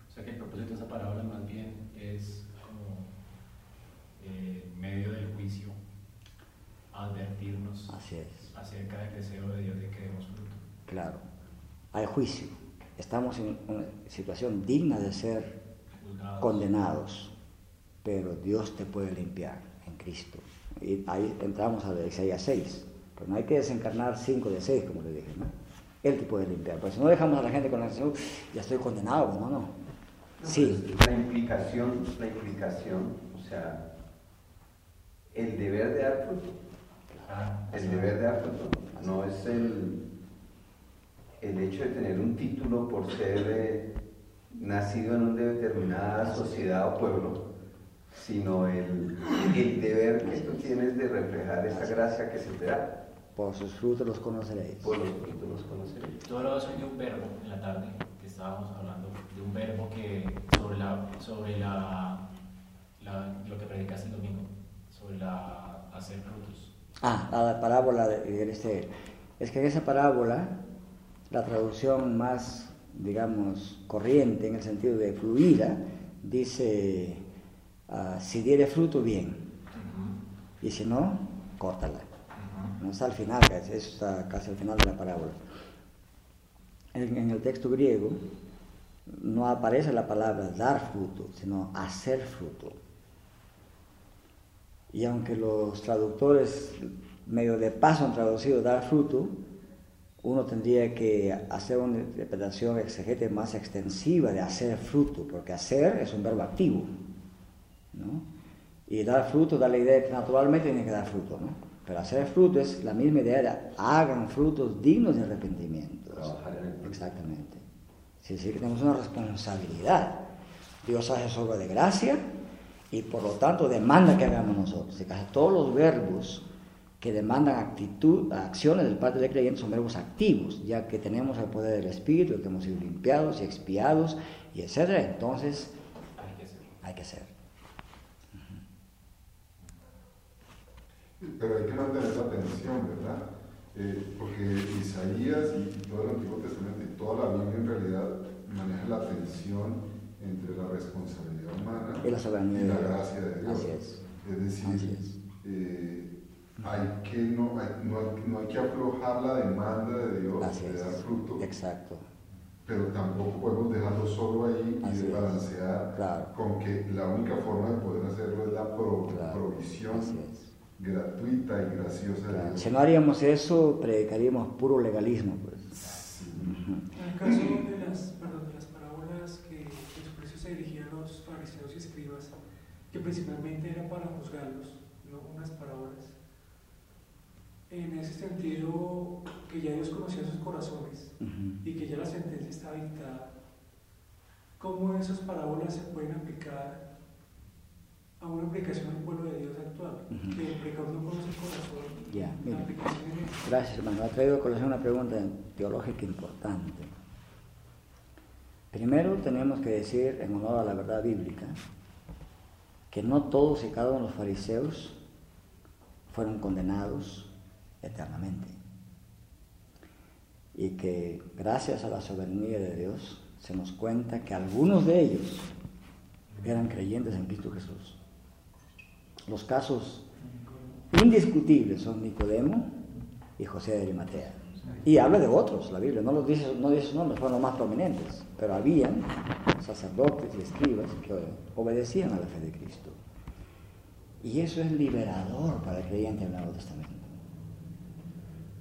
O sea que el propósito de esa parábola más bien es como eh, medio del juicio, advertirnos acerca del deseo de Dios de que demos fruto. Claro, hay juicio. Estamos en una situación digna de ser condenados, pero Dios te puede limpiar en Cristo. Y ahí entramos a Isaías 6, pero no hay que desencarnar 5 de 6, como le dije, ¿no? Él te puede limpiar. Pues si no dejamos a la gente con la sensación, ya estoy condenado, no, no. Sí. La implicación, la implicación, o sea, el deber de dar fruto. el deber de dar fruto. No es el, el hecho de tener un título por ser eh, nacido en una determinada sociedad o pueblo, sino el, el, deber que tú tienes de reflejar esa gracia que se te da. Por sus frutos los conoceréis. Por los frutos los conoceréis. Yo hablaba de un verbo en la tarde, que estábamos hablando de un verbo que sobre la, sobre la, lo que predicaste el domingo, sobre la hacer frutos. Ah, la parábola de, este. Es que en esa parábola, la traducción más, digamos, corriente, en el sentido de fluida, dice, ah, si diere fruto, bien. Y si no, córtala. No está al final, eso está casi al final de la parábola. En, el texto griego no aparece la palabra dar fruto, sino hacer fruto. Y aunque los traductores medio de paso han traducido dar fruto, uno tendría que hacer una interpretación exegete más extensiva de hacer fruto, porque hacer es un verbo activo. ¿No? Y dar fruto da la idea de que naturalmente tiene que dar fruto. ¿no? Pero hacer fruto es la misma idea de hagan frutos dignos de arrepentimiento. Exactamente. Es decir, que tenemos una responsabilidad. Dios hace su obra de gracia y por lo tanto demanda que hagamos nosotros. Y casi todos los verbos que demandan actitud, acciones del parte del creyente son verbos activos, ya que tenemos el poder del Espíritu, que hemos sido limpiados y expiados, y etcétera. Entonces, hay que hacer. Pero hay que mantener la atención, ¿verdad? Eh, porque Isaías y todo el Antiguo Testamento y toda la Biblia en realidad maneja la tensión entre la responsabilidad humana y la, gracia de Dios. es. decir, eh, hay que no, hay, no, hay, que aflojar la demanda de Dios de dar fruto. Exacto. Pero tampoco podemos dejarlo solo ahí y desbalancear con que la única forma de poder hacerlo es la provisión gratuita y graciosa de Dios. Si no haríamos eso, predicaríamos puro legalismo. Pues. En el caso de las, perdón, de las parábolas que Jesucristo se dirigía a los fariseos y escribas, que principalmente eran para juzgarlos, no unas parábolas. En ese sentido, que ya Dios conocía sus corazones y que ya la sentencia estaba dictada, ¿cómo esas parábolas se pueden aplicar a una aplicación al pueblo de Dios actual, que el pecador no conoce el corazón. Ya, mira. Gracias, hermano. Ha traído a colación una pregunta teológica importante. Primero tenemos que decir, en honor a la verdad bíblica, que no todos y cada uno de los fariseos fueron condenados eternamente. Y que gracias a la soberanía de Dios se nos cuenta que algunos de ellos eran creyentes en Cristo Jesús. Los casos indiscutibles son Nicodemo y José de Arimatea. Y habla de otros, la Biblia no los dice, no dice nombres, fueron los más prominentes, pero habían sacerdotes y escribas que obedecían a la fe de Cristo. Y eso es liberador para el creyente en el Nuevo Testamento.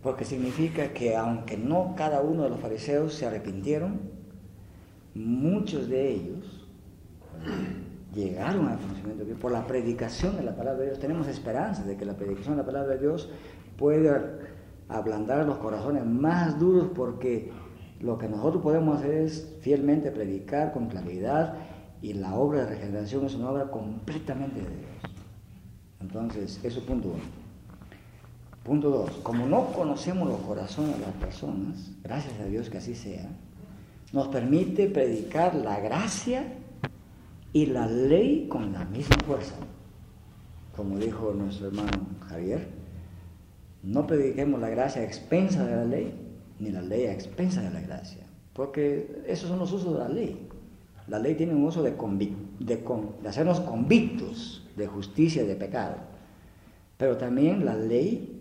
Porque significa que aunque no cada uno de los fariseos se arrepintieron, muchos de ellos llegaron al conocimiento de Dios por la predicación de la palabra de Dios. Tenemos esperanza de que la predicación de la palabra de Dios pueda ablandar los corazones más duros porque lo que nosotros podemos hacer es fielmente predicar con claridad y la obra de regeneración es una obra completamente de Dios. Entonces, eso es punto uno. Punto dos, como no conocemos los corazones de las personas, gracias a Dios que así sea, nos permite predicar la gracia y la ley con la misma fuerza. Como dijo nuestro hermano Javier, no prediquemos la gracia a expensa de la ley, ni la ley a expensa de la gracia, porque esos son los usos de la ley. La ley tiene un uso de, de, de hacernos convictos de justicia y de pecado, pero también la ley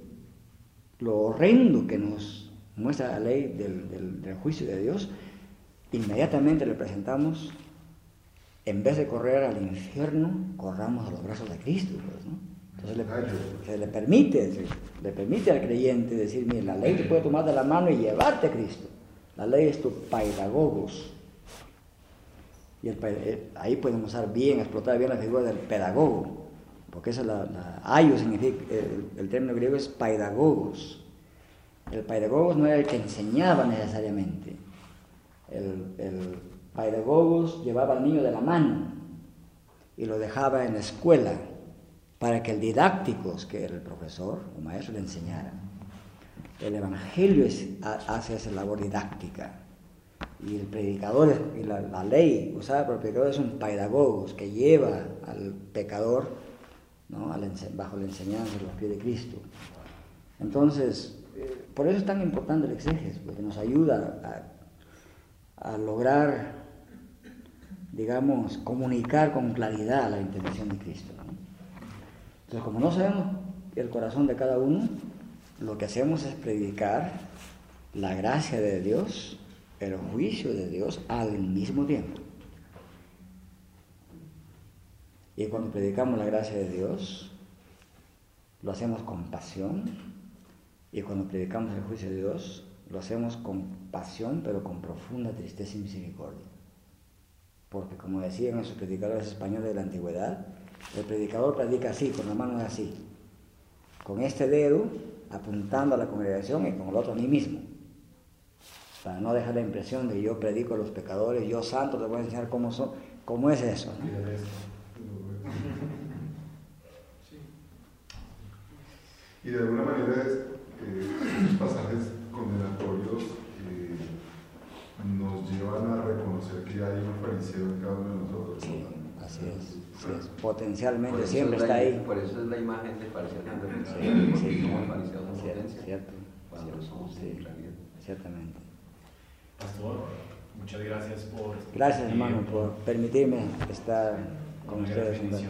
lo horrendo que nos muestra la ley del, juicio de Dios, inmediatamente le presentamos, en vez de correr al infierno, corramos a los brazos de Cristo. Pues, Entonces le, se le permite, le permite al creyente decir, mire, la ley te puede tomar de la mano y llevarte a Cristo. La ley es tu pedagogos. Y eh, ahí podemos usar bien, explotar bien la figura del pedagogo porque esa la, la significa, el, término griego es paidagogos. El paidagogos no era el que enseñaba necesariamente. El, el paidagogos llevaba al niño de la mano y lo dejaba en la escuela para que el didácticos, que era el profesor o maestro, le enseñara. El evangelio hace esa labor didáctica. Y el predicador y la, ley usada por el predicador es un paidagogos que lleva al pecador bajo la enseñanza de los pies de Cristo. Entonces, eh, por eso es tan importante el exégesis, porque nos ayuda a, lograr, digamos, comunicar con claridad la intención de Cristo. Entonces, como no sabemos el corazón de cada uno, lo que hacemos es predicar la gracia de Dios, el juicio de Dios al mismo tiempo. Y cuando predicamos la gracia de Dios, lo hacemos con pasión. Y cuando predicamos el juicio de Dios, lo hacemos con pasión, pero con profunda tristeza y misericordia. Porque como decían esos predicadores españoles de la antigüedad, el predicador predica así, con la mano así, con este dedo apuntando a la congregación y con el otro a mí mismo. Para no dejar la impresión de yo predico a los pecadores, yo santo, les voy a enseñar cómo, son, cómo es eso. Y de alguna manera eh, pasajes condenatorios nos llevan a reconocer que hay un fariseo en cada uno de nosotros. Sí, así es. Potencialmente siempre está ahí. Por eso es la imagen de fariseo sí, sí, como el fariseo de potencia. Cierto. Cuando somos sí, Ciertamente. Pastor, muchas gracias por... Gracias hermano por permitirme estar con ustedes un rato.